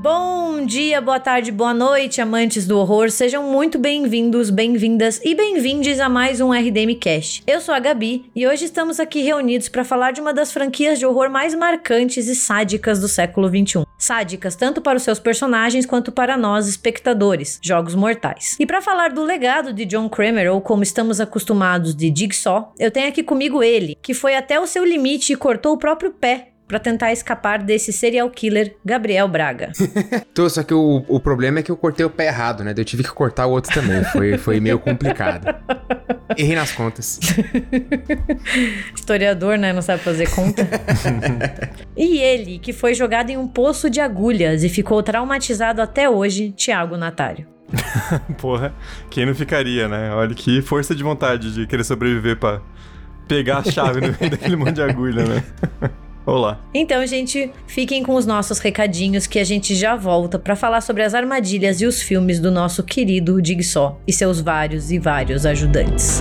Bom dia, boa tarde, boa noite, amantes do horror. Sejam muito bem-vindos, bem-vindas e bem-vindes a mais um RDM Cast. Eu sou a Gabi e hoje estamos aqui reunidos para falar de uma das franquias de horror mais marcantes e sádicas do século XXI. Sádicas tanto para os seus personagens quanto para nós, espectadores, Jogos Mortais. E para falar do legado de John Kramer, ou como estamos acostumados de Jigsaw, eu tenho aqui comigo ele, que foi até o seu limite e cortou o próprio pé para tentar escapar desse serial killer Gabriel Braga. Tô, só que o, o problema é que eu cortei o pé errado, né? Eu tive que cortar o outro também. Foi, foi meio complicado. Errei nas contas. Historiador, né? Não sabe fazer conta. e ele, que foi jogado em um poço de agulhas e ficou traumatizado até hoje, Tiago Natário. Porra, quem não ficaria, né? Olha que força de vontade de querer sobreviver pra pegar a chave no meio daquele monte de agulha, né? Olá. Então, gente, fiquem com os nossos recadinhos que a gente já volta para falar sobre as armadilhas e os filmes do nosso querido Digsaw e seus vários e vários ajudantes.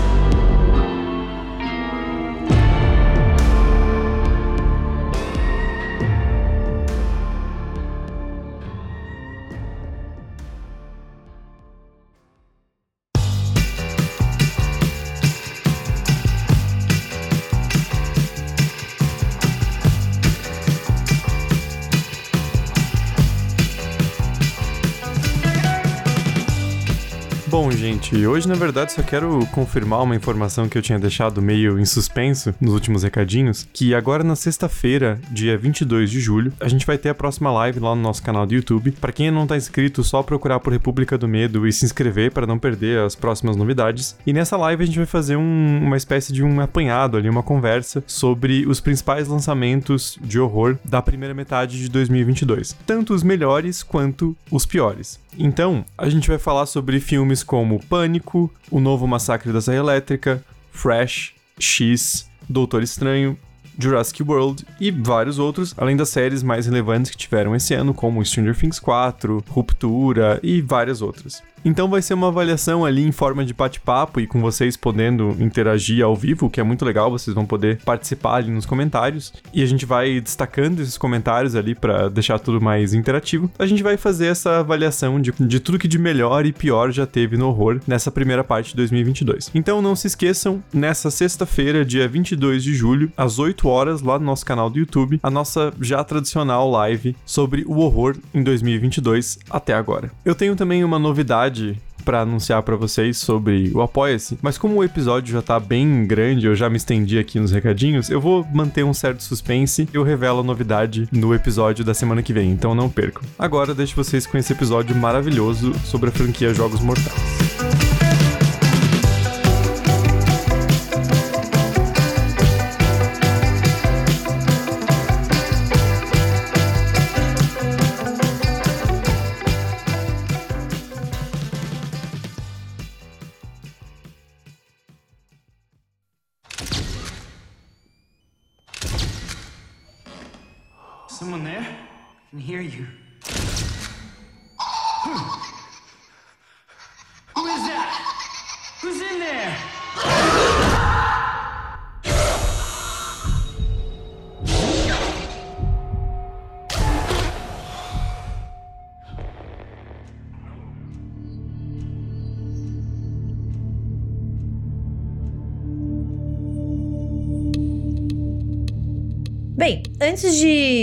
Gente, hoje na verdade só quero confirmar uma informação que eu tinha deixado meio em suspenso nos últimos recadinhos, que agora na sexta-feira, dia 22 de julho, a gente vai ter a próxima live lá no nosso canal do YouTube. Para quem não tá inscrito, só procurar por República do Medo e se inscrever para não perder as próximas novidades. E nessa live a gente vai fazer um, uma espécie de um apanhado ali, uma conversa sobre os principais lançamentos de horror da primeira metade de 2022, tanto os melhores quanto os piores. Então, a gente vai falar sobre filmes como Pânico, O Novo Massacre da Serra Elétrica, Fresh, X, Doutor Estranho, Jurassic World e vários outros, além das séries mais relevantes que tiveram esse ano, como Stranger Things 4, Ruptura e várias outras. Então vai ser uma avaliação ali em forma de bate-papo e com vocês podendo interagir ao vivo, que é muito legal, vocês vão poder participar ali nos comentários. E a gente vai destacando esses comentários ali para deixar tudo mais interativo. A gente vai fazer essa avaliação de, de tudo que de melhor e pior já teve no horror nessa primeira parte de 2022. Então não se esqueçam, nessa sexta-feira, dia 22 de julho, às 8 horas, lá no nosso canal do YouTube, a nossa já tradicional live sobre o horror em 2022 até agora. Eu tenho também uma novidade para anunciar para vocês sobre o Apoia-se, mas como o episódio já tá bem grande, eu já me estendi aqui nos recadinhos, eu vou manter um certo suspense e eu revelo a novidade no episódio da semana que vem, então não percam. Agora deixo vocês com esse episódio maravilhoso sobre a franquia Jogos Mortais.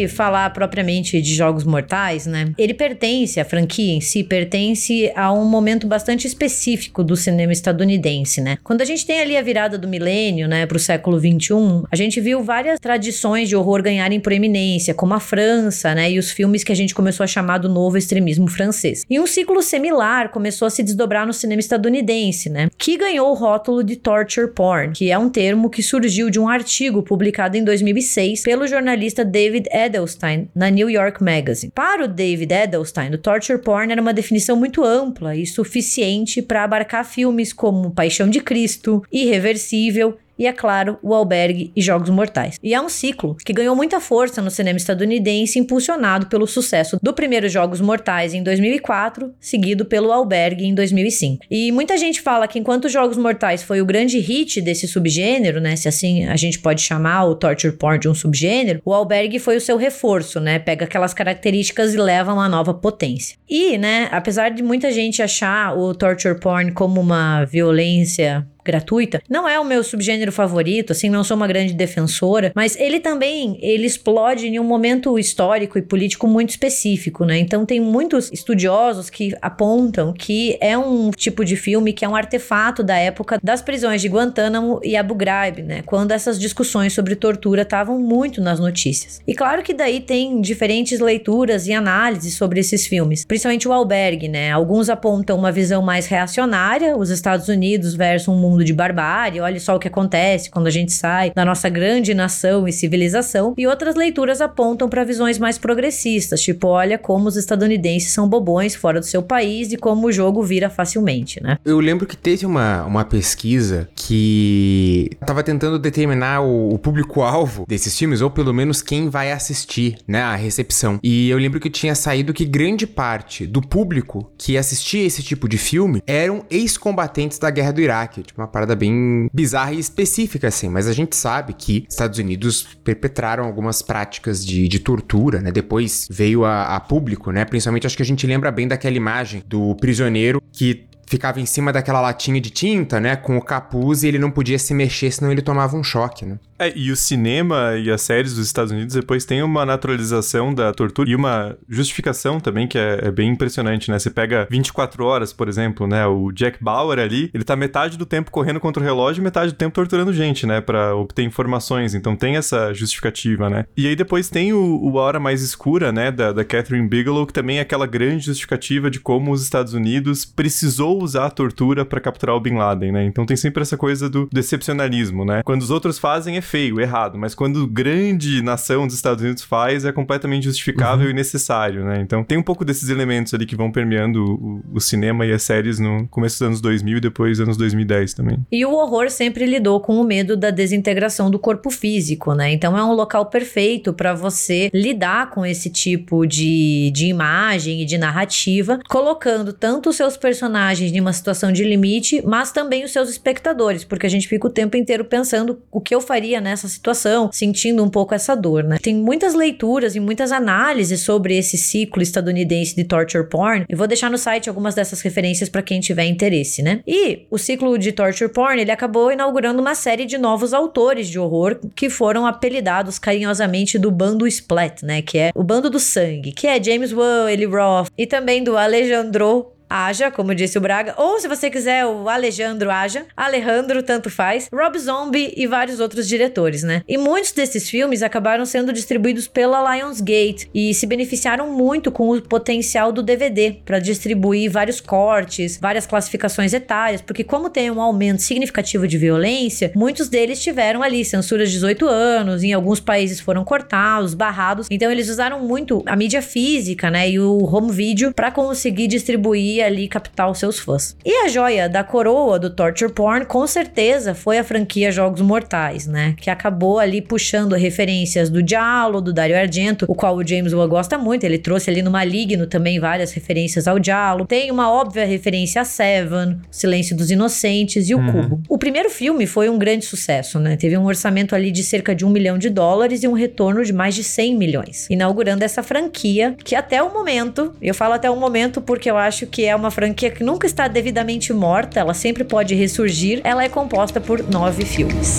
Falar propriamente de Jogos Mortais, né? Ele pertence, a franquia em si, pertence a um momento bastante específico do cinema estadunidense, né? Quando a gente tem ali a virada do milênio, né, pro século XXI, a gente viu várias tradições de horror ganharem proeminência, como a França, né, e os filmes que a gente começou a chamar do novo extremismo francês. E um ciclo similar começou a se desdobrar no cinema estadunidense, né, que ganhou o rótulo de torture porn, que é um termo que surgiu de um artigo publicado em 2006 pelo jornalista David Edelstein na New York Magazine. Para o David Edelstein, o torture porn era uma definição muito ampla e suficiente para abarcar filmes como Paixão de Cristo, Irreversível e, é claro, O Albergue e Jogos Mortais. E é um ciclo que ganhou muita força no cinema estadunidense, impulsionado pelo sucesso do primeiro Jogos Mortais em 2004, seguido pelo Albergue em 2005. E muita gente fala que enquanto Jogos Mortais foi o grande hit desse subgênero, né, se assim a gente pode chamar o torture porn de um subgênero, o Albergue foi o seu reforço, né, pega aquelas características e leva a uma nova potência. E, né, apesar de muita gente achar o torture porn como uma violência gratuita. Não é o meu subgênero favorito, assim, não sou uma grande defensora, mas ele também, ele explode em um momento histórico e político muito específico, né? Então tem muitos estudiosos que apontam que é um tipo de filme que é um artefato da época das prisões de Guantánamo e Abu Ghraib, né? Quando essas discussões sobre tortura estavam muito nas notícias. E claro que daí tem diferentes leituras e análises sobre esses filmes, principalmente o Albergue, né? Alguns apontam uma visão mais reacionária, os Estados Unidos versus um mundo mundo de barbárie, olha só o que acontece quando a gente sai da nossa grande nação e civilização, e outras leituras apontam para visões mais progressistas, tipo, olha como os estadunidenses são bobões fora do seu país e como o jogo vira facilmente, né? Eu lembro que teve uma, uma pesquisa que estava tentando determinar o, o público-alvo desses filmes, ou pelo menos quem vai assistir, né, a recepção. E eu lembro que tinha saído que grande parte do público que assistia esse tipo de filme eram ex-combatentes da guerra do Iraque, tipo uma parada bem bizarra e específica, assim. Mas a gente sabe que Estados Unidos perpetraram algumas práticas de, de tortura, né? Depois veio a, a público, né? Principalmente acho que a gente lembra bem daquela imagem do prisioneiro que ficava em cima daquela latinha de tinta, né, com o capuz e ele não podia se mexer, senão ele tomava um choque, né? É, e o cinema e as séries dos Estados Unidos depois tem uma naturalização da tortura e uma justificação também que é, é, bem impressionante, né? Você pega 24 horas, por exemplo, né? O Jack Bauer ali, ele tá metade do tempo correndo contra o relógio e metade do tempo torturando gente, né? Pra obter informações. Então tem essa justificativa, né? E aí depois tem o, o A Hora Mais Escura, né? Da, da Catherine Bigelow, que também é aquela grande justificativa de como os Estados Unidos precisou usar a tortura para capturar o Bin Laden, né? Então tem sempre essa coisa do, do excepcionalismo, né? Quando os outros fazem é feio, errado, mas quando grande nação dos Estados Unidos faz, é completamente justificável uhum. e necessário, né? Então tem um pouco desses elementos ali que vão permeando o, o, cinema e as séries no começo dos anos 2000 e depois dos anos 2010 também. E o horror sempre lidou com o medo da desintegração do corpo físico, né? Então é um local perfeito para você lidar com esse tipo de, de imagem e de narrativa, colocando tanto os seus personagens em uma situação de limite, mas também os seus espectadores, porque a gente fica o tempo inteiro pensando o que eu faria nessa situação, sentindo um pouco essa dor, né? Tem muitas leituras e muitas análises sobre esse ciclo estadunidense de torture porn. Eu vou deixar no site algumas dessas referências para quem tiver interesse, né? E o ciclo de torture porn, ele acabou inaugurando uma série de novos autores de horror que foram apelidados carinhosamente do bando Splat, né? Que é o bando do sangue, que é James Wan, Eli Roth e também do Alejandro Aja, como disse o Braga, ou se você quiser o Alejandro Aja, Alejandro, tanto faz, Rob Zombie e vários outros diretores, né? E muitos desses filmes acabaram sendo distribuídos pela Lionsgate e se beneficiaram muito com o potencial do DVD para distribuir vários cortes, várias classificações etárias, porque como tem um aumento significativo de violência, muitos deles tiveram ali censuras de 18 anos, em alguns países foram cortados, barrados, então eles usaram muito a mídia física, né, e o home video para conseguir distribuir ali captar os seus fãs. E a joia da coroa do torture porn, com certeza, foi a franquia Jogos Mortais, né? Que acabou ali puxando referências do Diallo, do Dario Argento, o qual o James Wan gosta muito. Ele trouxe ali no Maligno também várias referências ao Diallo. Tem uma óbvia referência a Seven, Silêncio dos Inocentes e o uhum. Cubo. O primeiro filme foi um grande sucesso, né? Teve um orçamento ali de cerca de um milhão de dólares e um retorno de mais de 100 milhões, inaugurando essa franquia que até o momento, eu falo até o momento porque eu acho que é uma franquia que nunca está devidamente morta, ela sempre pode ressurgir. Ela é composta por nove filmes.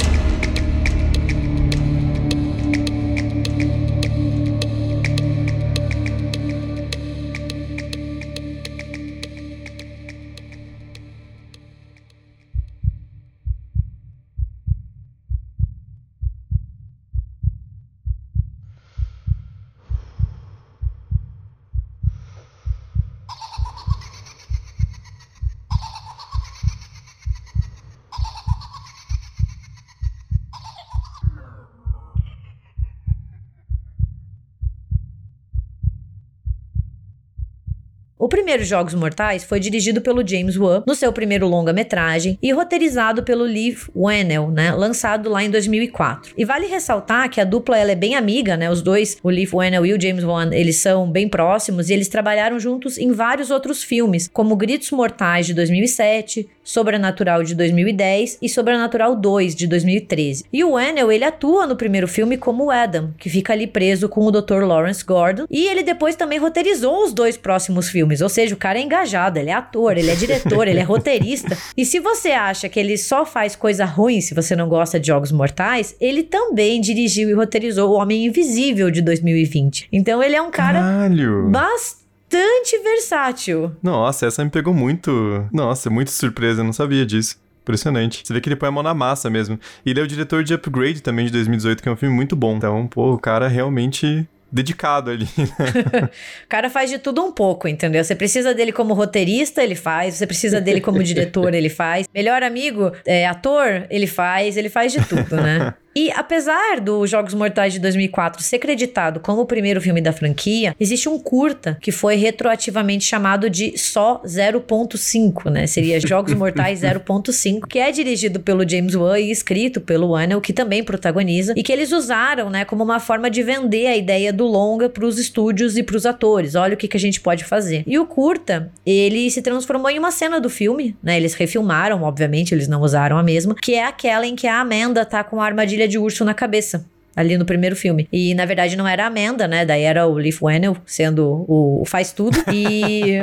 O primeiro Jogos Mortais foi dirigido pelo James Wan no seu primeiro longa-metragem e roteirizado pelo Leigh Whannell, né, lançado lá em 2004. E vale ressaltar que a dupla ela é bem amiga, né? Os dois, o Leigh Whannell e o James Wan, eles são bem próximos e eles trabalharam juntos em vários outros filmes, como Gritos Mortais de 2007, Sobrenatural de 2010 e Sobrenatural 2 de 2013. E o Whannell, ele atua no primeiro filme como Adam, que fica ali preso com o Dr. Lawrence Gordon, e ele depois também roteirizou os dois próximos filmes, ou seja, o cara é engajado, ele é ator, ele é diretor, ele é roteirista. E se você acha que ele só faz coisa ruim se você não gosta de Jogos Mortais, ele também dirigiu e roteirizou O Homem Invisível de 2020. Então ele é um cara Caralho! bastante versátil. Nossa, essa me pegou muito. Nossa, muito surpresa, eu não sabia disso. Impressionante. Você vê que ele põe a mão na massa mesmo. E ele é o diretor de Upgrade também de 2018, que é um filme muito bom. Então, pô, o cara realmente dedicado ali. né? O cara faz de tudo um pouco, entendeu? Você precisa dele como roteirista, ele faz. Você precisa dele como diretor, ele faz. Melhor amigo, é, ator, ele faz. Ele faz de tudo, né? E apesar do Jogos Mortais de 2004 ser creditado como o primeiro filme da franquia, existe um curta que foi retroativamente chamado de Só 0.5, né? Seria Jogos Mortais 0.5, que é dirigido pelo James Wan e escrito pelo Whannell, que também protagoniza, e que eles usaram, né, como uma forma de vender a ideia do longa para os estúdios e para os atores. Olha o que, que a gente pode fazer. E o curta, ele se transformou em uma cena do filme, né? Eles refilmaram, obviamente, eles não usaram a mesma, que é aquela em que a Amanda tá com a armadilha de urso na cabeça. Ali no primeiro filme. E na verdade não era a Amanda, né? Daí era o Leaf Whannell sendo o, o faz tudo. E.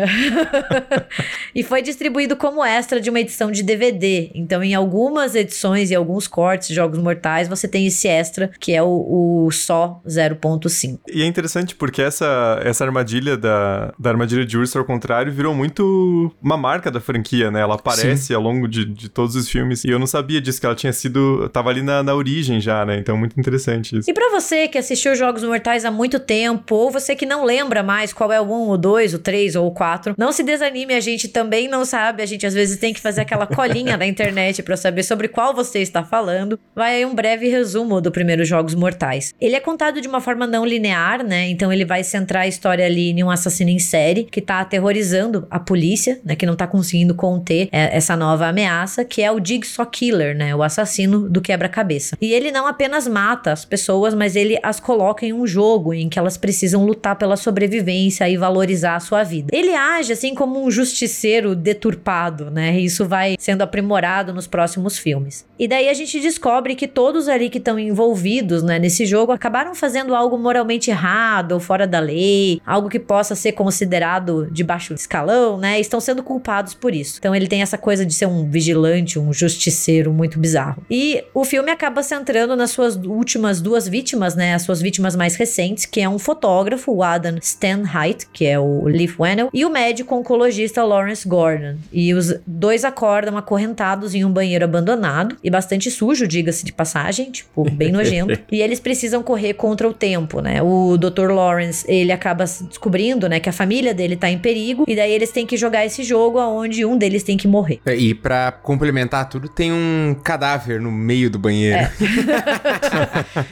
e foi distribuído como extra de uma edição de DVD. Então, em algumas edições e alguns cortes de Jogos Mortais, você tem esse extra, que é o, o só 0.5. E é interessante porque essa, essa armadilha da, da armadilha de urso, ao contrário, virou muito uma marca da franquia, né? Ela aparece ao longo de, de todos os filmes. E eu não sabia disso, que ela tinha sido. Tava ali na, na origem já, né? Então, muito interessante isso. E pra você que assistiu Jogos Mortais há muito tempo, ou você que não lembra mais qual é o 1, o 2, o 3 ou o 4, não se desanime, a gente também não sabe, a gente às vezes tem que fazer aquela colinha na internet pra saber sobre qual você está falando. Vai aí um breve resumo do primeiro Jogos Mortais. Ele é contado de uma forma não linear, né? Então ele vai centrar a história ali em um assassino em série que tá aterrorizando a polícia, né? Que não tá conseguindo conter é, essa nova ameaça, que é o Jigsaw Killer, né? O assassino do quebra-cabeça. E ele não apenas mata as pessoas, mas ele as coloca em um jogo em que elas precisam lutar pela sobrevivência e valorizar a sua vida. Ele age assim como um justiceiro deturpado, né? E isso vai sendo aprimorado nos próximos filmes. E daí a gente descobre que todos ali que estão envolvidos, né, nesse jogo acabaram fazendo algo moralmente errado ou fora da lei, algo que possa ser considerado de baixo escalão, né? Estão sendo culpados por isso. Então ele tem essa coisa de ser um vigilante, um justiceiro muito bizarro. E o filme acaba centrando nas suas últimas duas vítimas, né? As suas vítimas mais recentes, que é um fotógrafo, o Adam Stanheight, que é o Leaf Whannell, e o médico oncologista Lawrence Gordon. E os dois acordam acorrentados em um banheiro abandonado e bastante sujo, diga-se de passagem, tipo, bem nojento. e eles precisam correr contra o tempo, né? O Dr. Lawrence, ele acaba descobrindo, né, que a família dele tá em perigo e daí eles têm que jogar esse jogo aonde um deles tem que morrer. É, E pra complementar tudo, tem um cadáver no meio do banheiro.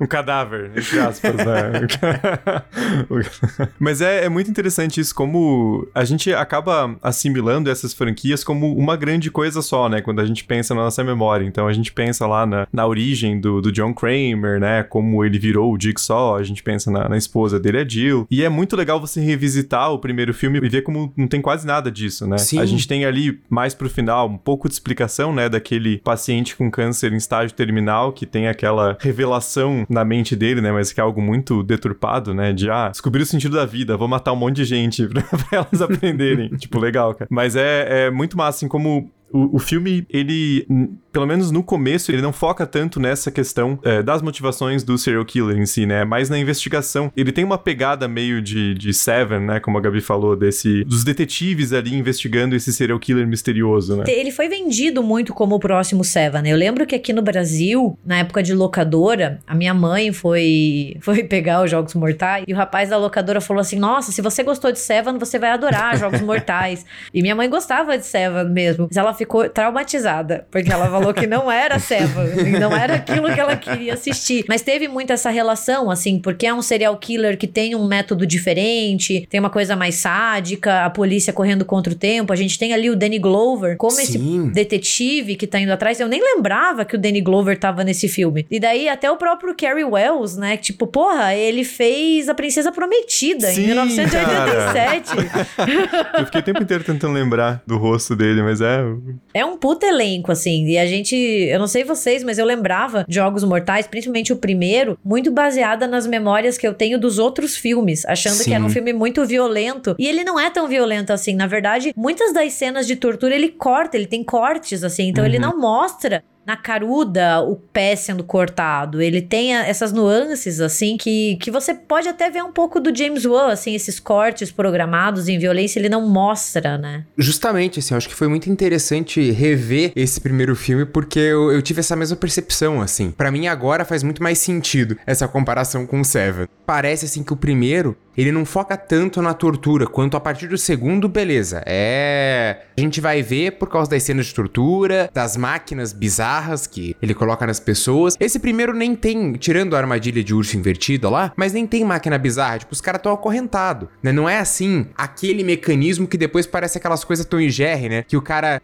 Um cadáver, entre aspas, né? Mas é, é muito interessante isso, como a gente acaba assimilando essas franquias como uma grande coisa só, né? Quando a gente pensa na nossa memória. Então a gente pensa lá na, na origem do, do John Kramer, né? Como ele virou o Jigsaw, a gente pensa na, na esposa dele, a Jill. E é muito legal você revisitar o primeiro filme e ver como não tem quase nada disso, né? Sim. A gente tem ali, mais pro final, um pouco de explicação, né? Daquele paciente com câncer em estágio terminal que tem aquela revelação na mente dele, né? Mas que é algo muito deturpado, né? De, ah, descobrir o sentido da vida, vou matar um monte de gente pra, pra elas aprenderem. tipo, legal, cara. Mas é, é muito massa, assim, como o, o filme, ele, pelo menos no começo, ele não foca tanto nessa questão é, das motivações do serial killer em si, né? Mas na investigação. Ele tem uma pegada meio de, de Seven, né? Como a Gabi falou, desse dos detetives ali investigando esse serial killer misterioso, né? Ele foi vendido muito como o próximo Seven. né? Eu lembro que aqui no Brasil, na época de locadora, a minha mãe foi, foi pegar os Jogos Mortais e o rapaz da locadora falou assim: Nossa, se você gostou de Seven, você vai adorar Jogos Mortais. E minha mãe gostava de Seven mesmo. Mas ela ficou traumatizada, porque ela falou falou que não era Seven, não era aquilo que ela queria assistir. Mas teve muito essa relação, assim, porque é um serial killer que tem um método diferente, tem uma coisa mais sádica, a polícia correndo contra o tempo. A gente tem ali o Danny Glover como Sim. esse detetive que tá indo atrás. Eu nem lembrava que o Danny Glover tava nesse filme. E daí até o próprio Carrie Wells, né? Tipo, porra, ele fez A Princesa Prometida Sim, em 1987. Eu fiquei o tempo inteiro tentando lembrar do rosto dele, mas é. É um puta elenco, assim. E a gente. Eu não sei vocês, mas eu lembrava de Jogos Mortais, principalmente o primeiro, muito baseada nas memórias que eu tenho dos outros filmes, achando que era um Sim. filme muito violento. E ele não é tão violento assim. Na verdade, muitas das cenas de tortura ele corta, ele tem cortes, assim. Então ele não mostra. Na caruda, o pé sendo cortado. Ele tem a- essas nuances, assim, que, que você pode até ver um pouco do James Wan, assim, esses cortes programados em violência, ele não mostra, né? Justamente, assim, eu acho que foi muito interessante rever esse primeiro filme, porque eu, eu tive essa mesma percepção, assim. Pra mim, agora faz muito mais sentido essa comparação com o Seven. Parece, assim, que o primeiro, ele não foca tanto na tortura, quanto a partir do segundo, beleza. É. A gente vai ver por causa das cenas de tortura, das máquinas bizarras que ele coloca nas pessoas. Esse primeiro nem tem, tirando a armadilha de urso invertida lá, mas nem tem máquina bizarra. Tipo, os caras tão acorrentados, né? Não é assim, aquele mecanismo que depois parece aquelas coisas Tom e Jerry, né? Que o cara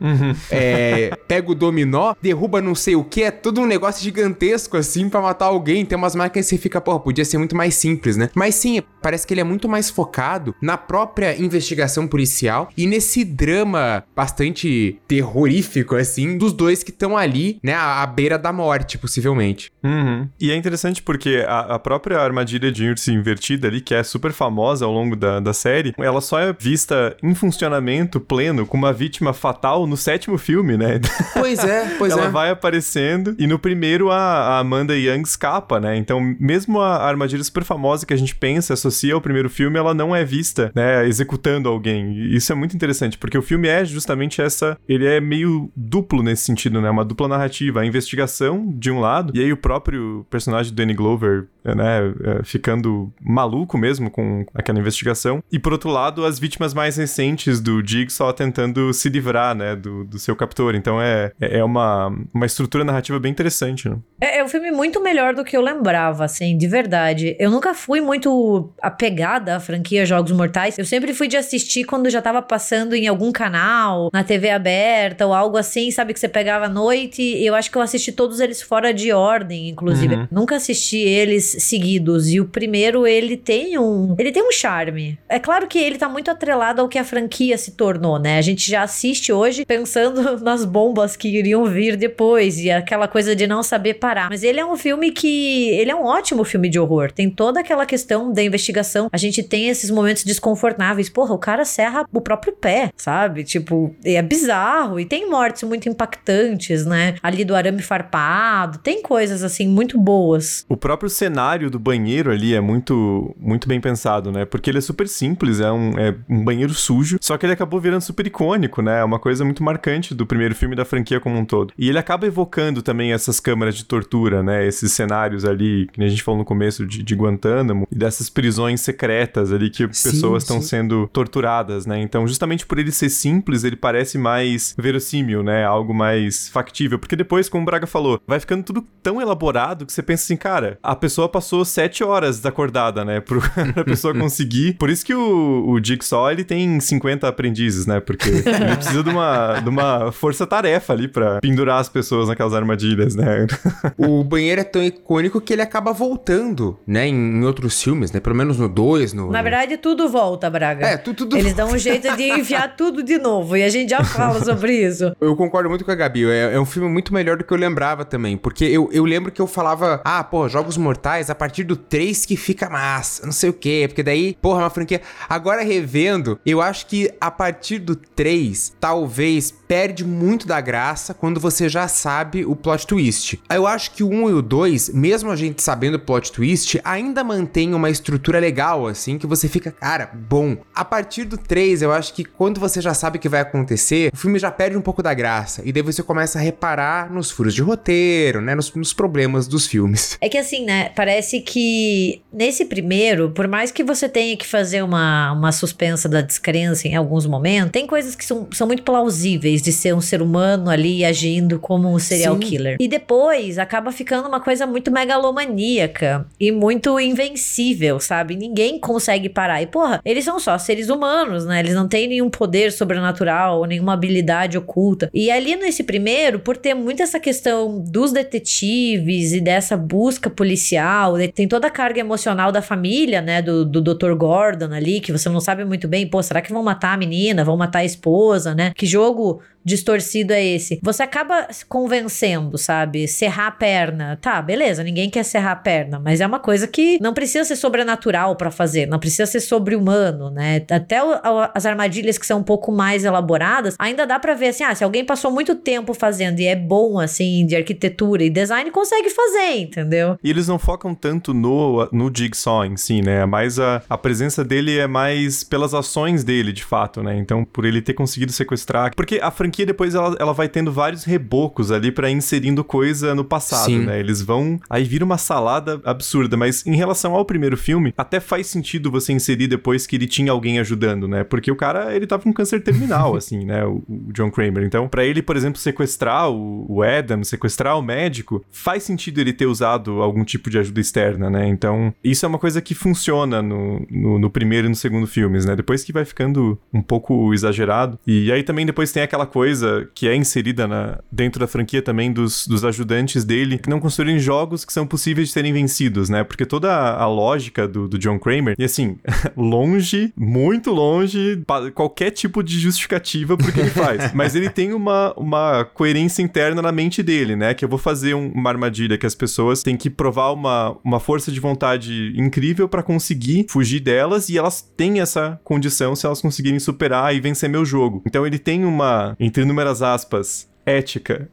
é, pega o dominó, derruba não sei o que, é todo um negócio gigantesco assim pra matar alguém. Tem umas máquinas que você fica, porra, podia ser muito mais simples, né? Mas sim, parece que ele é muito mais focado na própria investigação policial e nesse drama bastante terrorífico, assim, dos dois que estão ali, né, à, à beira da morte, possivelmente. Uhum. E é interessante porque a, a própria armadilha de urso invertida ali, que é super famosa ao longo da, da série, ela só é vista em funcionamento pleno com uma vítima fatal no sétimo filme, né? Pois é, pois ela é. vai aparecendo e no primeiro a, a Amanda Young escapa, né? Então, mesmo a armadilha super famosa que a gente pensa, associa ao primeiro filme, ela não é vista, né, executando alguém. Isso é muito interessante, porque o filme é justamente essa, ele é meio duplo nesse sentido, né? Uma dupla narrativa, a investigação de um lado e aí o próprio personagem do Danny Glover, né, é, ficando maluco mesmo com aquela investigação. E por outro lado, as vítimas mais recentes do Jigsaw tentando se livrar, né, do, do seu captor. Então é, é uma, uma estrutura narrativa bem interessante, né? É, é um filme muito melhor do que eu lembrava, assim, de verdade. Eu nunca fui muito apegada à franquia Jogos Mortais. Eu sempre fui de assistir quando já tava passando em algum canal, na TV aberta ou algo assim, sabe? Que você pegava à noite. E eu acho que eu assisti todos eles fora de ordem, inclusive. Uhum. Nunca assisti eles seguidos. E o primeiro, ele tem um. Ele tem um charme. É claro que ele tá muito atrelado ao que a franquia se tornou, né? A gente já assiste hoje pensando nas bombas que iriam vir depois e aquela coisa de não saber parar. Mas ele é um filme que. Ele é um ótimo filme de horror. Tem toda aquela questão da investigação. A gente tem esses momentos desconfortáveis. Porra, o cara serra o próprio pé, sabe? Tipo, é bizarro. E tem mortes muito impactantes, né? Ali do arame farpado. Tem coisas assim muito boas. O próprio cenário do banheiro ali é muito, muito bem pensado, né? Porque ele é super simples, é um, é um banheiro sujo, só que ele acabou virando super icônico, né? É uma coisa muito marcante do primeiro filme da franquia como um todo. E ele acaba evocando também essas câmaras de tortura, né? Esses cenários ali, que a gente falou no começo, de, de Guantánamo, e dessas prisões secretas ali que Sim, pessoas estão sendo torturadas, né? Então, justamente por ele ser simples, ele parece mais verossímil, né? Algo mais factível. Porque depois, como o Braga falou, vai ficando tudo tão elaborado que você pensa assim, cara, a pessoa passou sete horas desacordada, né? Pra pessoa conseguir. Por isso que o, o Jigsaw, ele tem 50 aprendizes, né? Porque ele precisa de uma, de uma força-tarefa ali pra pendurar as pessoas naquelas armadilhas, né? O banheiro é tão icônico que ele acaba voltando, né, em, em outros filmes, né? Pelo menos no 2, no... Na verdade, tudo volta, Braga. É, tu- tudo... Eles dão um jeito de enfiar tudo de novo. E a gente já fala sobre isso. Eu concordo muito com a Gabi. É, é um filme muito melhor do que eu lembrava também. Porque eu, eu lembro que eu falava, ah, pô, Jogos Mortais, a partir do 3 que fica massa, não sei o quê. Porque daí, porra, é uma franquia. Agora revendo, eu acho que a partir do 3, talvez perde muito da graça quando você já sabe o plot twist. Eu acho que o 1 e o 2, mesmo a gente sabendo o plot twist, ainda mantém uma estrutura legal, assim, que você fica, cara, bom. A partir do 3, eu acho que quando você já sabe o que vai acontecer, o filme já perde um pouco da graça. E daí você começa a reparar nos furos de roteiro, né? Nos, nos problemas dos filmes. É que assim, né? Parece que nesse primeiro, por mais que você tenha que fazer uma, uma suspensa da descrença em alguns momentos, tem coisas que são, são muito plausíveis de ser um ser humano ali agindo como um serial Sim. killer. E depois acaba ficando uma coisa muito megalomaníaca e muito invencível, sabe? Ninguém consegue parar. E porra, eles são só seres humanos, né? Eles não têm nenhum poder sobrenatural, nenhuma habilidade oculta. E ali nesse primeiro, por ter muito essa questão dos detetives e dessa busca policial, né? tem toda a carga emocional da família, né? Do, do Dr. Gordon ali, que você não sabe muito bem, pô, será que vão matar a menina? Vão matar a esposa, né? Que jogo distorcido é esse? Você acaba convencendo, sabe? Serrar a perna. Tá, beleza, ninguém quer serrar a perna, mas é uma coisa que não precisa ser sobrenatural pra fazer, não precisa ser sobre-humano, né? Até o- as armadilhas que são um pouco mais elaboradas, ainda dá pra ver assim, ah, se alguém passou muito tempo fazendo e é bom, assim, de arquitetura e design, consegue fazer, entendeu? E eles não focam tanto no, no Jigsaw em si, né? É Mais a, a presença dele é mais pelas ações dele, de fato, né? Então, por ele ter conseguido sequestrar. Porque a franquia depois ela, ela vai tendo vários rebocos ali pra ir inserindo coisa no passado, Sim. né? Eles vão. Aí vira uma salada absurda. Mas em relação ao primeiro filme, até faz sentido você inserir depois que ele tinha alguém ajudando, né? Porque o cara, ele tava com câncer terminal, assim, né? O, o John Kramer. Então, pra ele, por exemplo, sequestrar o, o Adam, sequestrar o médico, faz sentido ele ter usado algum tipo de ajuda externa, né? Então, isso é uma coisa que funciona no, no, no primeiro e no segundo filmes, né? Depois que vai ficando um pouco exagerado. E aí também depois tem aquela coisa que é inserida na, dentro da franquia também dos, dos ajudantes dele, que não construírem jogos que são possíveis de serem vencidos, né? Porque toda a, a lógica do, do John Kramer, e assim, longe, muito longe, qualquer tipo de justificativa pro que ele faz. Mas ele tem uma, uma coerência interna na mente dele, né? Que eu vou fazer um- uma armadilha que as pessoas têm que provar uma, uma força de vontade incrível pra conseguir fugir delas e elas têm essa condição se elas conseguirem superar e vencer meu jogo. Então ele tem uma, entre inúmeras aspas, ética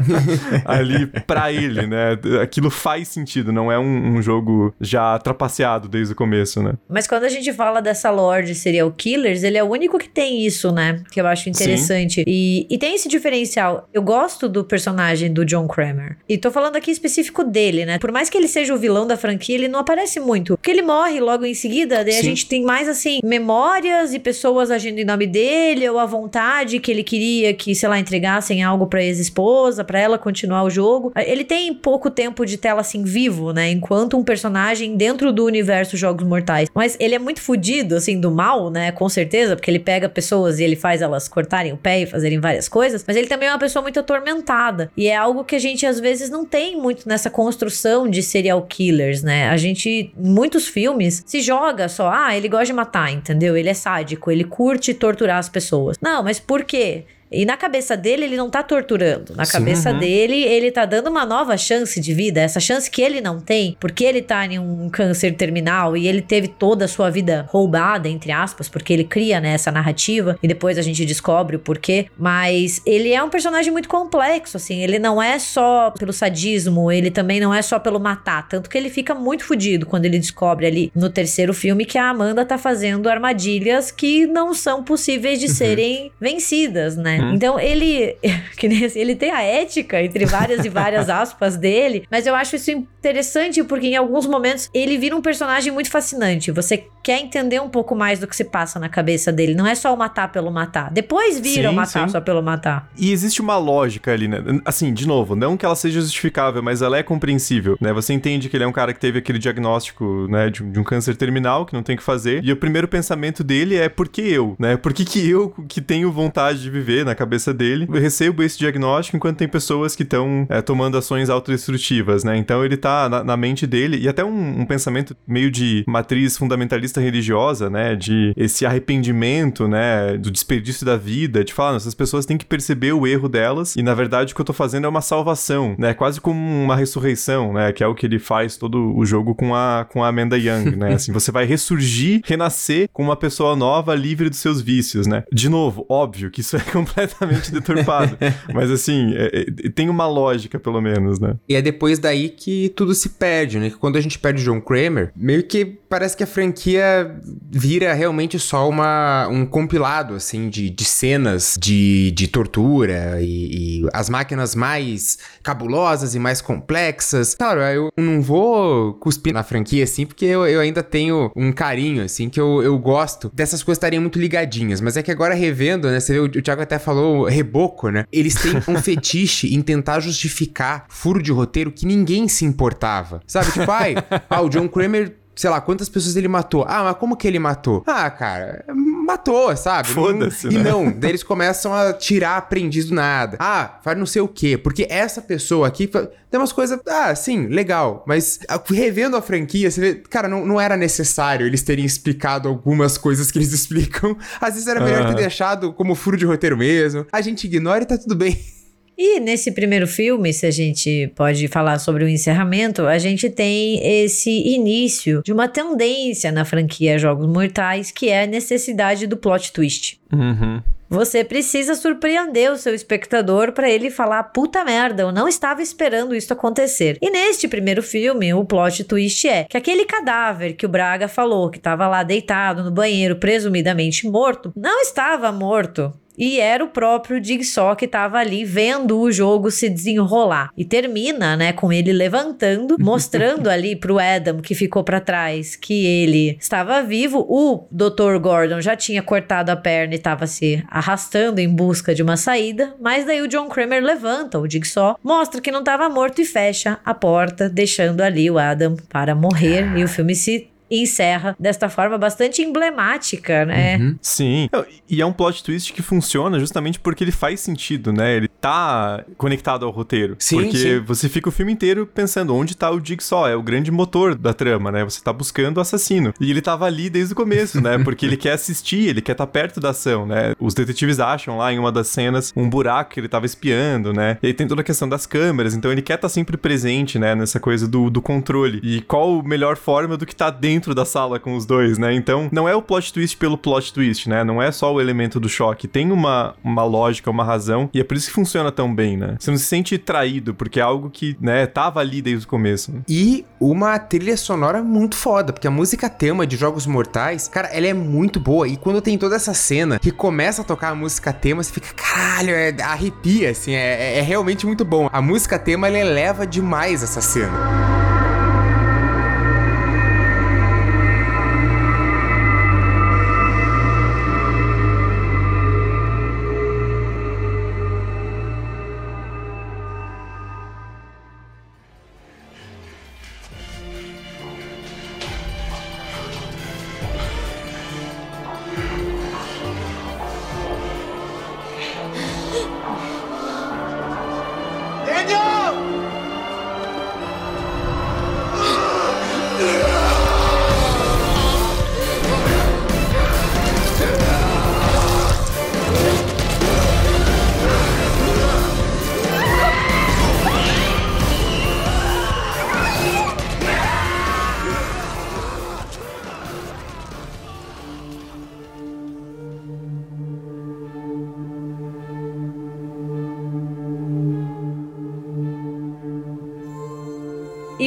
ali pra ele, né? Aquilo faz sentido, não é um, um jogo já trapaceado desde o começo, né? Mas quando a gente fala dessa lore de serial killers, ele é o único que tem isso, né? Que eu acho interessante. E, e tem esse diferencial. Eu gosto do personagem do John Kramer. E tô falando aqui específico dele, né? Por mais que ele seja o vilão da franquia, ele não aparece muito. Porque ele morre logo em seguida, daí a Sim. gente tem mais, assim, memórias e pessoas agindo em nome dele, ou a vontade que ele queria que, sei lá, entregassem algo pra ex-esposa, pra ela continuar o jogo. Ele tem pouco tempo de tela, assim, vivo, né? Enquanto um personagem dentro do universo Jogos Mortais. Mas ele é muito fudido, assim, do mal, né? Com certeza, porque ele pega pessoas e ele faz elas cortarem o pé e fazerem várias coisas. Mas ele também é uma pessoa muito atormentada. E é algo que a gente, às vezes, não tem muito nessa construção de serial killers, né? A gente, em muitos filmes, se joga só, ah, ele gosta de matar, entendeu? Ele é sádico, ele curte torturar as pessoas. Não, mas por quê? E na cabeça dele, ele não tá torturando. Na Sim, cabeça uhum. dele, ele tá dando uma nova chance de vida. Essa chance que ele não tem, porque ele tá em um câncer terminal e ele teve toda a sua vida roubada, entre aspas, porque ele cria né, essa narrativa e depois a gente descobre o porquê. Mas ele é um personagem muito complexo, assim. Ele não é só pelo sadismo, ele também não é só pelo matar. Tanto que ele fica muito fudido quando ele descobre ali no terceiro filme que a Amanda tá fazendo armadilhas que não são possíveis de serem vencidas, né? Então ele, ele tem a ética entre várias e várias aspas dele, mas eu acho isso interessante porque em alguns momentos ele vira um personagem muito fascinante. Você quer entender um pouco mais do que se passa na cabeça dele. Não é só o matar pelo matar. Depois vira Sim, o matar sim. só pelo matar. E existe uma lógica ali, né? Assim, de novo, não que ela seja justificável, mas ela é compreensível, né? Você entende que ele é um cara que teve aquele diagnóstico, né, de um, de um câncer terminal, que não tem o que fazer, e o primeiro pensamento dele é por que eu, né? Por que que eu, que tenho vontade de viver na cabeça dele, eu recebo esse diagnóstico enquanto tem pessoas que estão é, tomando ações autodestrutivas, né? Então ele tá na, na mente dele, e até um, um pensamento meio de matriz fundamentalista religiosa, né? De esse arrependimento, né? Do desperdício da vida, de falar, "Não, essas pessoas têm que perceber o erro delas, e na verdade o que eu tô fazendo é uma salvação, né? Quase como uma ressurreição, né? Que é o que ele faz todo o jogo com a, com a Amanda Young, né? Assim, você vai ressurgir, renascer com uma pessoa nova, livre dos seus vícios, né? De novo, óbvio que isso é completamente deturpado. Mas assim, é, é, tem uma lógica, pelo menos, né? E é depois daí que tudo se perde, né? Que quando a gente perde o John Kramer, meio que parece que a franquia vira realmente só uma, um compilado, assim, de, de cenas de, de tortura e, e as máquinas mais cabulosas e mais complexas. Claro, eu não vou cuspir na franquia, assim, porque eu, eu ainda tenho um carinho, assim, que eu, eu gosto dessas coisas estarem muito ligadinhas. Mas é que agora revendo, né? Você vê, o, o Thiago até falou reboco, né? Eles têm um fetiche em tentar justificar furo de roteiro que ninguém se importava. Sabe? Tipo, ai, ah, o John Kramer sei lá, quantas pessoas ele matou. Ah, mas como que ele matou? Ah, cara, matou, sabe? Foda-se, né? E não, daí eles começam a tirar aprendiz do nada. Ah, faz não sei o quê. Porque essa pessoa aqui tem umas coisas, ah, sim, legal. Mas revendo a franquia, você vê, cara, não, não era necessário eles terem explicado algumas coisas que eles explicam. Às vezes era melhor ter deixado como furo de roteiro mesmo. A gente ignora e tá tudo bem. E nesse primeiro filme, se a gente pode falar sobre o encerramento, a gente tem esse início de uma tendência na franquia Jogos Mortais, que é a necessidade do plot twist. Uhum. Você precisa surpreender o seu espectador para ele falar: puta merda, eu não estava esperando isso acontecer. E neste primeiro filme, o plot twist é que aquele cadáver que o Braga falou que estava lá deitado no banheiro, presumidamente morto, não estava morto. E era o próprio Jigsaw que estava ali vendo o jogo se desenrolar. E termina, né, com ele levantando, mostrando ali pro Adam que ficou para trás que ele estava vivo. O Dr. Gordon já tinha cortado a perna e estava se arrastando em busca de uma saída, mas daí o John Kramer levanta o Jigsaw, mostra que não estava morto e fecha a porta, deixando ali o Adam para morrer e o filme se encerra desta forma bastante emblemática, né? Uhum. Sim. E é um plot twist que funciona justamente porque ele faz sentido, né? Ele tá conectado ao roteiro. Sim, porque sim. você fica o filme inteiro pensando onde tá o Jigsaw, é o grande motor da trama, né? Você tá buscando o assassino. E ele tava ali desde o começo, né? Porque ele quer assistir, ele quer estar tá perto da ação, né? Os detetives acham lá em uma das cenas um buraco que ele tava espiando, né? E aí tem toda a questão das câmeras, então ele quer estar tá sempre presente, né? Nessa coisa do, do controle. E qual melhor forma do que tá dentro dentro da sala com os dois, né? Então, não é o plot twist pelo plot twist, né? Não é só o elemento do choque. Tem uma, uma lógica, uma razão, e é por isso que funciona tão bem, né? Você não se sente traído, porque é algo que, né, tava ali desde o começo. Né? E uma trilha sonora muito foda, porque a música tema de Jogos Mortais, cara, ela é muito boa. E quando tem toda essa cena que começa a tocar a música tema, você fica, caralho, é, arrepia, assim, é, é realmente muito bom. A música tema, ela eleva demais essa cena.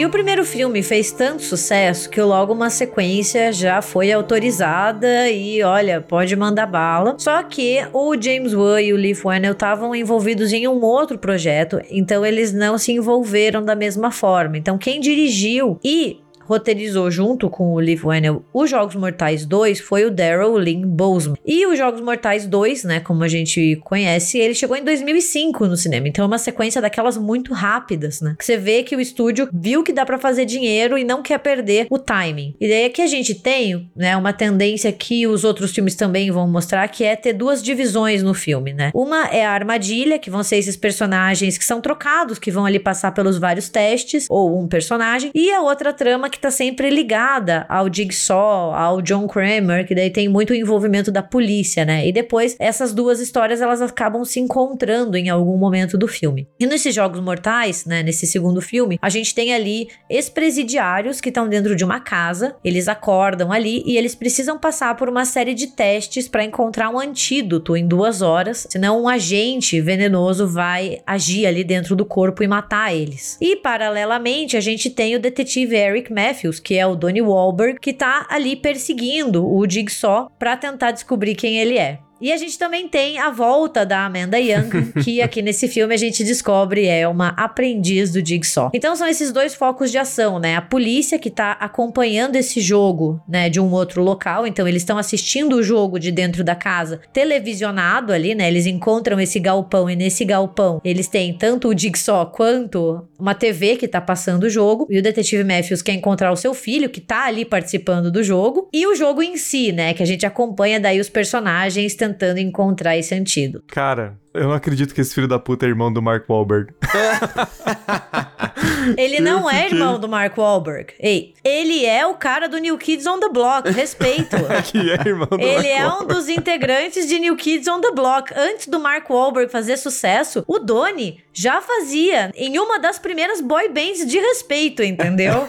E o primeiro filme fez tanto sucesso que logo uma sequência já foi autorizada e olha, pode mandar bala. Só que o James Wan e o Lee Fuennell estavam envolvidos em um outro projeto, então eles não se envolveram da mesma forma. Então quem dirigiu e roteirizou junto com o Liv Wennell os Jogos Mortais 2 foi o Daryl Lynn Boseman. E os Jogos Mortais 2, né, como a gente conhece, ele chegou em 2005 no cinema. Então é uma sequência daquelas muito rápidas, né? Que você vê que o estúdio viu que dá para fazer dinheiro e não quer perder o timing. E daí aqui a gente tem, né, uma tendência que os outros filmes também vão mostrar, que é ter duas divisões no filme, né? Uma é a armadilha, que vão ser esses personagens que são trocados, que vão ali passar pelos vários testes, ou um personagem, e a outra trama que tá sempre ligada ao Jigsaw, ao John Kramer, que daí tem muito envolvimento da polícia, né? E depois essas duas histórias elas acabam se encontrando em algum momento do filme. E nesses Jogos Mortais, né, nesse segundo filme, a gente tem ali ex-presidiários que estão dentro de uma casa, eles acordam ali e eles precisam passar por uma série de testes para encontrar um antídoto em duas horas, senão um agente venenoso vai agir ali dentro do corpo e matar eles. E paralelamente, a gente tem o detetive Eric Matthews, que é o Donnie Wahlberg, que tá ali perseguindo o Jigsaw para tentar descobrir quem ele é. E a gente também tem a volta da Amanda Young, que aqui nesse filme a gente descobre é uma aprendiz do Jigsaw. Então são esses dois focos de ação, né? A polícia que tá acompanhando esse jogo, né, de um outro local, então eles estão assistindo o jogo de dentro da casa, televisionado ali, né? Eles encontram esse galpão e nesse galpão eles têm tanto o Jigsaw quanto uma TV que tá passando o jogo, e o detetive Matthews quer encontrar o seu filho que tá ali participando do jogo, e o jogo em si, né, que a gente acompanha daí os personagens tentando encontrar esse antídoto. Cara, eu não acredito que esse filho da puta é irmão do Mark Wahlberg. Ele não é irmão do Mark Wahlberg. Ei, ele é o cara do New Kids on the Block. Respeito. que é irmão do Ele Mark é um dos integrantes de New Kids on the Block. Antes do Mark Wahlberg fazer sucesso, o Donnie já fazia em uma das primeiras boy bands de respeito, entendeu?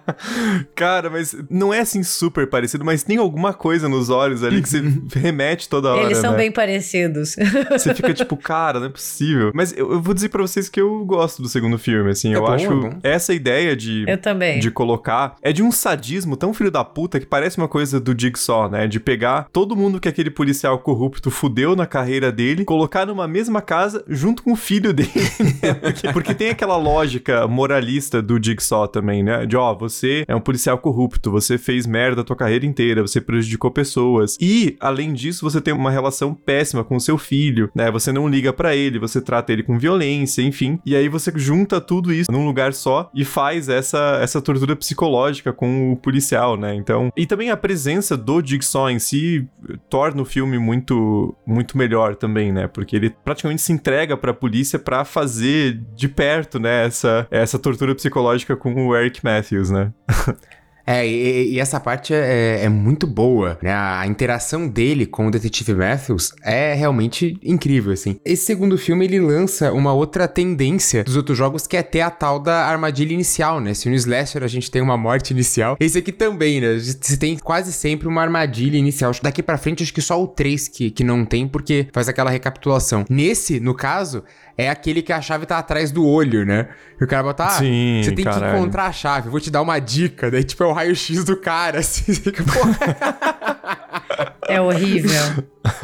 Cara, mas não é assim super parecido, mas tem alguma coisa nos olhos ali que você remete toda hora. Eles são né? bem parecidos. Você fica tipo, cara, não é possível. Mas eu, eu vou dizer pra vocês que eu gosto do segundo filme, assim. É eu bom, acho é bom. essa ideia de. Eu também. De colocar. É de um sadismo tão filho da puta que parece uma coisa do Jigsaw, né? De pegar todo mundo que aquele policial corrupto fudeu na carreira dele, colocar numa mesma casa junto com o filho dele. né? Porque, porque tem aquela lógica moralista do Jigsaw também, né? De ó, você é um policial corrupto, você fez merda a tua carreira inteira, você prejudicou pessoas. E, além disso, você tem uma relação péssima com o seu filho, né? Você não liga pra ele, você trata ele com violência, enfim. E aí você junta tudo isso num lugar só e faz essa, essa tortura psicológica com o policial, né? Então, e também a presença do Jigsaw em si torna o filme muito muito melhor também, né? Porque ele praticamente se entrega pra polícia pra fazer de perto, né, essa essa tortura psicológica com o Eric Matthews, né? É, e, e essa parte é, é muito boa, né? A interação dele com o detetive Matthews é realmente incrível, assim. Esse segundo filme, ele lança uma outra tendência dos outros jogos, que é ter a tal da armadilha inicial, né? Se no Slasher a gente tem uma morte inicial, esse aqui também, né? Você tem quase sempre uma armadilha inicial. Daqui pra frente, acho que só o 3 que, que não tem, porque faz aquela recapitulação. Nesse, no caso, é aquele que a chave tá atrás do olho, né? E o cara bota, ah, Sim, você tem que caralho. encontrar a chave, vou te dar uma dica. Daí, tipo, é o raio-x do cara, assim. Fica. É horrível.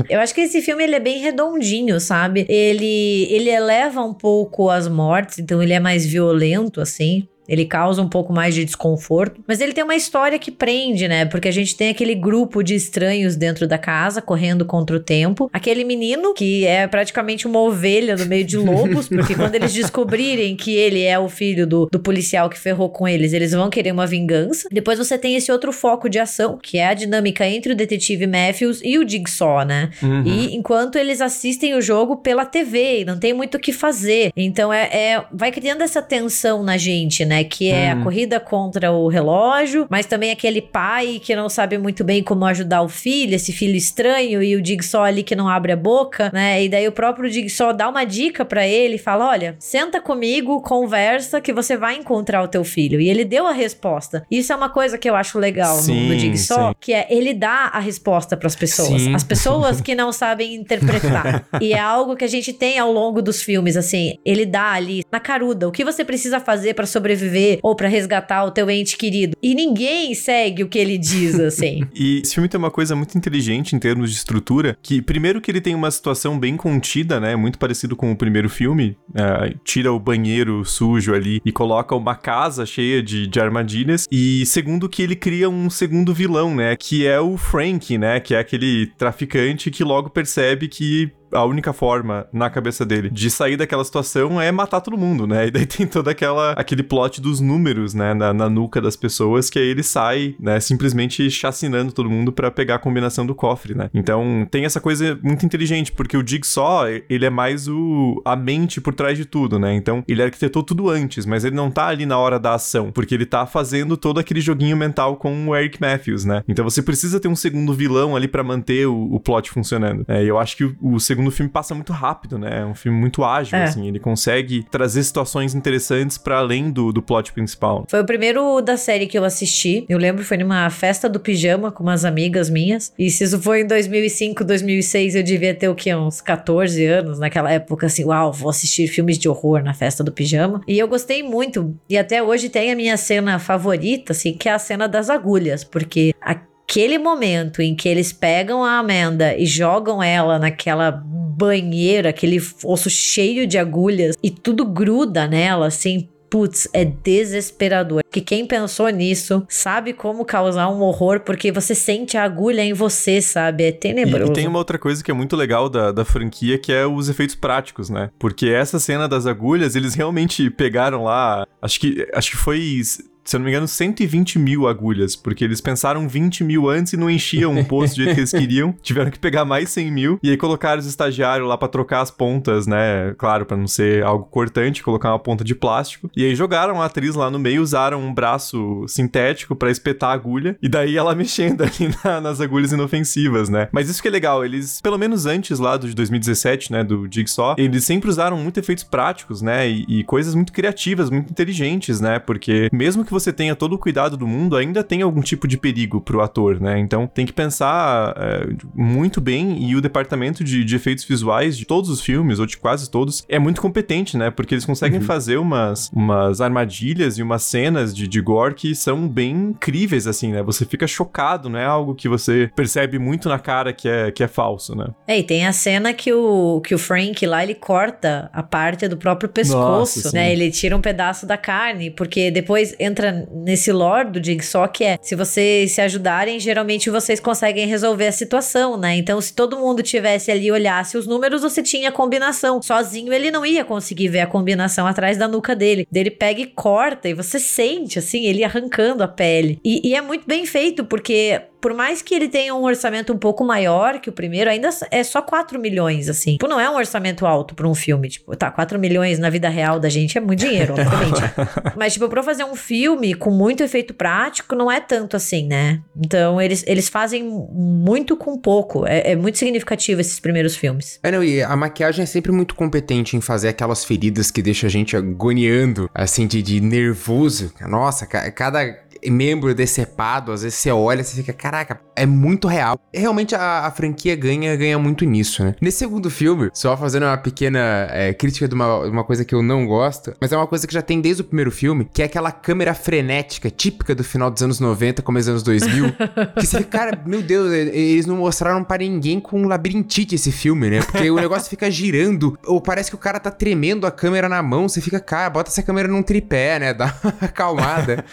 Eu acho que esse filme ele é bem redondinho, sabe? Ele ele eleva um pouco as mortes, então ele é mais violento assim. Ele causa um pouco mais de desconforto, mas ele tem uma história que prende, né? Porque a gente tem aquele grupo de estranhos dentro da casa correndo contra o tempo. Aquele menino que é praticamente uma ovelha no meio de lobos, porque quando eles descobrirem que ele é o filho do, do policial que ferrou com eles, eles vão querer uma vingança. Depois você tem esse outro foco de ação, que é a dinâmica entre o detetive Matthews e o Jigsaw, né? E enquanto eles assistem o jogo pela TV, não tem muito o que fazer. Então é, é- vai criando essa tensão na gente, né? Que é a corrida contra o relógio, mas também aquele pai que não sabe muito bem como ajudar o filho, esse filho estranho, e o Jigsaw ali que não abre a boca, né? E daí o próprio Jigsaw dá uma dica pra ele e fala: olha, senta comigo, conversa, que você vai encontrar o teu filho. E ele deu a resposta. Isso é uma coisa que eu acho legal no, no Sim, Jigsaw, sim. que é ele dá a resposta pras pessoas. Sim. As pessoas que não sabem interpretar. e é algo que a gente tem ao longo dos filmes, assim, ele dá ali na caruda o que você precisa fazer pra sobreviver ou pra resgatar o teu ente querido. E ninguém segue o que ele diz, assim. E esse filme tem uma coisa muito inteligente em termos de estrutura, que primeiro que ele tem uma situação bem contida, né, muito parecido com o primeiro filme, é, tira o banheiro sujo ali e coloca uma casa cheia de, de armadilhas, e segundo que ele cria um segundo vilão, né, que é o Frank, né, que é aquele traficante que logo percebe que a única forma na cabeça dele de sair daquela situação é matar todo mundo, né? E daí tem todo aquela, aquele plot dos números, né, na, na nuca das pessoas, que aí ele sai, né, simplesmente chacinando todo mundo para pegar a combinação do cofre, né? Então tem essa coisa muito inteligente, porque o Jigsaw, ele é mais o a mente por trás de tudo, né? Então ele arquitetou tudo antes, mas ele não tá ali na hora da ação, porque ele tá fazendo todo aquele joguinho mental com o Eric Matthews, né? Então você precisa ter um segundo vilão ali para manter o, o, plot funcionando. É, eu acho que o, o, segundo filme passa muito rápido, né? É um filme muito ágil, é. assim. Ele consegue trazer situações interessantes para além do, do plot principal. Foi o primeiro da série que eu assisti. Eu lembro, foi numa festa do pijama com umas amigas minhas. E se isso foi em 2005, 2006, eu devia ter o quê? Uns 14 anos naquela época, assim, uau, vou assistir filmes de horror na festa do pijama. E eu gostei muito. E até hoje tem a minha cena favorita, assim, que é a cena das agulhas, porque a aquele momento em que eles pegam a Amanda e jogam ela naquela banheira, aquele osso cheio de agulhas e tudo gruda nela, assim, Putz, é desesperador. Que quem pensou nisso sabe como causar um horror, porque você sente a agulha em você, sabe? É tenebroso. E, e tem uma outra coisa que é muito legal da, da franquia, que é os efeitos práticos, né? Porque essa cena das agulhas, eles realmente pegaram lá. Acho que, acho que foi se eu não me engano, 120 mil agulhas, porque eles pensaram 20 mil antes e não enchiam o posto do jeito que eles queriam. Tiveram que pegar mais 100 mil. E aí colocaram os estagiários lá para trocar as pontas, né? Claro, para não ser algo cortante, colocar uma ponta de plástico. E aí jogaram a atriz lá no meio, usaram um braço sintético para espetar a agulha. E daí ela mexendo ali na, nas agulhas inofensivas, né? Mas isso que é legal, eles, pelo menos antes lá do de 2017, né? Do Jigsaw, eles sempre usaram muito efeitos práticos, né? E, e coisas muito criativas, muito inteligentes, né? Porque mesmo que você tenha todo o cuidado do mundo, ainda tem algum tipo de perigo pro ator, né? Então tem que pensar é, muito bem e o departamento de, de, efeitos visuais de todos os filmes, ou de quase todos, é muito competente, né? Porque eles conseguem uhum. fazer umas, umas armadilhas e umas cenas de, de gore que são bem incríveis, assim, né? Você fica chocado, não é algo que você percebe muito na cara que é, que é falso, né? É, e tem a cena que o, que o Frank lá, ele corta a parte do próprio pescoço, Nossa, né? Ele tira um pedaço da carne, porque depois entra entra nesse lore do Jigsaw que é: se vocês se ajudarem, geralmente vocês conseguem resolver a situação, né? Então, se todo mundo tivesse ali olhasse os números, você tinha a combinação. Sozinho ele não ia conseguir ver a combinação atrás da nuca dele. Ele pega e corta e você sente assim ele arrancando a pele. E, e é muito bem feito porque por mais que ele tenha um orçamento um pouco maior que o primeiro, ainda é só 4 milhões, assim. Tipo, não é um orçamento alto pra um filme. Tipo, tá, 4 milhões na vida real da gente é muito dinheiro, obviamente. Mas, tipo, pra fazer um filme com muito efeito prático, não é tanto assim, né? Então, eles, eles fazem muito com pouco. É, é muito significativo esses primeiros filmes. É, não, e a maquiagem é sempre muito competente em fazer aquelas feridas que deixam a gente agoniando, assim, de, de nervoso. Nossa, cada membro decepado, às vezes você olha e você fica, caraca, é muito real. Realmente a, a, franquia ganha, ganha muito nisso, né? Nesse segundo filme, só fazendo uma pequena é, crítica de uma, uma coisa que eu não gosto, mas é uma coisa que já tem desde o primeiro filme, que é aquela câmera frenética, típica do final dos anos 90, começo dos anos 2000, que você fica, cara, meu Deus, eles não mostraram para ninguém com labirintite esse filme, né? Porque o negócio fica girando, ou parece que o cara tá tremendo a câmera na mão, você fica, cara, bota essa câmera num tripé, né? Dá uma acalmada.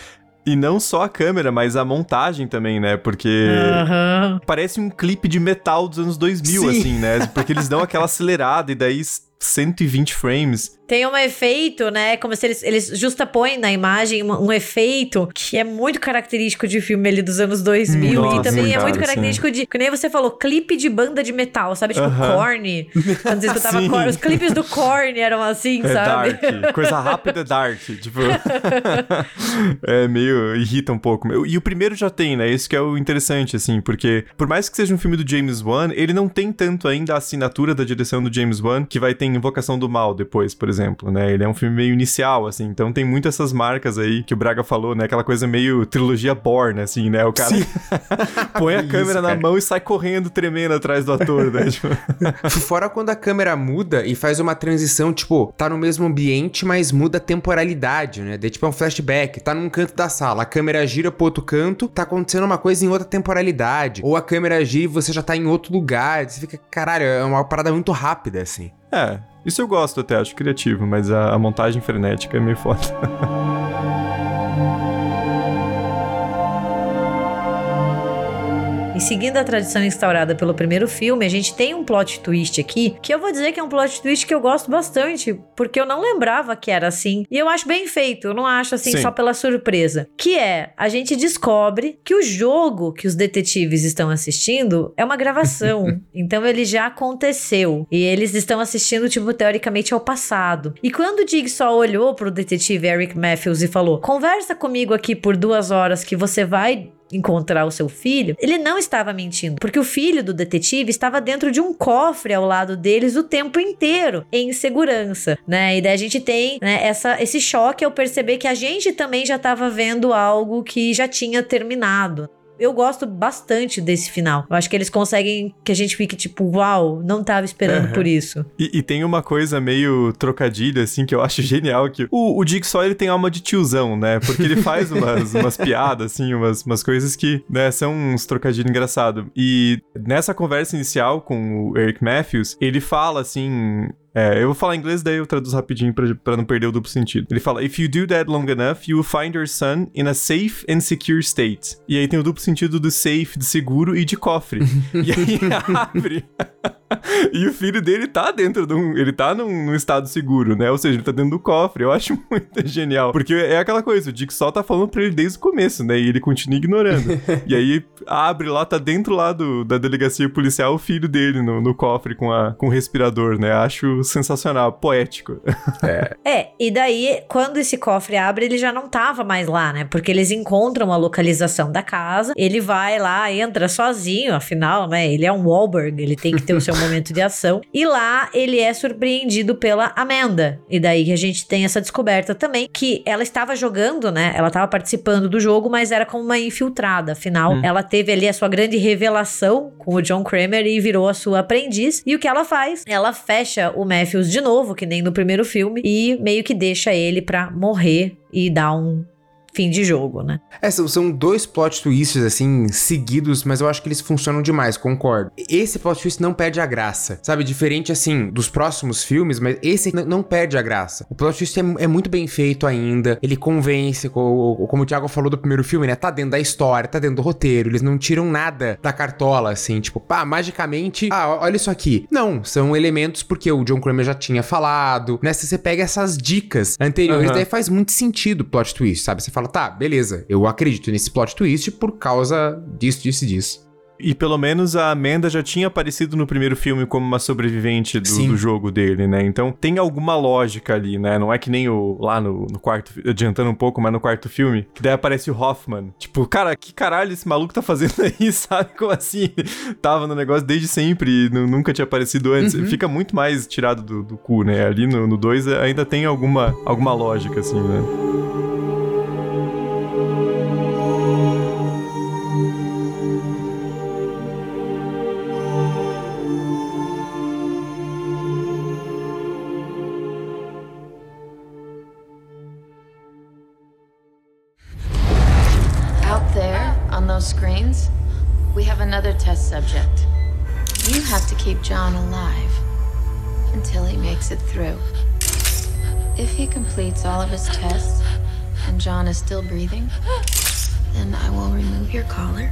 E não só a câmera, mas a montagem também, né? Porque uhum. parece um clipe de metal dos anos 2000, Sim. assim, né? Porque eles dão aquela acelerada e daí 120 frames. Tem um efeito, né? Como se eles, eles justapõem na imagem um, um efeito que é muito característico de filme ali dos anos 2000 Nossa, e também é muito característico sim. de, que nem você falou, clipe de banda de metal, sabe? Tipo uh -huh. Korn. Quando você escutava Korn, os clipes do Korn eram assim, é sabe? Dark. Coisa rápida dark, tipo. é meio irrita um pouco. E o primeiro já tem, né? Isso que é o interessante assim, porque por mais que seja um filme do James Wan, ele não tem tanto ainda a assinatura da direção do James Wan, que vai ter Invocação do Mal depois, por exemplo, né? Ele é um filme meio inicial, assim, então tem muitas essas marcas aí que o Braga falou, né? Aquela coisa meio trilogia Born, assim, né? O cara põe a Isso, câmera cara. na mão e sai correndo, tremendo atrás do ator, né? Tipo... Fora quando a câmera muda e faz uma transição, tipo, tá no mesmo ambiente, mas muda a temporalidade, né? De, tipo, é um flashback, tá num canto da sala, a câmera gira pro outro canto, tá acontecendo uma coisa em outra temporalidade. Ou a câmera gira e você já tá em outro lugar, você fica, caralho, é uma parada muito rápida, assim. É, isso eu gosto até, acho criativo, mas a, a montagem frenética é meio foda. E seguindo a tradição instaurada pelo primeiro filme, a gente tem um plot twist aqui, que eu vou dizer que é um plot twist que eu gosto bastante, porque eu não lembrava que era assim. E eu acho bem feito, eu não acho assim Sim. só pela surpresa. Que é, a gente descobre que o jogo que os detetives estão assistindo é uma gravação. então ele já aconteceu. E eles estão assistindo, tipo, teoricamente ao passado. E quando o Jigsaw olhou pro detetive Eric Matthews e falou: Conversa comigo aqui por duas horas que você vai encontrar o seu filho, ele não estava mentindo, porque o filho do detetive estava dentro de um cofre ao lado deles o tempo inteiro, em segurança, né? E daí a gente tem né, essa, esse choque ao perceber que a gente também já estava vendo algo que já tinha terminado. Eu gosto bastante desse final. Eu acho que eles conseguem que a gente fique tipo, uau, não tava esperando Aham. por isso. E, e tem uma coisa meio trocadilho, assim, que eu acho genial, que o, o Jigsaw, ele tem alma de tiozão, né? Porque ele faz umas, umas piadas, assim, umas, umas coisas que, né, são uns trocadilhos engraçados. E nessa conversa inicial com o Eric Matthews, ele fala, assim... É, eu vou falar em inglês, daí eu traduzo rapidinho pra, pra não perder o duplo sentido. Ele fala: If you do that long enough, you will find your son in a safe and secure state. E aí tem o duplo sentido do safe, de seguro e de cofre. e aí abre. e o filho dele tá dentro de um. Ele tá num, num estado seguro, né? Ou seja, ele tá dentro do cofre. Eu acho muito genial. Porque é aquela coisa, o Dick só tá falando pra ele desde o começo, né? E ele continua ignorando. e aí abre lá, tá dentro lá do, da delegacia policial o filho dele no, no cofre com, a, com o respirador, né? Acho sensacional, poético. É, e daí, quando esse cofre abre, ele já não tava mais lá, né? Porque eles encontram a localização da casa, ele vai lá, entra sozinho, afinal, né? Ele é um Wahlberg, ele tem que ter o seu momento de ação. E lá ele é surpreendido pela Amanda. E daí que a gente tem essa descoberta também, que ela estava jogando, né? Ela estava participando do jogo, mas era como uma infiltrada. Afinal, ela teve ali a sua grande revelação com o John Kramer e virou a sua aprendiz. E o que ela faz? Ela fecha o Matthews de novo, que nem no primeiro filme, e meio que deixa ele pra morrer e dar um fim de jogo, né? É, são, são dois plot twists, assim, seguidos, mas eu acho que eles funcionam demais, concordo. Esse plot twist não perde a graça, sabe? Diferente, assim, dos próximos filmes, mas esse não perde a graça. O plot twist é, é muito bem feito ainda, ele convence, co- como o Thiago falou do primeiro filme, né? Tá dentro da história, tá dentro do roteiro, eles não tiram nada da cartola, assim, tipo, pá, magicamente, ah, olha isso aqui. Não, são elementos porque o John Kramer já tinha falado, né? Se você pega essas dicas anteriores, Aham. daí faz muito sentido o plot twist, sabe? Você fala, tá, beleza, eu acredito nesse plot twist por causa disso, disso e disso. E pelo menos a Amanda já tinha aparecido no primeiro filme como uma sobrevivente do, do jogo dele, né? Então tem alguma lógica ali, né? Não é que nem o lá no, no quarto, adiantando um pouco, mas no quarto filme, que daí aparece o Hoffman. Tipo, cara, que caralho esse maluco tá fazendo aí, sabe? Como assim? Tava no negócio desde sempre e nu- nunca tinha aparecido antes. Fica muito mais tirado do, do cu, né? Ali no 2 ainda tem alguma, alguma lógica, assim, né? Test subject. You have to keep John alive until he makes it through. If he completes all of his tests and John is still breathing, then I will remove your collar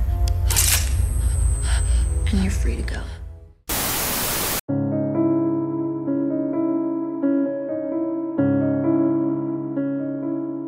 and you're free to go.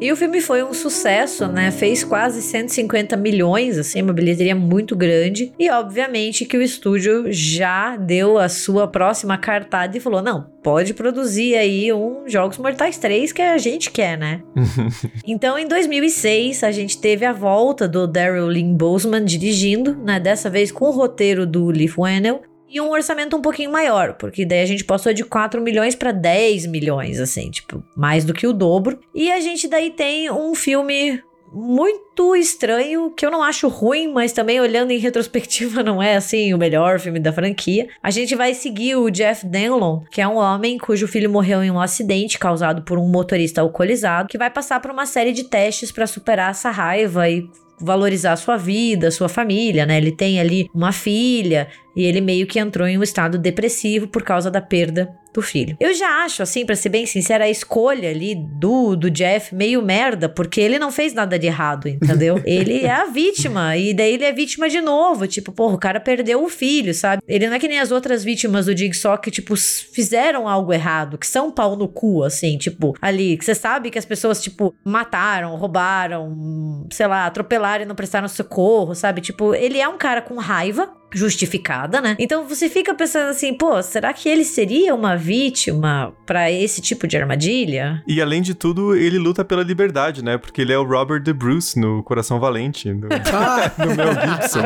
E o filme foi um sucesso, né? Fez quase 150 milhões, assim, uma bilheteria muito grande. E obviamente que o estúdio já deu a sua próxima cartada e falou: não, pode produzir aí um Jogos Mortais 3 que a gente quer, né? então, em 2006, a gente teve a volta do Daryl Lynn Boseman dirigindo, né? Dessa vez com o roteiro do Leaf Whannell. E um orçamento um pouquinho maior, porque daí a gente passou de 4 milhões para 10 milhões, assim, tipo, mais do que o dobro. E a gente daí tem um filme muito estranho, que eu não acho ruim, mas também olhando em retrospectiva não é assim o melhor filme da franquia. A gente vai seguir o Jeff Denlon, que é um homem cujo filho morreu em um acidente causado por um motorista alcoolizado, que vai passar por uma série de testes para superar essa raiva e valorizar sua vida, sua família, né? Ele tem ali uma filha e ele meio que entrou em um estado depressivo por causa da perda do filho. Eu já acho, assim, para ser bem sincera, a escolha ali do, do Jeff meio merda, porque ele não fez nada de errado, entendeu? ele é a vítima, e daí ele é vítima de novo. Tipo, porra, o cara perdeu o filho, sabe? Ele não é que nem as outras vítimas do Jigsaw que, tipo, fizeram algo errado, que são pau no cu, assim, tipo, ali, que você sabe que as pessoas, tipo, mataram, roubaram, sei lá, atropelaram e não prestaram socorro, sabe? Tipo, ele é um cara com raiva, justificada, né? Então você fica pensando assim, pô, será que ele seria uma vítima para esse tipo de armadilha? E além de tudo, ele luta pela liberdade, né? Porque ele é o Robert De Bruce no Coração Valente, no, no Mel Gibson.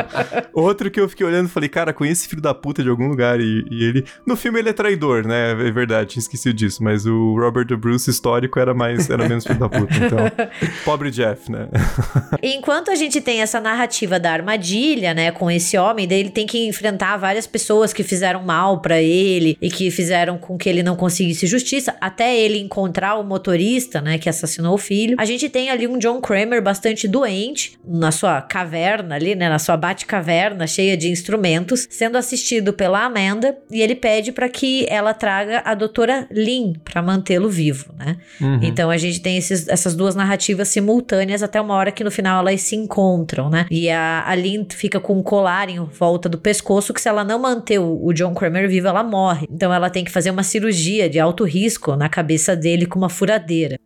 Outro que eu fiquei olhando e falei, cara, conhece esse filho da puta de algum lugar. E, e, ele. No filme ele é traidor, né? É verdade, tinha esquecido disso. Mas o Robert De Bruce histórico era mais, era menos filho da puta. Então, pobre Jeff, né? Enquanto a gente tem essa narrativa da armadilha, né, com esse homem, dele tem que enfrentar várias pessoas que fizeram mal para ele e que fizeram com que ele não conseguisse justiça, até ele encontrar o motorista, né, que assassinou o filho. A gente tem ali um John Kramer bastante doente na sua caverna ali, né, na sua bate-caverna cheia de instrumentos, sendo assistido pela Amanda e ele pede para que ela traga a doutora Lynn para mantê-lo vivo, né? Uhum. Então a gente tem esses, essas duas narrativas simultâneas até uma hora que no final elas se encontram, né? E a, a Lynn fica com um colar em volta do pescoço que se ela não manter o, o John Kramer vivo, ela morre. Então ela tem que fazer uma cirurgia de alto risco na cabeça dele com uma furadeira.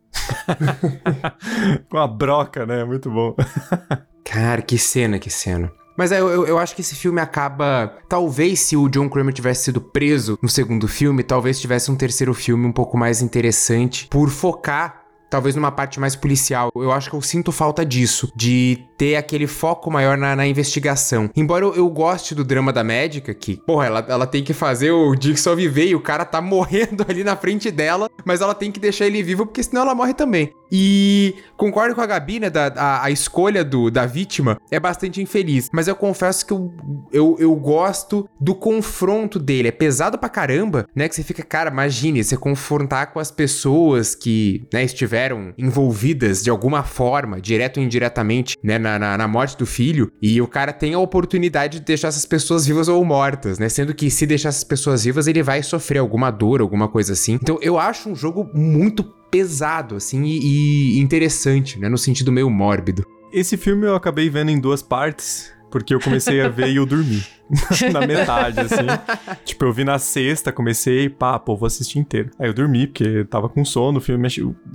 com a broca, né? Muito bom. Cara, que cena, que cena. Mas eu, eu, eu, acho que esse filme acaba. Talvez se o John Kramer tivesse sido preso no segundo filme, talvez tivesse um terceiro filme um pouco mais interessante por focar talvez numa parte mais policial. Eu acho que eu sinto falta disso, de ter aquele foco maior na, na investigação. Embora eu, eu, goste do drama da médica, que, porra, ela, ela tem que fazer o Dixon viver e o cara tá morrendo ali na frente dela, mas ela tem que deixar ele vivo, porque senão ela morre também. E concordo com a Gabi, né? Da, a, a escolha do, da vítima é bastante infeliz. Mas eu confesso que eu, eu, eu gosto do confronto dele. É pesado pra caramba, né? Que você fica, cara, imagine você confrontar com as pessoas que né, estiveram envolvidas de alguma forma, direto ou indiretamente, né? Na, na, na morte do filho. E o cara tem a oportunidade de deixar essas pessoas vivas ou mortas, né? Sendo que se deixar essas pessoas vivas, ele vai sofrer alguma dor, alguma coisa assim. Então eu acho um jogo muito pesado, assim, e, e interessante, né? No sentido meio mórbido. Esse filme eu acabei vendo em duas partes, porque eu comecei a ver e eu dormi. na metade, assim. tipo, eu vi na sexta, comecei, pá, pô, vou assistir inteiro. Aí eu dormi, porque tava com sono, o filme.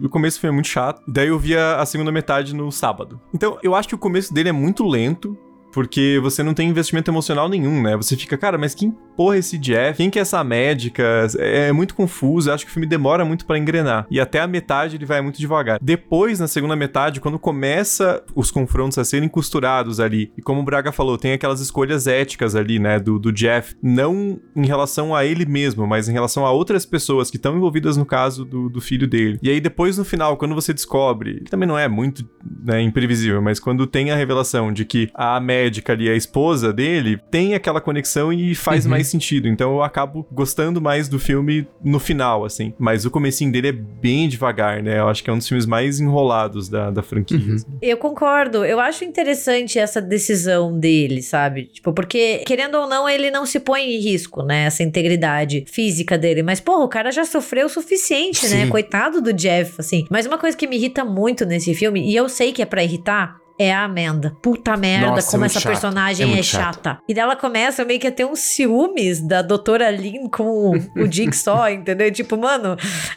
O começo foi muito chato. Daí eu vi a, a segunda metade no sábado. Então, eu acho que o começo dele é muito lento. Porque você não tem investimento emocional nenhum, né? Você fica, cara, mas quem porra é esse Jeff? Quem que é essa médica? É, é muito confuso, eu acho que o filme demora muito para engrenar. E até a metade ele vai muito devagar. Depois, na segunda metade, quando começa os confrontos a serem costurados ali, e como o Braga falou, tem aquelas escolhas éticas ali, né, do, do Jeff, não em relação a ele mesmo, mas em relação a outras pessoas que estão envolvidas no caso do, do filho dele. E aí depois, no final, quando você descobre, também não é muito né, imprevisível, mas quando tem a revelação de que a médica médica ali, a esposa dele, tem aquela conexão e faz uhum. mais sentido. Então eu acabo gostando mais do filme no final, assim. Mas o comecinho dele é bem devagar, né? Eu acho que é um dos filmes mais enrolados da, da franquia. Uhum. Assim. Eu concordo. Eu acho interessante essa decisão dele, sabe? Tipo, porque, querendo ou não, ele não se põe em risco, né? Essa integridade física dele. Mas, porra, o cara já sofreu o suficiente, né? Sim. né? Coitado do Jeff, assim. Mas uma coisa que me irrita muito nesse filme, e eu sei que é para irritar, é a Amanda. Puta merda, Nossa, como é essa chato. personagem é, é chata. E dela começa meio que a ter uns ciúmes da doutora Lynn com o Jigsaw, entendeu? Tipo, mano,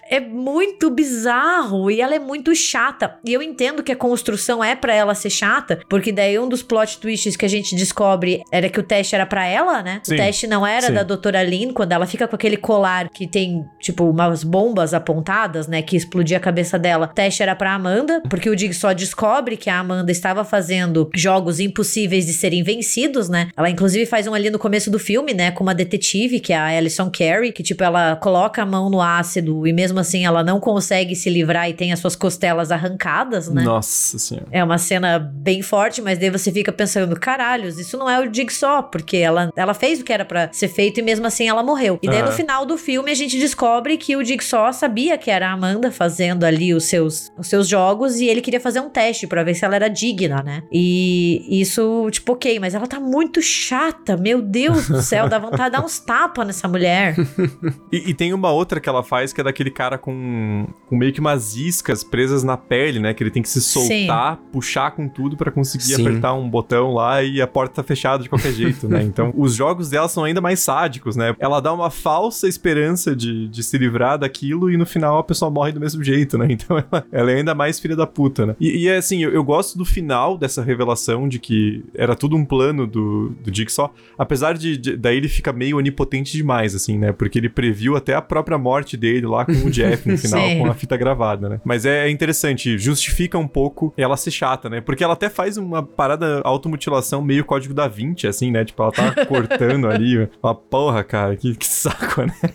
é muito bizarro e ela é muito chata. E eu entendo que a construção é para ela ser chata, porque daí um dos plot twists que a gente descobre era que o teste era para ela, né? Sim. O teste não era Sim. da doutora Lynn, quando ela fica com aquele colar que tem, tipo, umas bombas apontadas, né? Que explodia a cabeça dela. O teste era pra Amanda, porque o Jigsaw descobre que a Amanda está estava fazendo jogos impossíveis de serem vencidos, né? Ela inclusive faz um ali no começo do filme, né, com uma detetive, que é a Alison Carey, que tipo ela coloca a mão no ácido e mesmo assim ela não consegue se livrar e tem as suas costelas arrancadas, né? Nossa senhora. É uma cena bem forte, mas daí você fica pensando, caralhos, isso não é o Jigsaw, porque ela, ela fez o que era para ser feito e mesmo assim ela morreu. E daí uhum. no final do filme a gente descobre que o Jigsaw sabia que era a Amanda fazendo ali os seus, os seus jogos e ele queria fazer um teste para ver se ela era digna digna, né? E isso, tipo, ok, mas ela tá muito chata, meu Deus do céu, dá vontade de dar uns tapas nessa mulher. E, e tem uma outra que ela faz que é daquele cara com, com meio que umas iscas presas na pele, né? Que ele tem que se soltar, puxar com tudo pra conseguir Sim. apertar um botão lá e a porta tá fechada de qualquer jeito, né? Então, os jogos dela são ainda mais sádicos, né? Ela dá uma falsa esperança de, de se livrar daquilo e no final a pessoa morre do mesmo jeito, né? Então ela, ela é ainda mais filha da puta, né? E, e é assim, eu, eu gosto do final dessa revelação de que era tudo um plano do, do Jigsaw, apesar de, de- daí ele fica meio onipotente demais, assim, né? Porque ele previu até a própria morte dele lá com o Jeff no final, com a fita gravada, né? Mas é interessante, justifica um pouco ela ser chata, né? Porque ela até faz uma parada automutilação meio código da 20, assim, né? Tipo, ela tá cortando ali. Uma porra, cara, que, que saco, né?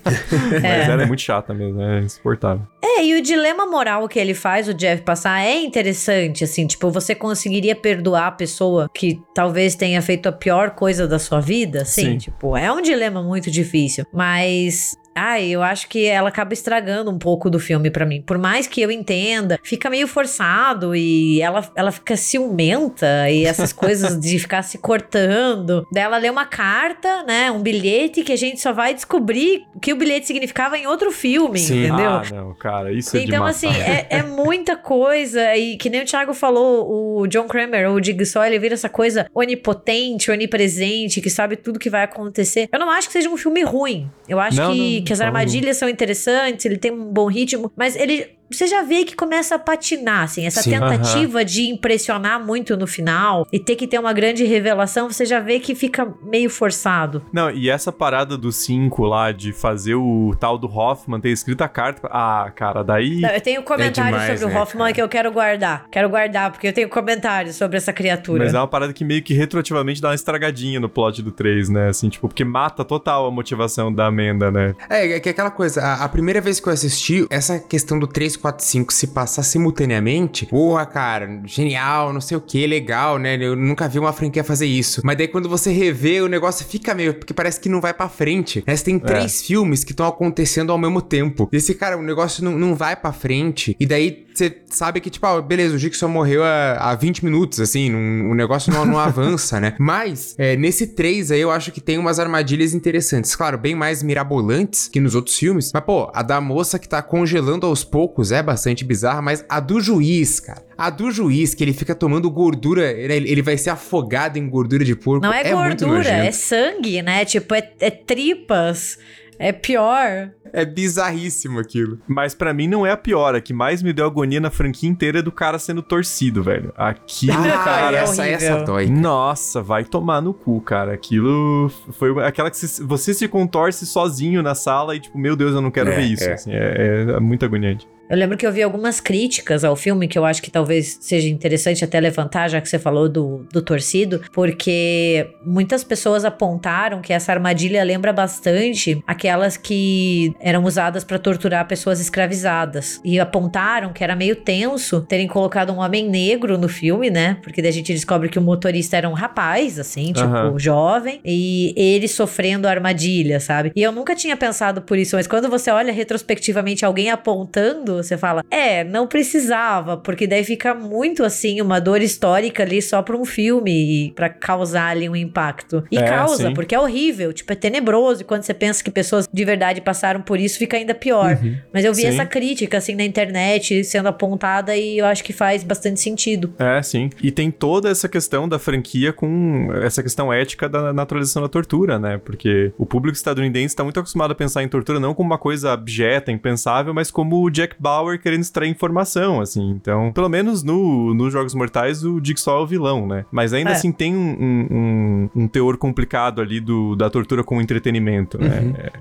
Mas ela é muito chata mesmo, é insuportável. É, e o dilema moral que ele faz o Jeff passar é interessante, assim, tipo, você conseguiria perdoar a pessoa que talvez tenha feito a pior coisa da sua vida? Sim, Sim. tipo, é um dilema muito difícil, mas Ai, eu acho que ela acaba estragando um pouco do filme pra mim. Por mais que eu entenda, fica meio forçado e ela, ela fica ciumenta e essas coisas de ficar se cortando. Daí ela lê uma carta, né? Um bilhete que a gente só vai descobrir o que o bilhete significava em outro filme, Sim. entendeu? Ah, não, cara, isso é Então, assim, é, é muita coisa. E que nem o Thiago falou, o John Kramer, o Jigsaw, ele vira essa coisa onipotente, onipresente, que sabe tudo que vai acontecer. Eu não acho que seja um filme ruim. Eu acho Não, que, não, que as não. armadilhas são interessantes, ele tem um bom ritmo, mas ele. Você já vê que começa a patinar, assim, essa Sim. tentativa de impressionar muito no final e ter que ter uma grande revelação, você já vê que fica meio forçado. Não, e essa parada do 5 lá, de fazer o tal do Hoffman ter escrito a carta. Ah, cara, daí. Não, eu tenho comentários demais, sobre né, o Hoffman cara? que eu quero guardar. Quero guardar, porque eu tenho comentários sobre essa criatura. Mas é uma parada que meio que retroativamente dá uma estragadinha no plot do 3, né? Assim, tipo, porque mata total a motivação da Amanda, né? É, é que aquela coisa, a, a primeira vez que eu assisti, essa questão do 3, 4, 5 se passar simultaneamente, porra, cara, genial, não sei o que, legal, né? Eu nunca vi uma franquia fazer isso. Mas daí quando você revê, o negócio fica meio, porque parece que não vai pra frente. Né? Você tem três filmes que estão acontecendo ao mesmo tempo. E esse cara, o negócio não, não vai pra frente. E daí você sabe que, tipo, ah, beleza, o Jigsaw morreu há, há 20 minutos, assim, não- o negócio não, não avança, né? Mas, é, nesse 3 aí, eu acho que tem umas armadilhas interessantes. Claro, bem mais mirabolantes que nos outros filmes. Mas, pô, a da moça que tá congelando aos poucos é bastante bizarra, mas a do juiz, cara. A do juiz, que ele fica tomando gordura, né, ele ele vai ser afogado em gordura de porco. Não é, muito gordura, é sangue, né? Tipo, é, é tripas. É pior. É bizarríssimo aquilo. Mas pra mim não é a pior. A que mais me deu agonia na franquia inteira é do cara sendo torcido, velho. Aquilo, Ah, cara. é essa, horrível. essa dói. Nossa, vai tomar no cu, cara. Aquilo foi aquela que se- você se contorce sozinho na sala e, tipo, meu Deus, eu não quero É, ver isso. é. assim, é, é muito agoniante. Eu lembro que eu vi algumas críticas ao filme que eu acho que talvez seja interessante até levantar, já que você falou do, do torcido, porque muitas pessoas apontaram que essa armadilha lembra bastante aquelas que eram usadas para torturar pessoas escravizadas. E apontaram que era meio tenso terem colocado um homem negro no filme, né? Porque daí a gente descobre que o motorista era um rapaz, assim, tipo, Aham. jovem, e ele sofrendo a armadilha, sabe? E eu nunca tinha pensado por isso, mas quando você olha retrospectivamente alguém apontando, você fala, é, não precisava, porque daí fica muito assim, uma dor histórica ali só pra um filme, e pra causar ali um impacto. E É, causa, sim. porque é horrível, tipo, é tenebroso, e quando você pensa que pessoas de verdade passaram por isso, fica ainda pior. Mas eu vi Sim. essa crítica, assim, na internet, sendo apontada, e eu acho que faz bastante sentido. É, sim. E tem toda essa questão da franquia com essa questão ética da naturalização da tortura, né? Porque o público estadunidense está muito acostumado a pensar em tortura não como uma coisa abjeta, impensável, mas como o Jack Bauer querendo extrair informação, assim. Então, pelo menos no, nos Jogos Mortais, o Jigsaw é o vilão, né? Mas ainda É. assim tem um, um- um- um teor complicado ali do, da tortura como entretenimento, né? É,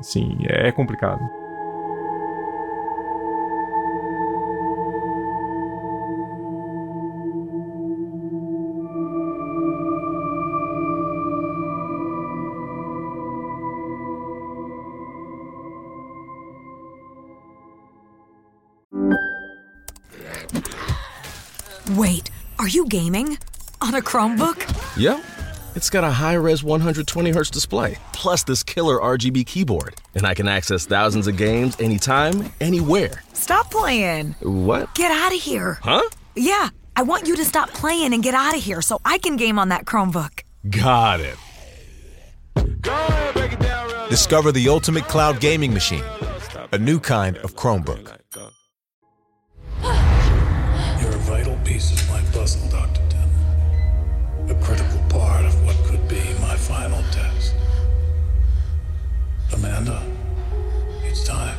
sim, é complicado. Wait, are you gaming? On a Chromebook? Yep. It's got a high res 120 hertz display, plus this killer RGB keyboard. And I can access thousands of games anytime, anywhere. Stop playing. What? Get out of here. Huh? Yeah, I want you to stop playing and get out of here so I can game on that Chromebook. Got it. Discover the ultimate cloud gaming machine, a new kind of Chromebook. Piece of my puzzle, Dr. Tim. A critical part of what could be my final test. Amanda, it's time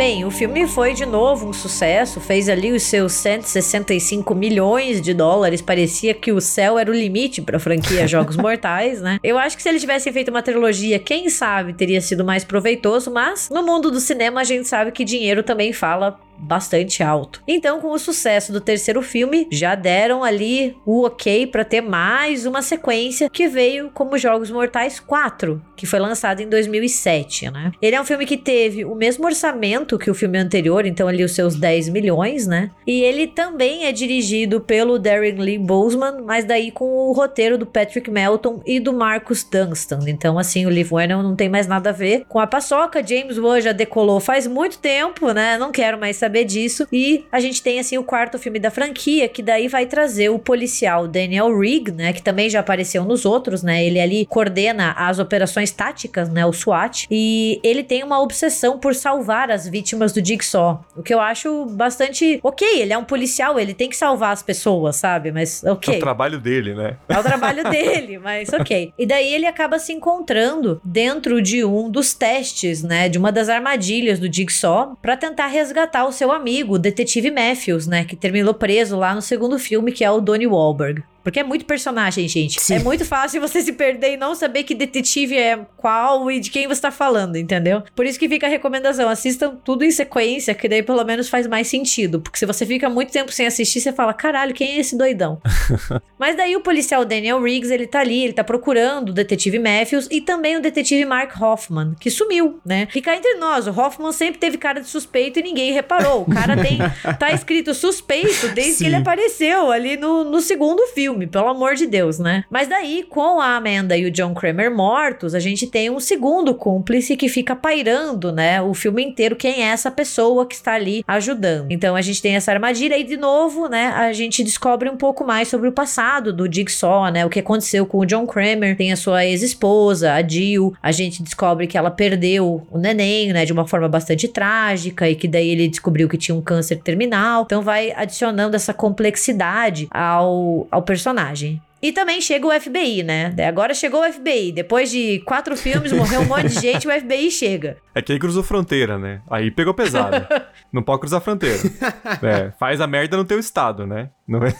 bem, o filme foi de novo um sucesso, fez ali os seus 165 milhões de dólares. Parecia que o céu era o limite pra franquia Jogos Mortais, né? Eu acho que se ele tivesse feito uma trilogia, quem sabe teria sido mais proveitoso, mas no mundo do cinema a gente sabe que dinheiro também fala bastante alto. Então, com o sucesso do terceiro filme, já deram ali o ok para ter mais uma sequência que veio como Jogos Mortais 4, que foi lançado em 2007, né? Ele é um filme que teve o mesmo orçamento que o filme anterior, então ali os seus 10 milhões, né? E ele também é dirigido pelo Darren Lee Boseman, mas daí com o roteiro do Patrick Melton e do Marcus Dunstan. Então, assim, o Liv Werner não tem mais nada a ver com a paçoca. James Wan já decolou faz muito tempo, né? Não quero mais saber disso. E a gente tem, assim, o quarto filme da franquia, que daí vai trazer o policial Daniel Rigg, né? Que também já apareceu nos outros, né? Ele ali coordena as operações táticas, né? O SWAT. E ele tem uma obsessão por salvar as vítimas do Jigsaw. O que eu acho bastante. Ok, ele é um policial, ele tem que salvar as pessoas, sabe? Mas ok. É o trabalho dele, né? É o trabalho dele, mas ok. E daí ele acaba se encontrando dentro de um dos testes, né? De uma das armadilhas do Jigsaw para tentar resgatar o seu amigo, o detetive Matthews, né? Que terminou preso lá no segundo filme, que é o Donnie Wahlberg. Porque é muito personagem, gente. Sim. É muito fácil você se perder e não saber que detetive é qual e de quem você tá falando, entendeu? Por isso que fica a recomendação: assistam tudo em sequência, que daí pelo menos faz mais sentido. Porque se você fica muito tempo sem assistir, você fala: caralho, quem é esse doidão? Mas daí o policial Daniel Riggs, ele tá ali, ele tá procurando o detetive Matthews e também o detetive Mark Hoffman, que sumiu, né? E cá entre nós, o Hoffman sempre teve cara de suspeito e ninguém reparou. O cara tem. tá escrito suspeito desde que ele apareceu ali no, no segundo filme, pelo amor de Deus, né? Mas daí, com a Amanda e o John Kramer mortos, a gente tem um segundo cúmplice que fica pairando, né? O filme inteiro, quem é essa pessoa que está ali ajudando. Então a gente tem essa armadilha e, de novo, né? A gente descobre um pouco mais sobre o passado do Jigsaw, né? O que aconteceu com o John Kramer. Tem a sua ex-esposa, a Jill. A gente descobre que ela perdeu o neném, né? De uma forma bastante trágica e que daí ele descobriu que tinha um câncer terminal. Então vai adicionando essa complexidade ao, ao personagem personagem. E também chega o FBI, né? Agora chegou o FBI. Depois de quatro filmes, morreu um monte de gente, o FBI chega. É que aí cruzou fronteira, né? Aí pegou pesado. não pode cruzar fronteira. É, faz a merda no teu estado, né? Não é?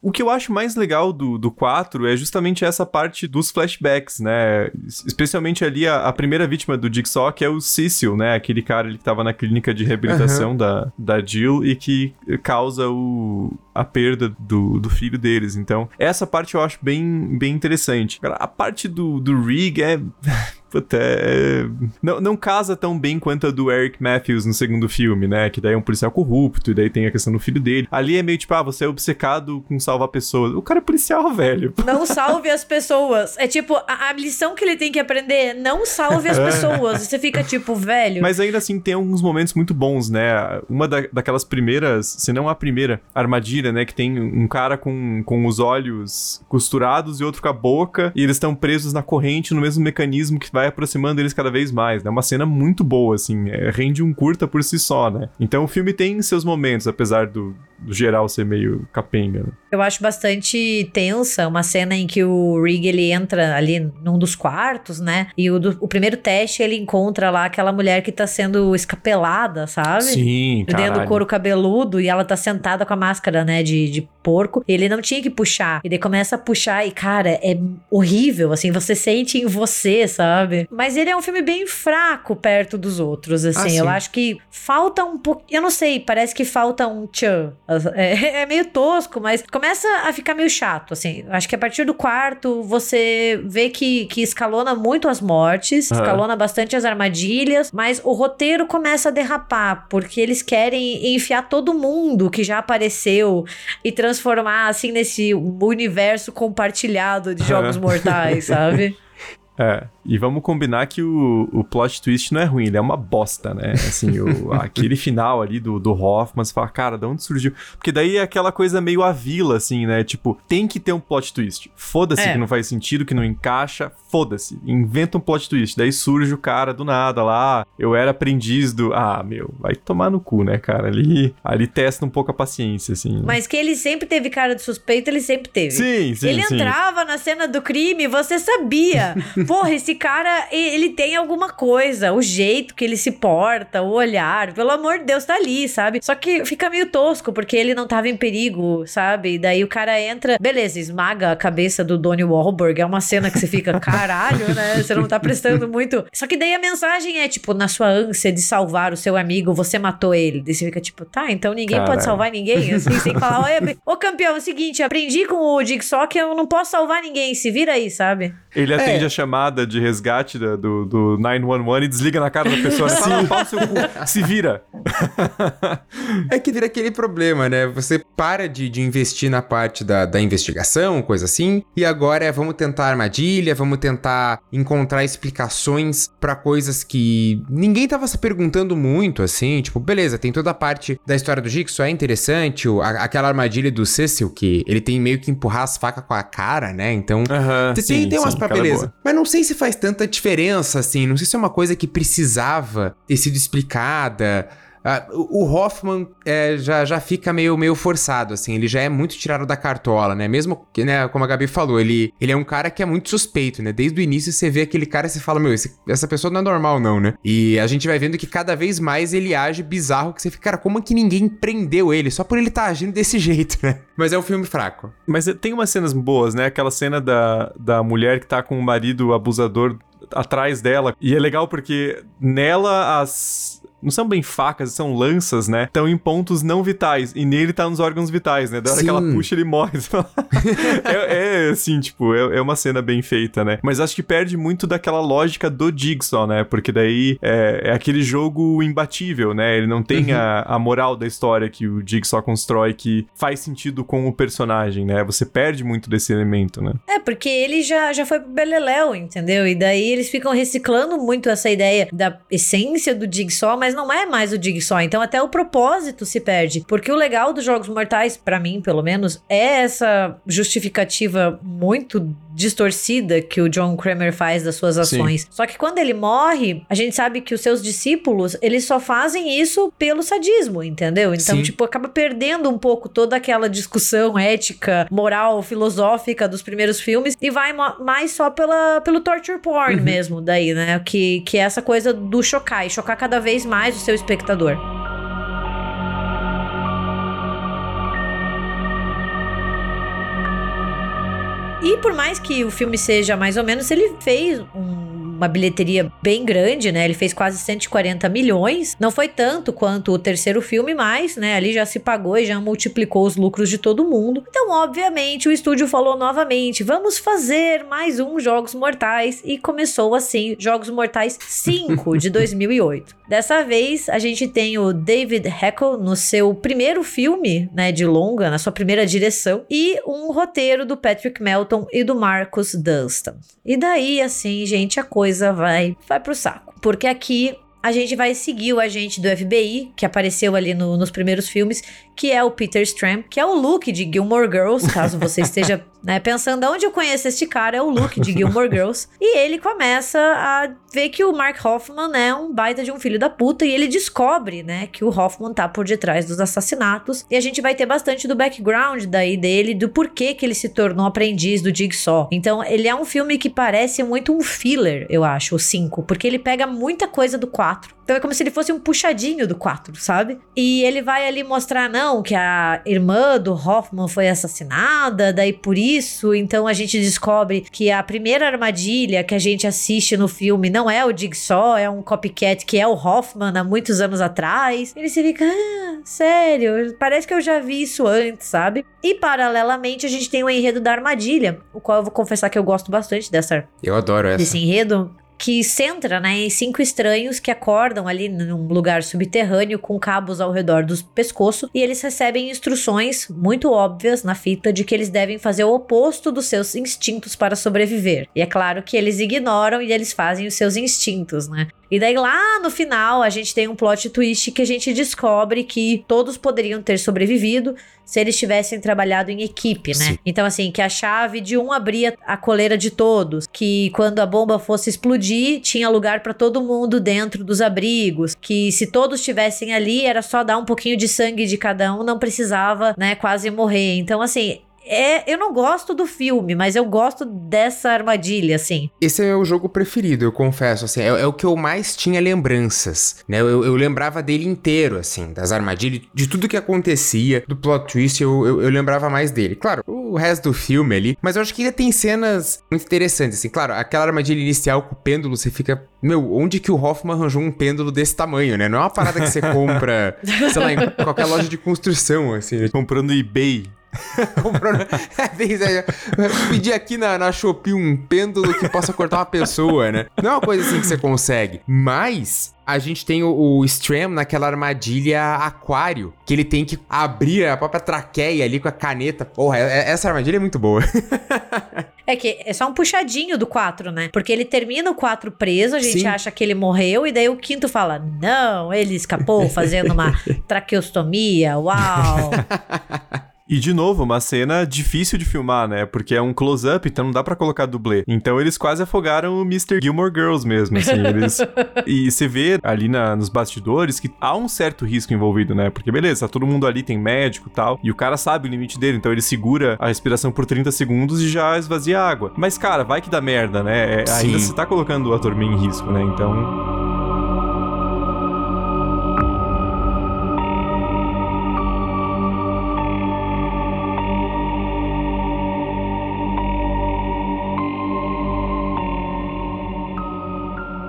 o que eu acho mais legal do, do 4 é justamente essa parte dos flashbacks, né? Especialmente ali a, a primeira vítima do Jigsaw, que é o Cecil, né? Aquele cara ele que tava na clínica de reabilitação Uhum. da, da Jill e que causa o, a perda do, do filho deles. Então, essa parte eu acho bem, bem interessante. A parte do, do Rig é. Puta, é... Não, não casa tão bem quanto a do Eric Matthews no segundo filme, né? Que daí é um policial corrupto, e daí tem a questão do filho dele. Ali é meio tipo, ah, você é obcecado com salvar pessoas. O cara é policial, velho. Não salve as pessoas. É tipo, a, a lição que ele tem que aprender é não salve as pessoas. Você fica tipo, velho. Mas ainda assim tem alguns momentos muito bons, né? Uma da- daquelas primeiras, se não a primeira armadilha, né? Que tem um cara com, com os olhos costurados e outro com a boca, e eles estão presos na corrente no mesmo mecanismo que vai aproximando eles cada vez mais, né? Uma cena muito boa, assim, é, rende um curta por si só, né? Então o filme tem seus momentos, apesar do, do geral ser meio capenga. né? Eu acho bastante tensa uma cena em que o Rig ele entra ali num dos quartos, né? E o, do- o primeiro teste ele encontra lá aquela mulher que tá sendo escapelada, sabe? Sim, Dentro do caralho. couro cabeludo e ela tá sentada com a máscara, né, de, de porco. Ele não tinha que puxar. E daí começa a puxar e, cara, é horrível, assim, você sente em você, sabe? Mas ele é um filme bem fraco perto dos outros, assim. sim. eu acho que falta um pouco. Eu não sei, parece que falta um tchan. É, é meio tosco, mas começa a ficar meio chato, assim. Acho que a partir do quarto você vê que, que escalona muito as mortes, Aham. escalona bastante as armadilhas, mas o roteiro começa a derrapar, porque eles querem enfiar todo mundo que já apareceu e transformar, assim, nesse universo compartilhado de jogos mortais, sabe? É, e vamos combinar que o, o plot twist não é ruim, ele é uma bosta, né? Assim, o, aquele final ali do, do Hoffman, você fala, cara, de onde surgiu? Porque daí é aquela coisa meio a vila, assim, né? Tipo, tem que ter um plot twist. Foda-se É. que não faz sentido, que não encaixa, foda-se. Inventa um plot twist. Daí surge o cara do nada lá, "Ah, eu era aprendiz do. Ah, meu, vai tomar no cu, né, cara? Ali, ali testa um pouco a paciência, assim. né? Mas que ele sempre teve cara de suspeito, ele sempre teve. Sim, sim, Ele sim. entrava na cena do crime, você sabia. Porra, esse cara, e- ele tem alguma coisa. O jeito que ele se porta, o olhar. Pelo amor de Deus, tá ali, sabe? Só que fica meio tosco, porque ele não tava em perigo, sabe? Daí o cara entra, beleza, esmaga a cabeça do Donnie Wahlberg. É uma cena que você fica, caralho, né? Você não tá prestando muito. Só que daí a mensagem é, tipo, na sua ânsia de salvar o seu amigo, você matou ele. Daí você fica, tipo, tá, então ninguém Caralho. pode salvar ninguém, assim, sem falar, Oi, ô campeão, é o seguinte, aprendi com o Jigsaw que eu não posso salvar ninguém, se vira aí, sabe? Ele atende É. a chamada de resgate da- do, do 911 e desliga na cara da pessoa. Assim, "Ah, pau no seu cu, se vira. É que vira aquele problema, né? Você para de, de investir na parte da, da investigação, coisa assim, e agora é vamos tentar armadilha, vamos tentar encontrar explicações pra coisas que ninguém tava se perguntando muito, assim. Tipo, beleza, tem toda a parte da história do Jigsaw, é interessante, o- a- aquela armadilha do Cecil, que ele tem meio que empurrar as facas com a cara, né? Então. Aham, Tem, sim, tem umas sim, pra é beleza. boa. Mas não sei se faz tanta diferença, assim. Não sei se é uma coisa que precisava ter sido explicada. Ah, o Hoffman é, já, já fica meio, meio forçado, assim. Ele já é muito tirado da cartola, né? Mesmo né, como a Gabi falou, ele, ele é um cara que é muito suspeito, né? Desde o início você vê aquele cara e você fala, meu, esse- essa pessoa não é normal, não, né? E a gente vai vendo que cada vez mais ele age bizarro, que você fica, cara, como é que ninguém prendeu ele? Só por ele estar agindo desse jeito, né? Mas é um filme fraco. Mas tem umas cenas boas, né? Aquela cena da, da mulher que tá com o marido abusador atrás dela. E é legal porque nela as. Não são bem facas, são lanças, né? Estão em pontos não vitais. E nele tá nos órgãos vitais, né? Da hora que ela Sim. puxa, ele morre. é, é, assim, tipo, é, é uma cena bem feita, né? Mas acho que perde muito daquela lógica do Jigsaw, né? Porque daí é, é aquele jogo imbatível, né? Ele não tem a, a moral da história que o Jigsaw constrói que faz sentido com o personagem, né? Você perde muito desse elemento, né? É, porque ele já, já foi pro Beleléu, entendeu? E daí eles ficam reciclando muito essa ideia da essência do Jigsaw, mas não é mais o Jigsaw. Então até o propósito se perde. Porque o legal dos Jogos Mortais, pra mim pelo menos, é essa justificativa muito distorcida que o John Kramer faz das suas ações. Só que quando ele morre, a gente sabe que os seus discípulos, eles só fazem isso pelo sadismo, entendeu? Então, Sim. tipo, acaba perdendo um pouco toda aquela discussão ética, moral, filosófica dos primeiros filmes e vai mais só pela, pelo torture porn mesmo, daí, né? Que, que é essa coisa do chocar e chocar cada vez mais o seu espectador. E por mais que o filme seja mais ou menos, ele fez um- uma bilheteria bem grande, né? Ele fez quase 140 milhões. Não foi tanto quanto o terceiro filme, mas, né, ali já se pagou e já multiplicou os lucros de todo mundo. Então, obviamente, o estúdio falou novamente: vamos fazer mais um Jogos Mortais. E começou assim: Jogos Mortais 5 de 2008. Dessa vez, a gente tem o David Heckel no seu primeiro filme, né, de longa, na sua primeira direção, e um roteiro do Patrick Melton e do Marcus Dunstan. E daí, assim, gente, a coisa vai, vai pro saco. Porque aqui a gente vai seguir o agente do FBI, que apareceu ali no- nos primeiros filmes, que é o Peter Stram, que é o Luke de Gilmore Girls, caso você esteja né, pensando onde eu conheço este cara, é o Luke de Gilmore Girls. E ele começa a ver que o Mark Hoffman é um baita de um filho da puta, e ele descobre, né, que o Hoffman tá por detrás dos assassinatos. E a gente vai ter bastante do background daí dele, do porquê que ele se tornou aprendiz do Jigsaw. Então, ele é um filme que parece muito um filler, eu acho, o 5, porque ele pega muita coisa do 4. Então é como se ele fosse um puxadinho do 4, sabe? E ele vai ali mostrar, não, que a irmã do Hoffman foi assassinada, daí por isso, então a gente descobre que a primeira armadilha que a gente assiste no filme não é o Jigsaw, é um copycat que é o Hoffman há muitos anos atrás. Ele se fica, ah, sério, parece que eu já vi isso antes, sabe? E paralelamente a gente tem o enredo da armadilha, o qual eu vou confessar que eu gosto bastante dessa, Eu adoro essa. desse enredo. Que centra né, em cinco estranhos que acordam ali num lugar subterrâneo com cabos ao redor do pescoço e eles recebem instruções muito óbvias na fita de que eles devem fazer o oposto dos seus instintos para sobreviver. E é claro que eles ignoram e eles fazem os seus instintos, né? E daí lá no final a gente tem um plot twist que a gente descobre que todos poderiam ter sobrevivido se eles tivessem trabalhado em equipe, né? Sim. Então assim, que a chave de um abria a coleira de todos, que quando a bomba fosse explodir, tinha lugar para todo mundo dentro dos abrigos, que se todos estivessem ali era só dar um pouquinho de sangue de cada um, não precisava, né, quase morrer. Então assim, é, eu não gosto do filme, mas eu gosto dessa armadilha, assim. Esse é o meu jogo preferido, eu confesso, assim, é, é o que eu mais tinha lembranças, né? Eu, eu lembrava dele inteiro, assim, das armadilhas, de tudo que acontecia, do plot twist, eu, eu, eu lembrava mais dele. Claro, o resto do filme ali, mas eu acho que ainda tem cenas muito interessantes, assim, claro, aquela armadilha inicial com o pêndulo, você fica, meu, onde que o Hoffman arranjou um pêndulo desse tamanho, né? Não é uma parada que você compra, sei lá, em qualquer loja de construção, assim, Comprando eBay. É, aí. Pedir aqui na, na Shopee um pêndulo que possa cortar uma pessoa, né? Não é uma coisa assim que você consegue. Mas. A gente tem o, o Stram naquela armadilha aquário, que ele tem que abrir a própria traqueia ali com a caneta. Porra, é- é- essa armadilha é muito boa. É que é só um puxadinho do 4, né? Porque ele termina o 4 preso, a gente Sim. acha que ele morreu, e daí o quinto fala: Não, ele escapou fazendo uma traqueostomia, uau! E de novo, uma cena difícil de filmar, né? Porque é um close-up, então não dá pra colocar dublê. Então eles quase afogaram o Mr. Gilmore Girls mesmo, assim. Eles... e você vê ali na- nos bastidores que há um certo risco envolvido, né? Porque beleza, tá todo mundo ali, tem médico e tal, e o cara sabe o limite dele, então ele segura a respiração por 30 segundos e já esvazia a água. Mas, cara, vai que dá merda, né? É, ainda você tá colocando o ator meio em risco, né? Então.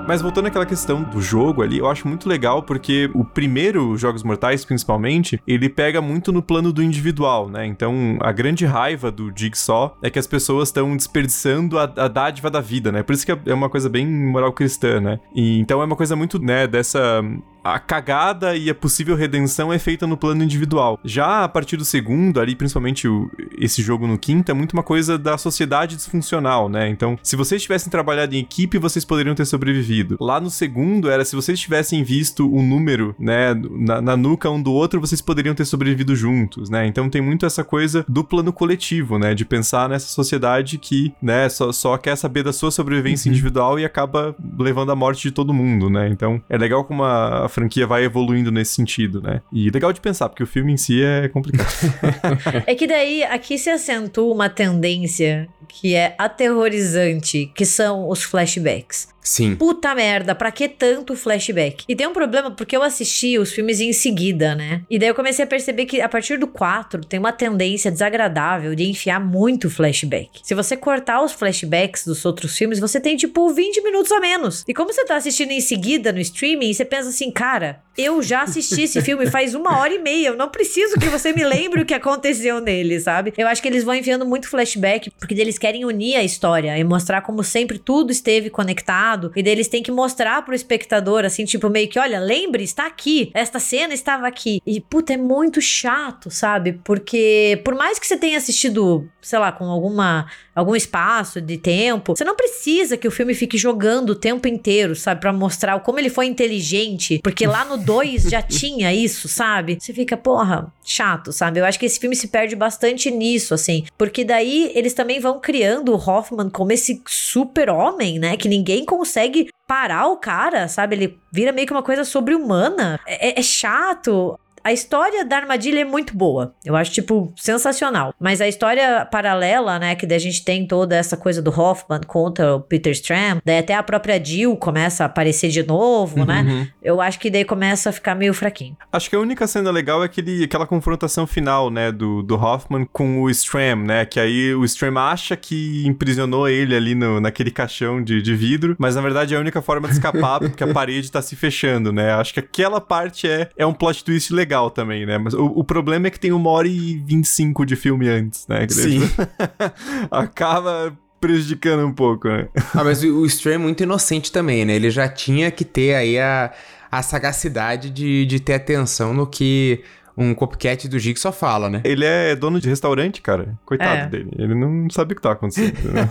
Mas voltando àquela questão do jogo ali, eu acho muito legal porque o primeiro Jogos Mortais, principalmente, ele pega muito no plano do individual, né? Então, a grande raiva do Jigsaw é que as pessoas estão desperdiçando a, a dádiva da vida, né? Por isso que é uma coisa bem moral cristã, né? E, então é uma coisa muito, né, dessa a cagada e a possível redenção é feita no plano individual. Já a partir do segundo, ali, principalmente o- esse jogo no quinto, é muito uma coisa da sociedade disfuncional, né? Então, se vocês tivessem trabalhado em equipe, vocês poderiam ter sobrevivido. Lá no segundo, era se vocês tivessem visto o número, né, na, na nuca um do outro, vocês poderiam ter sobrevivido juntos, né? Então tem muito essa coisa do plano coletivo, né? De pensar nessa sociedade que, né, só, só quer saber da sua sobrevivência individual e acaba levando à morte de todo mundo, né? Então é legal como a, a franquia vai evoluindo nesse sentido, né? E legal de pensar, porque o filme em si é complicado. É que daí aqui se acentua uma tendência que é aterrorizante, que são os flashbacks. Sim. Puta merda, pra que tanto flashback? E tem um problema porque eu assisti os filmes em seguida, né? E daí eu comecei a perceber que a partir do 4 tem uma tendência desagradável de enfiar muito flashback. Se você cortar os flashbacks dos outros filmes, você tem tipo 20 minutos a menos. E como você tá assistindo em seguida no streaming, você pensa assim, cara, eu já assisti esse filme faz uma hora e meia, eu não preciso que você me lembre o que aconteceu nele, sabe? Eu acho que eles vão enfiando muito flashback porque eles querem unir a história e mostrar como sempre tudo esteve conectado. E eles têm que mostrar pro espectador, assim, tipo, meio que, olha, lembre, está aqui. Esta cena estava aqui. E, puta, é muito chato, sabe? Porque por mais que você tenha assistido, sei lá, com alguma algum espaço de tempo, você não precisa que o filme fique jogando o tempo inteiro, sabe? Pra mostrar como ele foi inteligente. Porque lá no 2 já tinha isso, sabe? Você fica, porra, chato, sabe? Eu acho que esse filme se perde bastante nisso, assim. Porque daí eles também vão criando o Hoffman como esse super-homem, né? Que ninguém consegue parar o cara, sabe? Ele vira meio que uma coisa sobre-humana. É, é chato. A história da armadilha é muito boa. Eu acho, tipo, sensacional. Mas a história paralela, né, que daí a gente tem toda essa coisa do Hoffman contra o Peter Stram, daí até a própria Jill começa a aparecer de novo, né? Uhum. Eu acho que daí começa a ficar meio fraquinho. Acho que a única cena legal é aquele, aquela confrontação final, né, do, do Hoffman com o Stram, né, que aí o Stram acha que imprisionou ele ali no, naquele caixão de, de vidro, mas na verdade é a única forma de escapar porque a parede tá se fechando, né? Acho que aquela parte é, é um plot twist legal também, né? Mas o, o problema é que tem uma hora e 25 de filme antes, né? Que Sim. tipo, Acaba prejudicando um pouco, né? Ah, mas o, o Stray é muito inocente também, né? Ele já tinha que ter aí a, a sagacidade de, de ter atenção no que um copycat do Jigsaw fala, né? Ele é dono de restaurante, cara. Coitado É. dele. Ele não sabe o que tá acontecendo. né?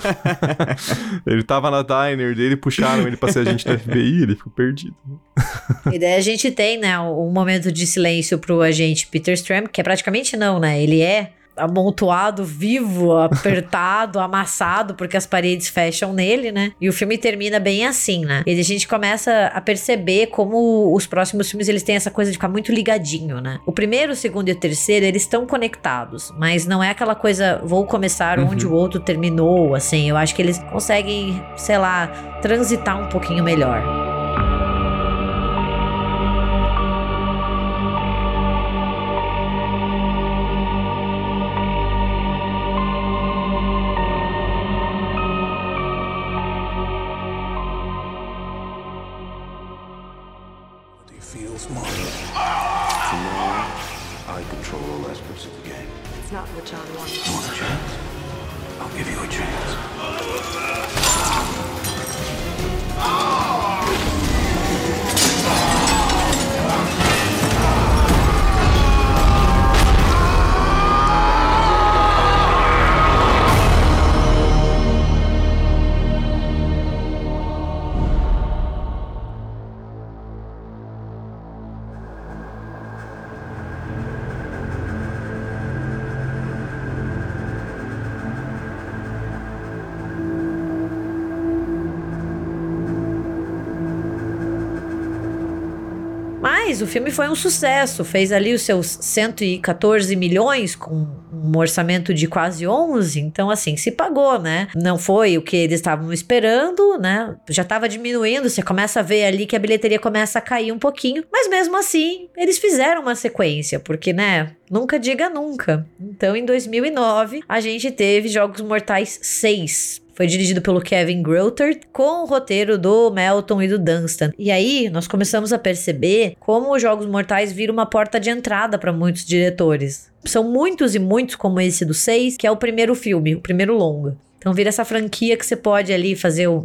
ele tava na diner dele, puxaram ele pra ser agente da FBI, ele ficou perdido. E daí a gente tem, né, um momento de silêncio pro agente Peter Stram, que é praticamente não, né? Ele é amontoado, vivo, apertado, amassado, porque as paredes fecham nele, né? E o filme termina bem assim, né? E a gente começa a perceber como os próximos filmes eles têm essa coisa de ficar muito ligadinho, né? O primeiro, o segundo e o terceiro, eles estão conectados, mas não é aquela coisa vou começar onde o outro terminou, assim. Eu acho que eles conseguem, sei lá, transitar um pouquinho melhor. Filme foi um sucesso, fez ali os seus 114 milhões com um orçamento de quase 11, então assim, se pagou, né? Não foi o que eles estavam esperando, né? Já estava diminuindo, você começa a ver ali que a bilheteria começa a cair um pouquinho, mas mesmo assim, eles fizeram uma sequência, porque, né, nunca diga nunca. Então, em 2009, a gente teve Jogos Mortais 6, foi dirigido pelo Kevin Groter, com o roteiro do Melton e do Dunstan. E aí, nós começamos a perceber como os Jogos Mortais viram uma porta de entrada para muitos diretores. São muitos e muitos, como esse do 6, que é o primeiro filme, o primeiro longa. Então vira essa franquia que você pode ali fazer um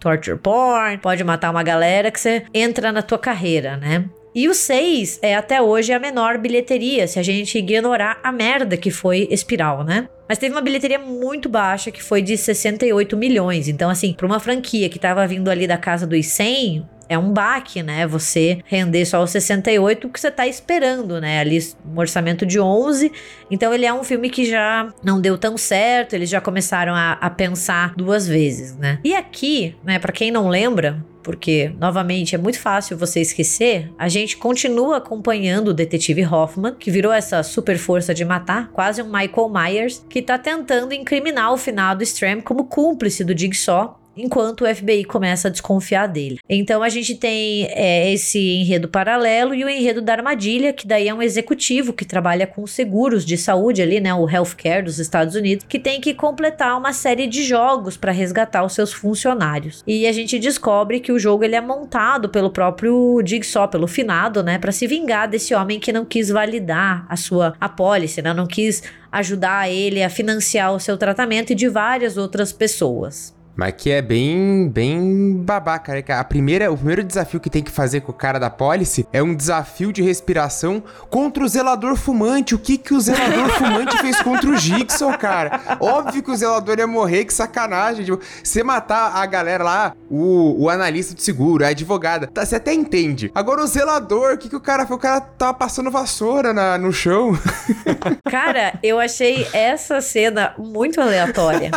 torture porn, pode matar uma galera que você entra na tua carreira, né? E o 6 é até hoje a menor bilheteria, se a gente ignorar a merda que foi Espiral, né? Mas teve uma bilheteria muito baixa, que foi de 68 milhões. Então, assim, pra uma franquia que tava vindo ali da casa dos 100, é um baque, né? Você render só os 68 que você tá esperando, né? Ali um orçamento de 11. Então ele é um filme que já não deu tão certo, eles já começaram a, a pensar duas vezes, né? E aqui, né, para quem não lembra, porque, novamente, é muito fácil você esquecer, a gente continua acompanhando o detetive Hoffman, que virou essa super força de matar, quase um Michael Myers, que tá tentando incriminar o finado Stram como cúmplice do Jigsaw enquanto o FBI começa a desconfiar dele. Então a gente tem é, esse enredo paralelo e o enredo da armadilha, que daí é um executivo que trabalha com seguros de saúde ali, né, o healthcare dos Estados Unidos, que tem que completar uma série de jogos para resgatar os seus funcionários. E a gente descobre que o jogo ele é montado pelo próprio Jigsaw, pelo finado, né, para se vingar desse homem que não quis validar a sua apólice, né, não quis ajudar ele a financiar o seu tratamento e de várias outras pessoas. Mas que é bem, bem babaca, né? A primeira, o primeiro desafio que tem que fazer com o cara da policy é um desafio de respiração contra o zelador fumante. O que que o zelador fumante fez contra o Jigsaw, cara? Óbvio que o zelador ia morrer, que sacanagem. Tipo, você matar a galera lá, o, o analista do seguro, a advogada, tá, você até entende. Agora o zelador, o que que o cara foi? O cara tava passando vassoura na, no chão. Cara, eu achei essa cena muito aleatória.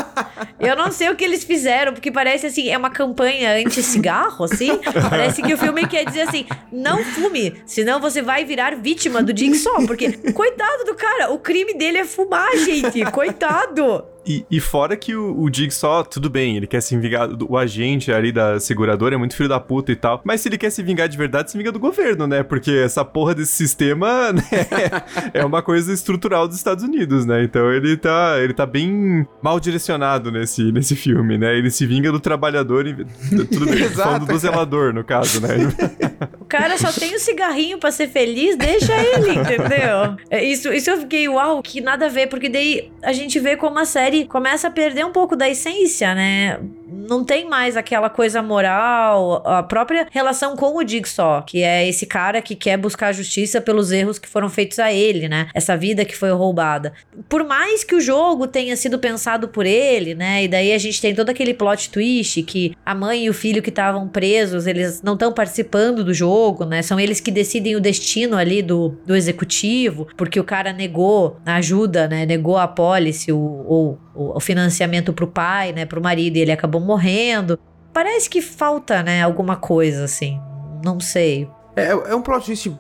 Eu não sei o que eles fizeram fizeram, porque parece assim, é uma campanha anti-cigarro, assim. parece que o filme quer dizer assim: não fume, senão você vai virar vítima do Jigsaw. Porque, coitado do cara, o crime dele é fumar, gente. Coitado. E, e, fora que o, o Jigsaw, tudo bem, ele quer se vingar, do, o agente ali da seguradora é muito filho da puta e tal, mas se ele quer se vingar de verdade, se vinga do governo, né? Porque essa porra desse sistema, né, é uma coisa estrutural dos Estados Unidos, né? Então ele tá, ele tá bem mal direcionado nesse, nesse filme, né? Ele se vinga do trabalhador, e, tudo bem, falando do zelador, no caso, né? o cara só tem o um cigarrinho pra ser feliz, deixa ele, entendeu? É, isso, isso eu fiquei, uau, que nada a ver, porque daí a gente vê como a série começa a perder um pouco da essência, né? Não tem mais aquela coisa moral, a própria relação com o Jigsaw, que é esse cara que quer buscar justiça pelos erros que foram feitos a ele, né? Essa vida que foi roubada. Por mais que o jogo tenha sido pensado por ele, né? E daí a gente tem todo aquele plot twist que a mãe e o filho que estavam presos, eles não estão participando do jogo, né? São eles que decidem o destino ali do, do executivo, porque o cara negou a ajuda, né? Negou a policy, ou o, o financiamento pro pai, né? Pro marido, e ele acabou acabou morrendo. Parece que falta, né, alguma coisa assim. Não sei. É, é um plot twist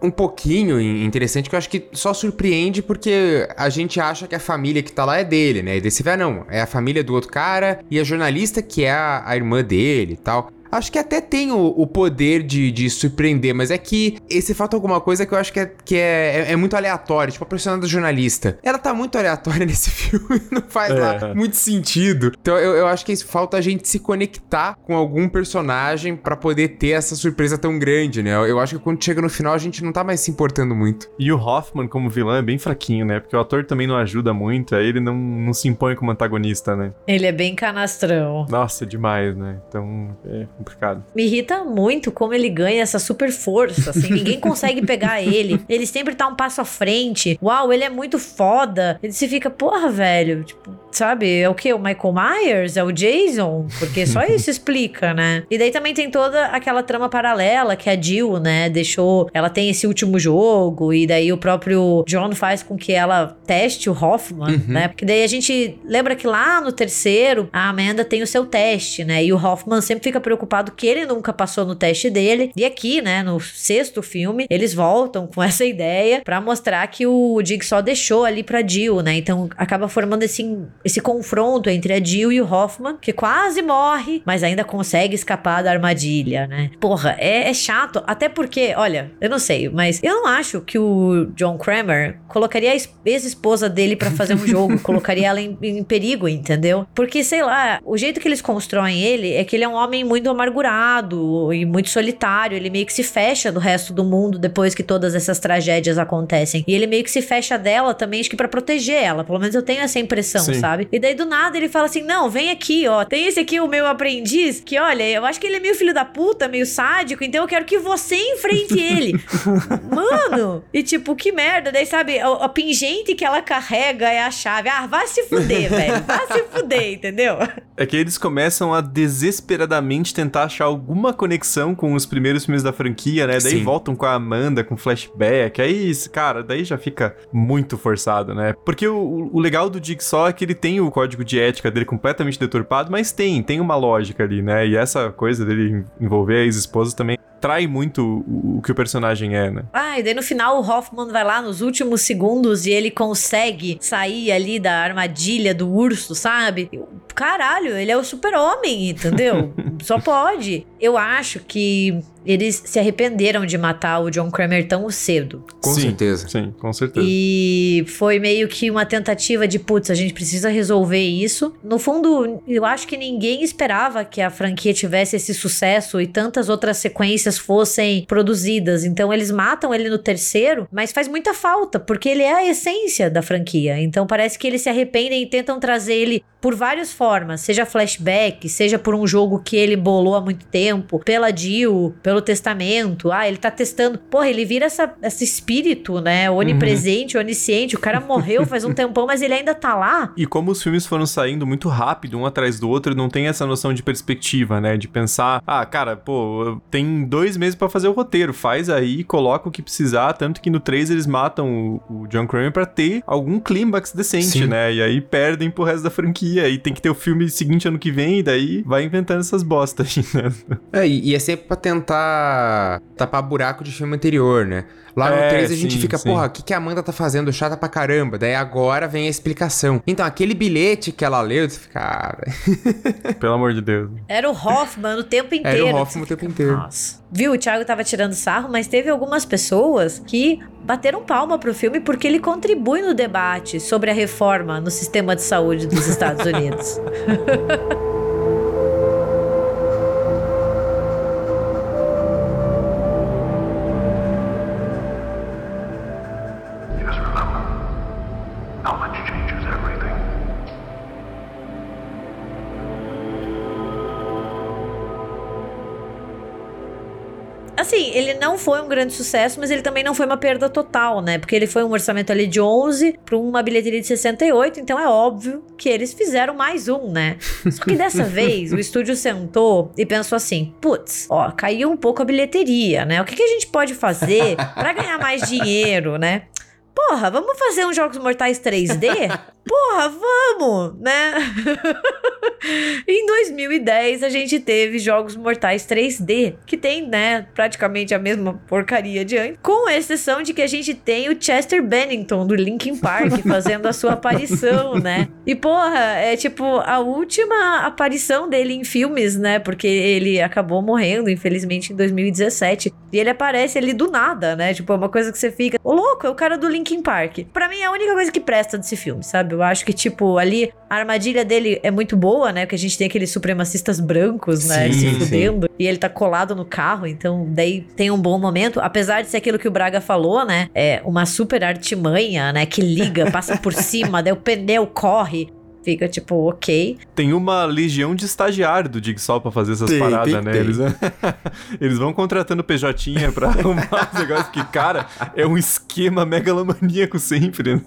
um pouquinho interessante que eu acho que só surpreende porque a gente acha que a família que tá lá é dele, né? E desse vê, não, é a família do outro cara e a jornalista que é a, a irmã dele e tal acho que até tem o, o poder de, de, surpreender, mas é que esse falta alguma coisa que eu acho que, é, que é, é, é muito aleatório. Tipo, a personagem da jornalista. Ela tá muito aleatória nesse filme, não faz é. lá muito sentido. Então eu, eu acho que isso falta a gente se conectar com algum personagem para poder ter essa surpresa tão grande, né? Eu, eu acho que quando chega no final a gente não tá mais se importando muito. E o Hoffman como vilão é bem fraquinho, né? Porque o ator também não ajuda muito, aí ele não, não se impõe como antagonista, né? Ele é bem canastrão. Nossa, demais, né? Então, é, complicado. Me irrita muito como ele ganha essa super força, assim, ninguém consegue pegar ele. Ele sempre tá um passo à frente. Uau, ele é muito foda. Ele se fica, porra, velho, tipo, sabe? É o que? O Michael Myers? É o Jason? Porque só isso explica, né? E daí também tem toda aquela trama paralela que a Jill, né, deixou. Ela tem esse último jogo, e daí o próprio John faz com que ela teste o Hoffman, uhum. né? Porque daí a gente lembra que lá no terceiro, a Amanda tem o seu teste, né? E o Hoffman sempre fica preocupado que ele nunca passou no teste dele. E aqui, né, no sexto filme, eles voltam com essa ideia para mostrar que o Dig só deixou ali pra Jill, né? Então acaba formando esse esse confronto entre a Jill e o Hoffman, que quase morre, mas ainda consegue escapar da armadilha, né? Porra, é, é chato, até porque, olha, eu não sei, mas eu não acho que o John Kramer colocaria a ex-esposa dele para fazer um jogo, colocaria ela em, em perigo, entendeu? Porque, sei lá, o jeito que eles constroem ele é que ele é um homem muito amargurado e muito solitário, ele meio que se fecha do resto do mundo depois que todas essas tragédias acontecem. E ele meio que se fecha dela também, acho que para proteger ela, pelo menos eu tenho essa impressão, Sim. sabe? Sabe? E daí do nada ele fala assim: não, vem aqui, ó. Tem esse aqui, o meu aprendiz, que olha, eu acho que ele é meio filho da puta, meio sádico, então eu quero que você enfrente ele. Mano! E tipo, que merda. Daí, sabe, a, a pingente que ela carrega é a chave. Ah, vai se fuder, velho. Vai se fuder, entendeu? É que eles começam a desesperadamente tentar achar alguma conexão com os primeiros filmes da franquia, né? Daí Sim. voltam com a Amanda, com flashback. Aí, cara, daí já fica muito forçado, né? Porque o, o legal do Jigsaw é que ele tem o código de ética dele completamente deturpado, mas tem, tem uma lógica ali, né? E essa coisa dele envolver a ex-esposa também trai muito o, que o personagem é, né? Ah, e daí no final o Hoffman vai lá nos últimos segundos e ele consegue sair ali da armadilha do urso, sabe? Caralho, ele é o super-homem, entendeu? Só pode. Eu acho que eles se arrependeram de matar o John Kramer tão cedo. Com sim, certeza. Sim, com certeza. E foi meio que uma tentativa de, putz, a gente precisa resolver isso. No fundo, eu acho que ninguém esperava que a franquia tivesse esse sucesso e tantas outras sequências fossem produzidas. Então eles matam ele no terceiro, mas faz muita falta, porque ele é a essência da franquia. Então parece que eles se arrependem e tentam trazer ele por várias formas, seja flashback, seja por um jogo que ele bolou há muito tempo, pela Jill, pelo pelo testamento. Ah, ele tá testando. Porra, ele vira essa, esse espírito, né? Onipresente, onisciente. O cara morreu faz um tempão, mas ele ainda tá lá. E como os filmes foram saindo muito rápido, um atrás do outro, não tem essa noção de perspectiva, né? De pensar, ah, cara, pô, tem dois meses pra fazer o roteiro, faz aí, coloca o que precisar. Tanto que no 3 eles matam o, o John Kramer pra ter algum clímax decente, Sim. né? E aí perdem pro resto da franquia. E tem que ter o filme seguinte ano que vem, e daí vai inventando essas bostas né? É, e, e é sempre pra tentar tapar buraco de filme anterior, né? Lá no É, 3 a gente sim, fica, sim. porra, o que, que a Amanda tá fazendo? Chata pra caramba. Daí agora vem a explicação. Então, aquele bilhete que ela leu, você fica, cara. Pelo amor de Deus. Era o Hoffman o tempo inteiro. Era o Hoffman o tempo inteiro. Nossa. Viu? O Thiago tava tirando sarro, mas teve algumas pessoas que bateram palma pro filme porque ele contribui no debate sobre a reforma no sistema de saúde dos Estados Unidos. Assim, ele não foi um grande sucesso, mas ele também não foi uma perda total, né? Porque ele foi um orçamento ali de 11 para uma bilheteria de 68, então é óbvio que eles fizeram mais um, né? Só que dessa vez o estúdio sentou e pensou assim: putz, ó, caiu um pouco a bilheteria, né? O que, que a gente pode fazer para ganhar mais dinheiro, né? Porra, vamos fazer uns Jogos Mortais 3D? Porra, vamos, né? em 2010 a gente teve Jogos Mortais 3D, que tem, né, praticamente a mesma porcaria de antes, com exceção de que a gente tem o Chester Bennington do Linkin Park fazendo a sua aparição, né? E porra, é tipo a última aparição dele em filmes, né? Porque ele acabou morrendo, infelizmente, em 2017. E ele aparece ali do nada, né? Tipo, é uma coisa que você fica, ô louco, é o cara do Linkin Park. Pra mim é a única coisa que presta desse filme, sabe? Eu acho que, tipo, ali a armadilha dele é muito boa, né? Porque a gente tem aqueles supremacistas brancos, né? Sim, se sim. fudendo. E ele tá colado no carro, então daí tem um bom momento. Apesar de ser aquilo que o Braga falou, né? É uma super artimanha, né? Que liga, passa por cima, daí o pneu corre. Fica tipo, ok. Tem uma legião de estagiário do Jigsaw pra fazer essas Tem, paradas, tem, né? tem. Eles, eles vão contratando PJ pra arrumar os negócios, que, cara, é um esquema megalomaníaco sempre, né?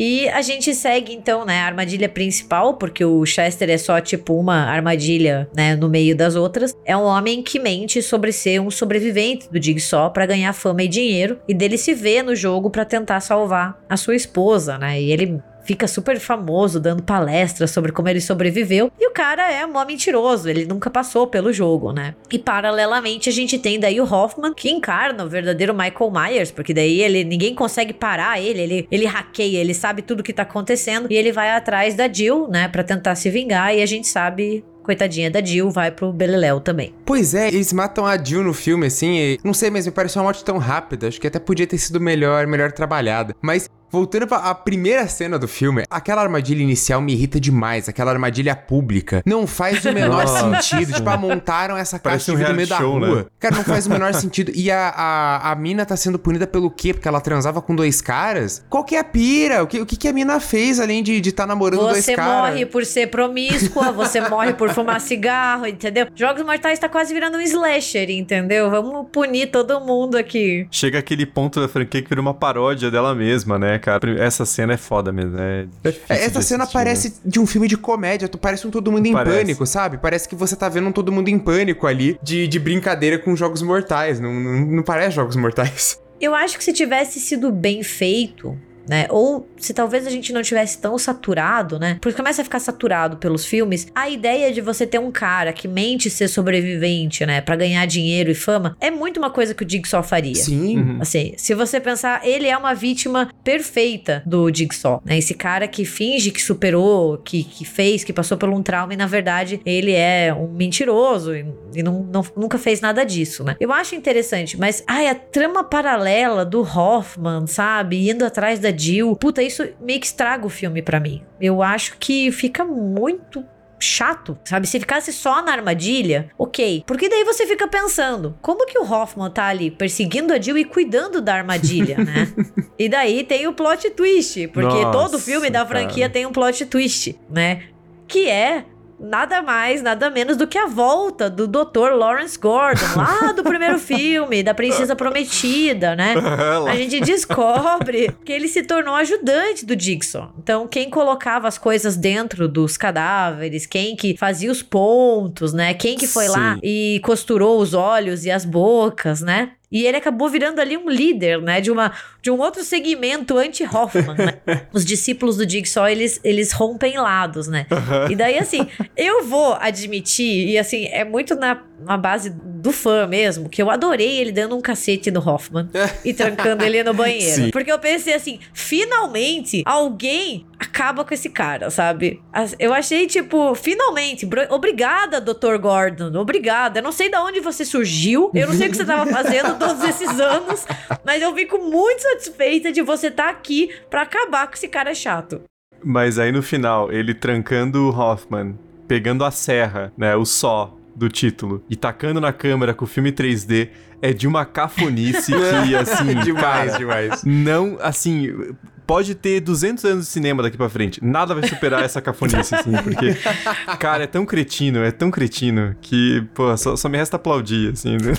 E a gente segue então, né, a armadilha principal, porque o Chester é só tipo uma armadilha, né, no meio das outras. É um homem que mente sobre ser um sobrevivente do Jigsaw pra ganhar fama e dinheiro e dele se vê no jogo pra tentar salvar a sua esposa, né? E ele fica super famoso dando palestras sobre como ele sobreviveu. E o cara é mó mentiroso, ele nunca passou pelo jogo, né? E paralelamente a gente tem daí o Hoffman, que encarna o verdadeiro Michael Myers, porque daí ele ninguém consegue parar ele, ele, ele hackeia, ele sabe tudo que tá acontecendo e ele vai atrás da Jill, né, Pra tentar se vingar e a gente sabe Coitadinha da Jill, vai pro Beleléu também. Pois é, eles matam a Jill no filme, assim, e não sei, mas me pareceu uma morte tão rápida, acho que até podia ter sido melhor, melhor trabalhada. Mas, voltando pra a primeira cena do filme, aquela armadilha inicial me irrita demais, aquela armadilha pública. Não faz o menor Nossa. sentido. Tipo, ah, montaram essa Parece caixa um no meio da show, rua. né? Cara, não faz o menor sentido. E a, a, a mina tá sendo punida pelo quê? Porque ela transava com dois caras? Qual que é a pira? O que, o que, que a mina fez além de estar tá namorando dois Você caras? morre por ser promíscua, você morre por fumar cigarro, entendeu? Jogos Mortais tá quase virando um slasher, entendeu? Vamos punir todo mundo aqui. Chega aquele ponto da franquia que vira uma paródia dela mesma, né, cara? Essa cena é foda mesmo, é Essa de cena assistir, parece né? de um filme de comédia, tu parece um Todo Mundo em Parece. Pânico, sabe? Parece que você tá vendo um Todo Mundo em Pânico ali, de, de brincadeira com Jogos Mortais, não, não, não parece Jogos Mortais. Eu acho que se tivesse sido bem feito, né? Ou se talvez a gente não tivesse tão saturado, né? Porque começa a ficar saturado pelos filmes. A ideia de você ter um cara que mente ser sobrevivente, né? Pra ganhar dinheiro e fama, é muito uma coisa que o Jigsaw faria. Sim. Uhum. Assim, se você pensar, ele é uma vítima perfeita do Jigsaw, né? Esse cara que finge que superou, que, que fez, que passou por um trauma e na verdade ele é um mentiroso e, e não, não- nunca fez nada disso, né? Eu acho interessante, mas ai, a trama paralela do Hoffman, sabe? Indo atrás da Jill, puta, isso meio que estraga o filme pra mim. Eu acho que fica muito chato, sabe? Se ficasse só na armadilha, ok. Porque daí você fica pensando, como que o Hoffman tá ali perseguindo a Jill e cuidando da armadilha, né? e daí tem o plot twist, porque Nossa, todo filme da franquia cara. tem um plot twist, né? Que é nada mais, nada menos do que a volta do Dr. Lawrence Gordon, lá do primeiro filme, da Princesa Prometida, né? A gente descobre que ele se tornou ajudante do Dixon. Então, quem colocava as coisas dentro dos cadáveres, quem que fazia os pontos, né? Quem que foi lá Sim. e costurou os olhos e as bocas, né? E ele acabou virando ali um líder, né? De, uma, de um outro segmento anti-Hoffman, né? Os discípulos do Jigsaw, eles, eles rompem lados, né? E daí, assim, eu vou admitir, e assim, é muito na, na base do fã mesmo, que eu adorei ele dando um cacete no Hoffman e trancando ele no banheiro. Sim. Porque eu pensei assim, finalmente alguém acaba com esse cara, sabe? Eu achei, tipo, finalmente, obrigada, Dr. Gordon, obrigada. Eu não sei de onde você surgiu, eu não sei o que você tava fazendo todos esses anos, mas eu fico muito satisfeita de você estar aqui pra acabar com esse cara chato. Mas aí no final, ele trancando o Hoffman, pegando a serra, né, o só do título, e tacando na câmera com o filme 3D, é de uma cafonice que, assim, demais, cara, demais. não, assim, pode ter 200 anos de cinema daqui pra frente, nada vai superar essa cafonice, assim, porque, cara, é tão cretino, é tão cretino, que, pô, só, só me resta aplaudir, assim, né?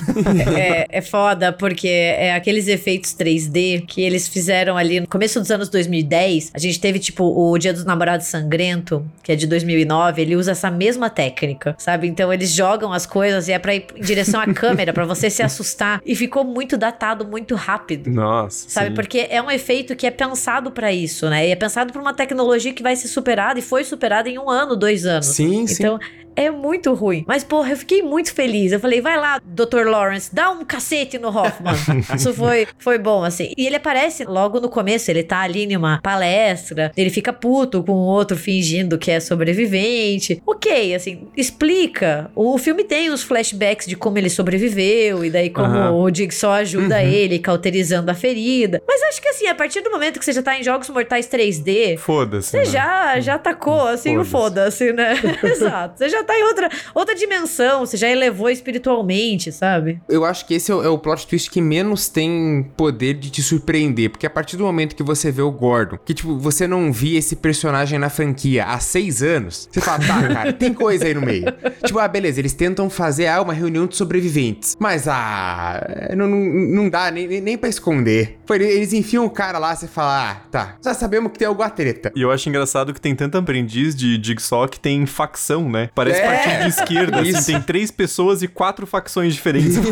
É, é foda, porque é aqueles efeitos 3D que eles fizeram ali no começo dos anos 2010. A gente teve, tipo, o Dia dos Namorados Sangrento, que é de 2009. Ele usa essa mesma técnica, sabe? Então eles jogam as coisas e é pra ir em direção à câmera, pra você se assustar. E ficou muito datado, muito rápido. Nossa, Sabe, sim. porque é um efeito que é pensado pra isso, né? E é pensado pra uma tecnologia que vai ser superada e foi superada em um ano, dois anos. Sim, sim. Então, é muito ruim. Mas, porra, eu fiquei muito feliz. Eu falei, vai lá, Dr. Lawrence, dá um cacete no Hoffman. Isso foi, foi bom, assim. E ele aparece logo no começo, ele tá ali numa palestra, ele fica puto com o outro fingindo que é sobrevivente. Ok, assim, explica. O filme tem uns flashbacks de como ele sobreviveu e daí como Aham. o Jigsaw ajuda ele, cauterizando a ferida. Mas acho que, assim, a partir do momento que você já tá em Jogos Mortais 3D, Foda-se, você né? já, já tacou, assim, o foda-se, né? Exato. Você já tá em outra, outra dimensão, você já elevou espiritualmente, sabe? Eu acho que esse é o, é o plot twist que menos tem poder de te surpreender. Porque a partir do momento que você vê o Gordon, que, tipo, você não via esse personagem na franquia há seis anos, você fala, tá, cara, tem coisa aí no meio. tipo, ah, beleza, eles tentam fazer ah, uma reunião de sobreviventes. Mas, ah, não, não, não dá nem, nem, pra esconder. Eles enfiam o cara lá, você fala, ah, tá, já sabemos que tem alguma treta. E eu acho engraçado que tem tanto aprendiz de Jigsaw que tem facção, né? Parece É. partido de esquerda, Isso. assim, tem três pessoas e quatro facções diferentes.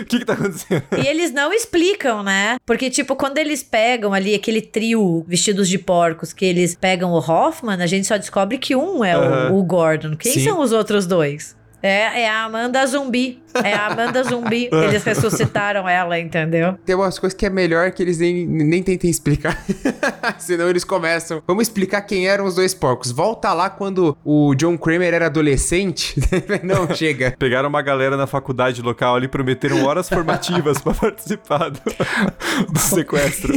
O que, que tá acontecendo? E eles não explicam, né? Porque, tipo, quando eles pegam ali aquele trio vestidos de porcos, que eles pegam o Hoffman, a gente só descobre que um é o- Aham. o, Gordon. Quem Sim. são os outros dois? É, é a Amanda Zumbi. É a Amanda Zumbi. Eles ressuscitaram ela, entendeu? Tem umas coisas que é melhor que eles nem, nem tentem explicar. Senão eles começam. Vamos explicar quem eram os dois porcos. Volta lá quando o John Kramer era adolescente. Não, chega. Pegaram uma galera na faculdade local ali e prometeram horas formativas pra participar do, do sequestro.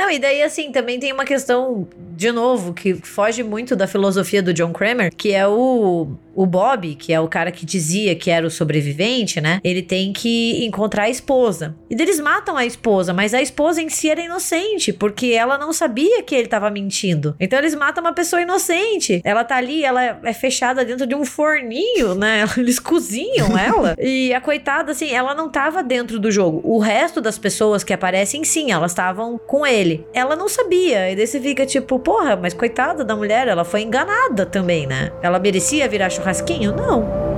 Não, e daí, assim, também tem uma questão, de novo, que foge muito da filosofia do John Kramer, que é o, o Bob, que é o cara que dizia que era o sobrevivente, né? Ele tem que encontrar a esposa. E eles matam a esposa, mas a esposa em si era inocente, porque ela não sabia que ele tava mentindo. Então eles matam uma pessoa inocente. Ela tá ali, ela é fechada dentro de um forninho, né? Eles cozinham ela. E a coitada, assim, ela não tava dentro do jogo. O resto das pessoas que aparecem, sim, elas estavam com ele. Ela não sabia. E daí você fica tipo, porra, mas coitada da mulher, ela foi enganada também, né? Ela merecia virar churrasquinho? Não.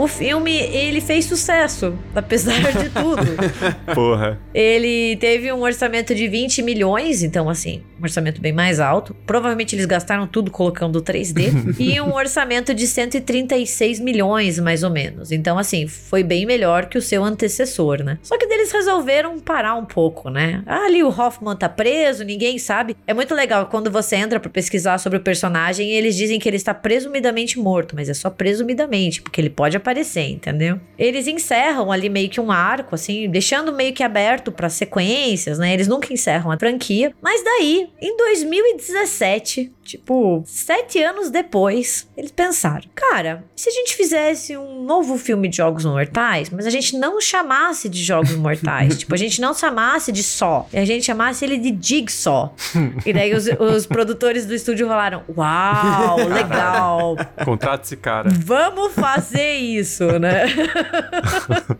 O filme, ele fez sucesso, apesar de tudo. Porra. Ele teve um orçamento de 20 milhões, então assim, um orçamento bem mais alto. Provavelmente eles gastaram tudo colocando 3D. e um orçamento de 136 milhões, mais ou menos. Então, assim, foi bem melhor que o seu antecessor, né? Só que eles resolveram parar um pouco, né? Ah, ali o Hoffman tá preso, ninguém sabe. É muito legal quando você entra para pesquisar sobre o personagem e eles dizem que ele está presumidamente morto, mas é só presumidamente, porque ele pode aparecer, entendeu? Eles encerram ali meio que um arco, assim, deixando meio que aberto para sequências, né? Eles nunca encerram a franquia. Mas daí, em 2017, tipo, sete anos depois, eles pensaram: cara, se a gente fizesse um novo filme de Jogos Mortais, mas a gente não chamasse de Jogos Mortais, tipo, a gente não chamasse de Só, a gente chamasse ele de Jigsaw. e daí os, os produtores do estúdio falaram: uau, legal. Contrata esse cara. Vamos fazer isso, né?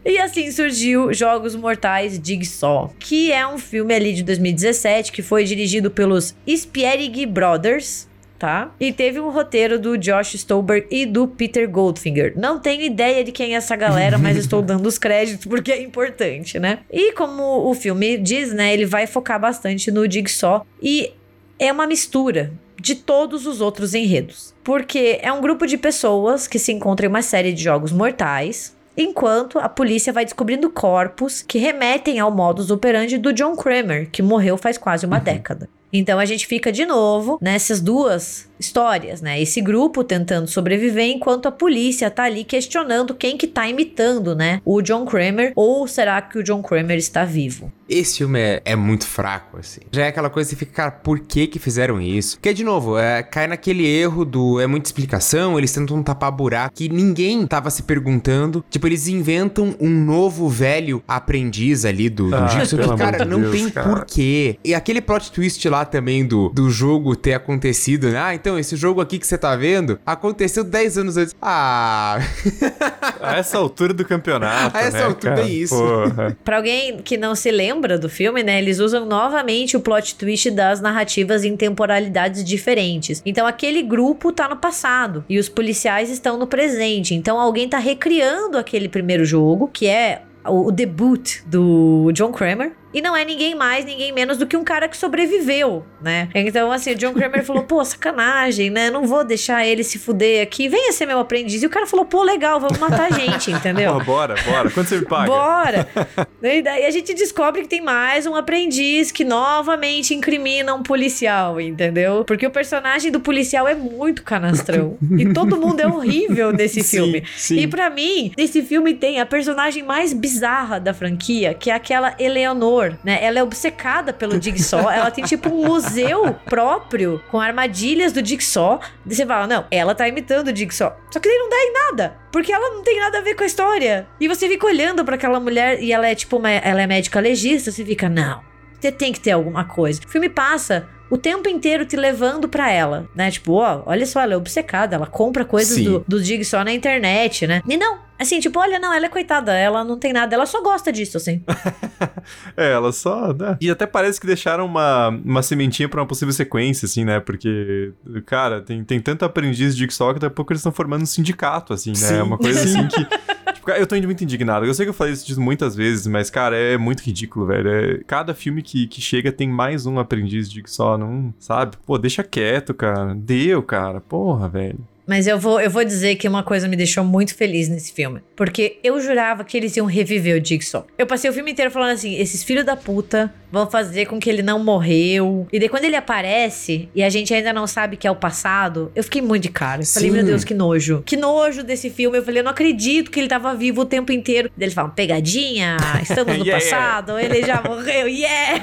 e assim surgiu Jogos Mortais Jigsaw, que é um filme ali de 2017 que foi dirigido pelos Spierig Brothers, tá? E teve um roteiro do Josh Stolberg e do Peter Goldfinger. Não tenho ideia de quem é essa galera, mas estou dando os créditos porque é importante, né? E como o filme diz, né, ele vai focar bastante no Jigsaw e é uma mistura de todos os outros enredos. Porque é um grupo de pessoas que se encontram em uma série de jogos mortais, enquanto a polícia vai descobrindo corpos que remetem ao modus operandi do John Kramer, que morreu faz quase uma década. Então a gente fica de novo nessas duas histórias, né? Esse grupo tentando sobreviver enquanto a polícia tá ali questionando quem que tá imitando, né? O John Kramer ou será que o John Kramer está vivo? Esse filme é, é muito fraco, assim. Já é aquela coisa que você fica, cara, por que que fizeram isso? Porque, de novo, é, cai naquele erro do... É muita explicação, eles tentam tapar buraco que ninguém tava se perguntando. Tipo, eles inventam um novo velho aprendiz ali do, do Ah, que, cara, não Deus, tem cara. porquê. E aquele plot twist lá também do, do jogo ter acontecido, né? Ah, então, esse jogo aqui que você tá vendo aconteceu 10 anos antes. Ah... A essa altura do campeonato. A essa né, altura cara? é isso. Porra. Pra alguém que não se lembra do filme, né? Eles usam novamente o plot twist das narrativas em temporalidades diferentes. Então aquele grupo tá no passado e os policiais estão no presente. Então alguém tá recriando aquele primeiro jogo, que é o, o debut do John Kramer. E não é ninguém mais, ninguém menos do que um cara que sobreviveu, né? Então, assim, o John Kramer falou: pô, sacanagem, né? Não vou deixar ele se fuder aqui. Venha ser meu aprendiz. E o cara falou: pô, legal, vamos matar a gente, entendeu? Porra, bora, bora. Quanto você me paga? Bora! e daí a gente descobre que tem mais um aprendiz que novamente incrimina um policial, entendeu? Porque o personagem do policial é muito canastrão. e todo mundo é horrível nesse Sim, filme. sim. E pra mim, nesse filme tem a personagem mais bizarra da franquia, que é aquela Eleanor, né? Ela é obcecada pelo Jigsaw. ela tem tipo um museu próprio com armadilhas do Jigsaw. E você fala, não, ela tá imitando o Jigsaw. Só que daí não dá em nada. Porque ela não tem nada a ver com a história. E você fica olhando pra aquela mulher e ela é tipo uma, ela é médica legista, você fica, não, você tem que ter alguma coisa. O filme passa o tempo inteiro te levando pra ela, né? Tipo, ó, olha só, ela é obcecada, ela compra coisas Sim. do, do Jigsaw na internet, né? E não, assim, tipo, olha, não, ela é coitada, ela não tem nada, ela só gosta disso, assim. É, ela só. Né? E até parece que deixaram uma, uma sementinha pra uma possível sequência, assim, né? Porque, cara, tem, tem tanto aprendiz de Jigsaw que daqui a pouco eles estão formando um sindicato, assim, né? Sim. É uma coisa assim que. Eu tô muito indignado. Eu sei que eu falei isso muitas vezes, mas, cara, é muito ridículo, velho. É, cada filme que, que chega tem mais um aprendiz de Jigsaw, não. Sabe? Pô, deixa quieto, cara. Deu, cara. Porra, velho. Mas eu vou, eu vou dizer que uma coisa me deixou muito feliz nesse filme. Porque eu jurava que eles iam reviver o Jigsaw. Eu passei o filme inteiro falando assim: esses filhos da puta vão fazer com que ele não morreu. E daí quando ele aparece e a gente ainda não sabe que é o passado, eu fiquei muito de cara. Eu falei, Sim. meu Deus, que nojo. Que nojo desse filme. Eu falei, eu não acredito que ele tava vivo o tempo inteiro. Daí eles falam, pegadinha, estamos no Yeah. passado, ele já morreu, yeah!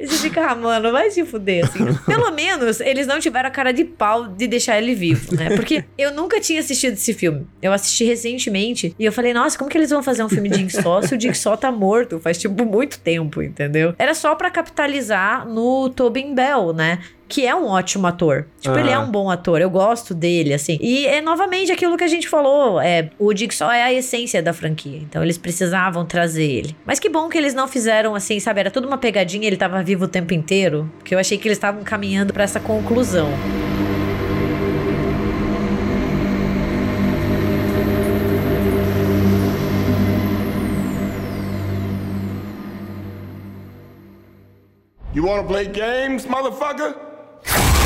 E você fica, ah, mano, vai se fuder, assim. Pelo menos eles não tiveram a cara de pau de deixar ele vivo, né? Porque eu nunca tinha assistido esse filme. Eu assisti recentemente e eu falei, nossa, como que eles vão fazer um filme de Jigsaw se o Jigsaw tá morto faz, tipo, muito tempo, entendeu? Era só pra capitalizar no Tobin Bell, né? Que é um ótimo ator. Tipo, ele é Ah. um bom ator. Eu gosto dele, assim. E é novamente aquilo que a gente falou. É, o Jigsaw é a essência da franquia. Então eles precisavam trazer ele. Mas que bom que eles não fizeram assim, sabe? Era tudo uma pegadinha, ele tava vivo o tempo inteiro. Porque eu achei que eles estavam caminhando pra essa conclusão. You wanna play games, motherfucker?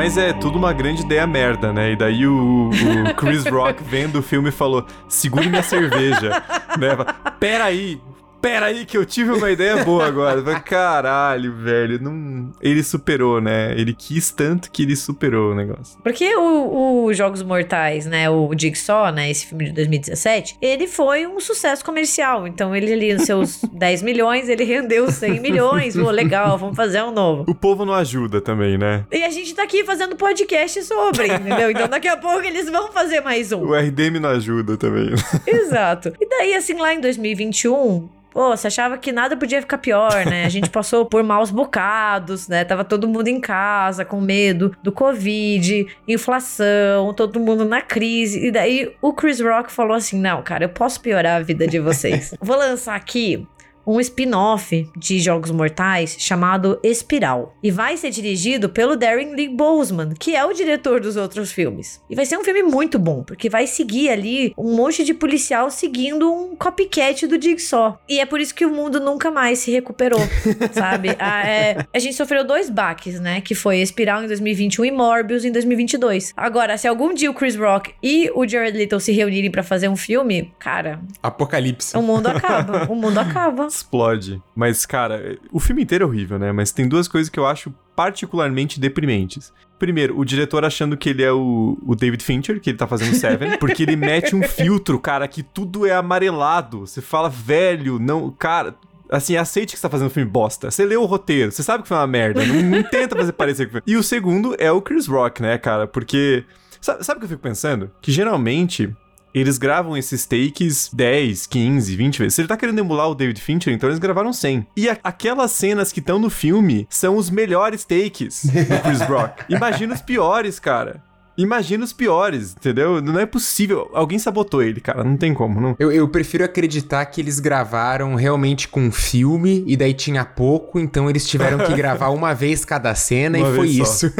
Mas é tudo uma grande ideia merda, né? E daí o, o Chris Rock vendo o filme falou: segure minha cerveja. né? Pera aí, Pera aí que eu tive uma ideia boa agora. Falei, Caralho, velho. Não... Ele superou, né? Ele quis tanto que ele superou o negócio. Porque o, o Jogos Mortais, né? O Jigsaw, né? Esse filme de 2017, ele foi um sucesso comercial. Então ele ali, nos seus 10 milhões, ele rendeu 100 milhões. Pô, legal, vamos fazer um novo. O povo não ajuda também, né? E a gente tá aqui fazendo podcast sobre, entendeu? Então daqui a pouco eles vão fazer mais um. O RDM não ajuda também. Exato. E daí, assim, lá em 2021, Pô, você achava que nada podia ficar pior, né? A gente passou por maus bocados, né? Tava todo mundo em casa com medo do Covid, inflação, todo mundo na crise. E daí o Chris Rock falou assim: Não, cara, eu posso piorar a vida de vocês. Vou lançar aqui um spin-off de Jogos Mortais chamado Espiral. E vai ser dirigido pelo Darren Lee Boseman, que é o diretor dos outros filmes. E vai ser um filme muito bom, porque vai seguir ali um monte de policial seguindo um copycat do Jigsaw. E é por isso que o mundo nunca mais se recuperou, sabe? A, é, a gente sofreu dois baques, né? Que foi Espiral em 2021 e Morbius em 2022. Agora, se algum dia o Chris Rock e o Jared Leto se reunirem para fazer um filme, cara... Apocalipse. O mundo acaba. o mundo acaba explode. Mas, cara, o filme inteiro é horrível, né? Mas tem duas coisas que eu acho particularmente deprimentes. Primeiro, o diretor achando que ele é o, o David Fincher, que ele tá fazendo Seven, porque ele mete um filtro, cara, que tudo é amarelado. Você fala, velho, não, cara, assim, aceite que você tá fazendo um filme bosta. Você leu o roteiro, você sabe que foi uma merda. Não, não tenta fazer parecer que foi. E o segundo é o Chris Rock, né, cara? Porque. Sabe, sabe o que eu fico pensando? Que geralmente eles gravam esses takes 10, 15, 20 vezes. Se ele tá querendo emular o David Fincher, então eles gravaram 100. E a, aquelas cenas que estão no filme são os melhores takes do Chris Rock. Imagina os piores, cara. Imagina os piores, entendeu? Não é possível. Alguém sabotou ele, cara. Não tem como, não. Eu, eu prefiro acreditar que eles gravaram realmente com filme e daí tinha pouco, então eles tiveram que gravar uma vez cada cena uma e foi isso.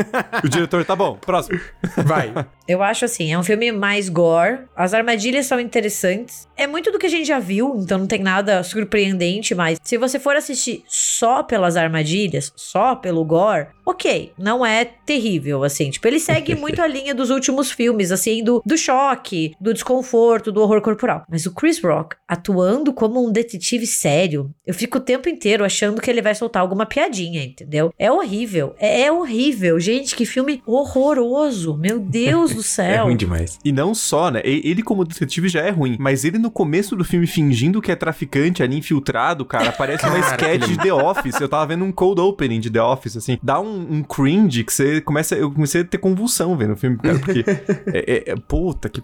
o diretor, tá bom, próximo. Vai. Eu acho assim, é um filme mais gore. As armadilhas são interessantes. É muito do que a gente já viu, então não tem nada surpreendente, mas se você for assistir só pelas armadilhas, só pelo gore, ok, não é terrível, assim. Tipo, ele segue muito a linha dos últimos filmes, assim, do, do choque, do desconforto, do horror corporal. Mas o Chris Rock atuando como um detetive sério, eu fico o tempo inteiro achando que ele vai soltar alguma piadinha, entendeu? É horrível. É, é horrível. Gente, que filme horroroso. Meu Deus do céu. É ruim demais. E não só, né? Ele, como detetive, já é ruim. Mas ele, no começo do filme, fingindo que é traficante ali, infiltrado, cara, parece uma sketch de The Office. Eu tava vendo um cold opening de The Office, assim. Dá um, um cringe que você começa. Eu comecei a ter convulsão vendo o filme, cara, porque. é, é, é, puta que.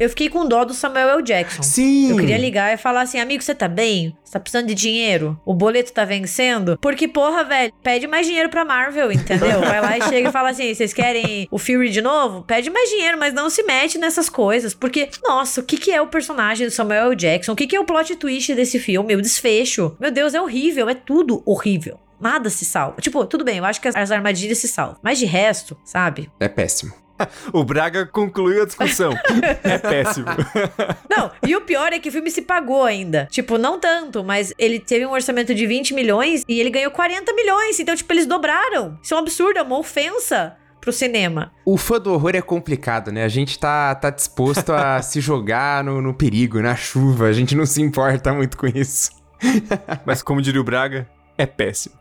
Eu fiquei com dó do Samuel L. Jackson. Sim. Eu queria ligar e falar assim: amigo, você tá bem? Você tá precisando de dinheiro? O boleto tá vencendo? Porque, porra, velho, pede mais dinheiro pra Marvel, entendeu? Vai lá e chega e fala assim: vocês querem o Fury de novo? Pede mais dinheiro, mas não se mete nessas coisas. Porque, nossa, o que, que é o personagem do Samuel L. Jackson? O que, que é o plot twist desse filme? O desfecho? Meu Deus, é horrível. É tudo horrível nada se salva. Tipo, tudo bem, eu acho que as armadilhas se salvam. Mas de resto, sabe? É péssimo. o Braga concluiu a discussão. é péssimo. Não, e o pior é que o filme se pagou ainda. Tipo, não tanto, mas ele teve um orçamento de 20 milhões e ele ganhou 40 milhões. Então, tipo, eles dobraram. Isso é um absurdo, é uma ofensa pro cinema. O fã do horror é complicado, né? A gente tá, tá disposto a se jogar no, no perigo, na chuva. A gente não se importa muito com isso. Mas como diria o Braga, é péssimo.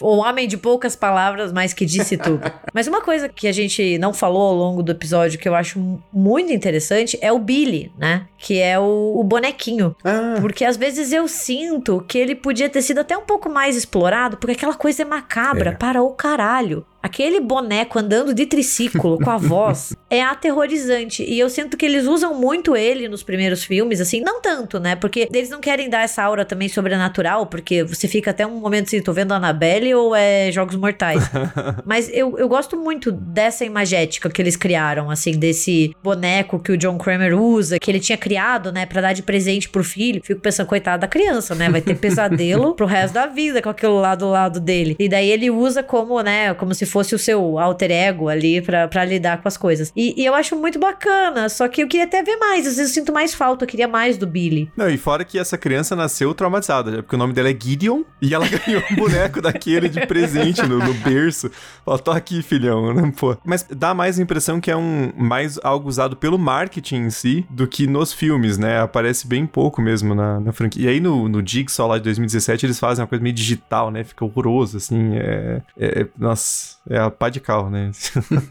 o homem de poucas palavras, mas que disse tudo. Mas uma coisa que a gente não falou ao longo do episódio que eu acho muito interessante é o Billy, né? Que é o, o bonequinho. Ah. Porque às vezes eu sinto que ele podia ter sido até um pouco mais explorado, porque aquela coisa é macabra é. para o caralho. Aquele boneco andando de triciclo com a voz é aterrorizante. E eu sinto que eles usam muito ele nos primeiros filmes, assim, não tanto, né? Porque eles não querem dar essa aura também sobrenatural, porque você fica até um momento assim, tô vendo a Annabelle ou é Jogos Mortais. Mas eu, eu gosto muito dessa imagética que eles criaram, assim, desse boneco que o John Kramer usa, que ele tinha criado, né, pra dar de presente pro filho. Fico pensando, coitado da criança, né? Vai ter pesadelo pro resto da vida com aquilo lá do lado dele. E daí ele usa como, né, como se fosse o seu alter ego ali pra lidar com as coisas. E, e eu acho muito bacana, só que eu queria até ver mais. Às vezes eu sinto mais falta, eu queria mais do Billy. Não, e fora que essa criança nasceu traumatizada, né? porque o nome dela é Gideon e ela ganhou um boneco daquele de presente no, no berço. Fala, tô aqui, filhão, né? Pô. Mas dá mais a impressão que é um mais algo usado pelo marketing em si do que nos filmes, né? Aparece bem pouco mesmo na, na franquia. E aí no, no Jigsaw lá de 2017 eles fazem uma coisa meio digital, né? Fica horroroso, assim. É, é, nossa, é a pá de cal, né?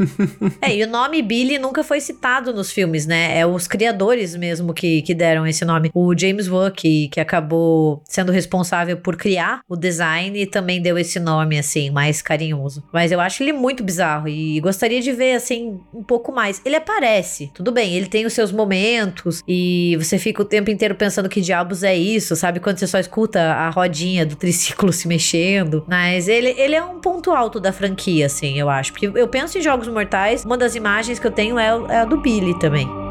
é, e o nome Billy nunca foi citado nos filmes, né? É os criadores mesmo que, que deram esse nome. O James Wan, que, que acabou sendo responsável por criar o design e também deu esse nome, assim, mais carinhoso. Mas eu acho ele muito bizarro e gostaria de ver, assim, um pouco mais. Ele aparece, tudo bem, ele tem os seus momentos e você fica o tempo inteiro pensando que diabos é isso, sabe? Quando você só escuta a rodinha do triciclo se mexendo. Mas ele, ele é um ponto alto da franquia, assim, eu acho. Porque eu penso em Jogos Mortais, uma das imagens que eu tenho é, é a do Billy também.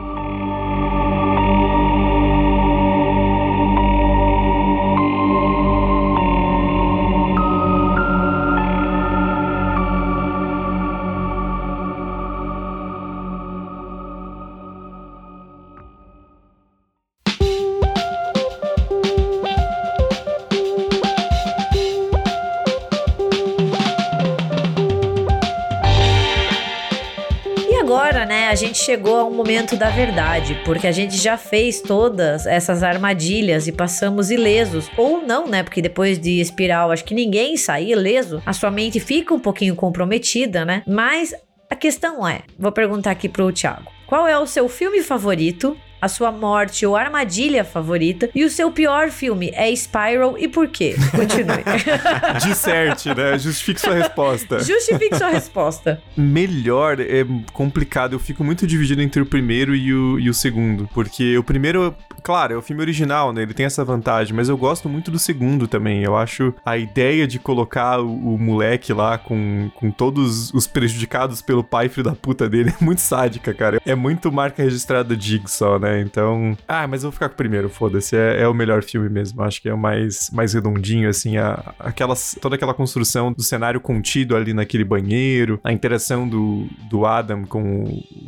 Momento da verdade, porque a gente já fez todas essas armadilhas e passamos ilesos. Ou não, né? Porque depois de espiral, acho que ninguém sai ileso. A sua mente fica um pouquinho comprometida, né? Mas a questão é, vou perguntar aqui pro Thiago. Qual é o seu filme favorito a sua morte ou armadilha favorita. E o seu pior filme é Spiral e por quê? Continue. Disserte, né? Justifique sua resposta. Justifique sua resposta. Melhor é complicado. Eu fico muito dividido entre o primeiro e o, e o segundo. Porque o primeiro, claro, é o filme original, né? Ele tem essa vantagem, mas eu gosto muito do segundo também. Eu acho a ideia de colocar o, o moleque lá com, com todos os prejudicados pelo pai filho da puta dele é muito sádica, cara. É muito marca registrada Jigsaw, né? Então. Ah, mas eu vou ficar com o primeiro, foda-se. É, é, o melhor filme mesmo. Acho que é o mais, mais redondinho, assim. A, aquelas, toda aquela construção do cenário contido ali naquele banheiro, a interação do, do Adam com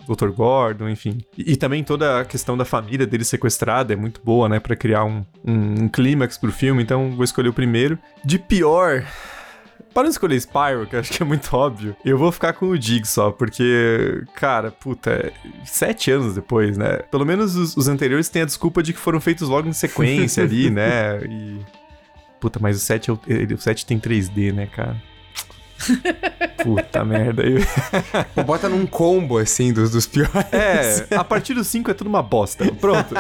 o Dr. Gordon, enfim. E, e também toda a questão da família dele sequestrada é muito boa, né? Pra criar um, um, um clímax pro filme. Então, vou escolher o primeiro. De pior. Para não escolher Spyro, que eu acho que é muito óbvio, eu vou ficar com o Dig só, porque, cara, puta, sete anos depois, né? Pelo menos os, os anteriores têm a desculpa de que foram feitos logo em sequência ali, né? E. Puta, mas o 7, é o, o 7 tem 3D, né, cara? Puta merda. Eu... Bota num combo, assim, dos, dos piores. É, a partir do 5 é tudo uma bosta. Pronto.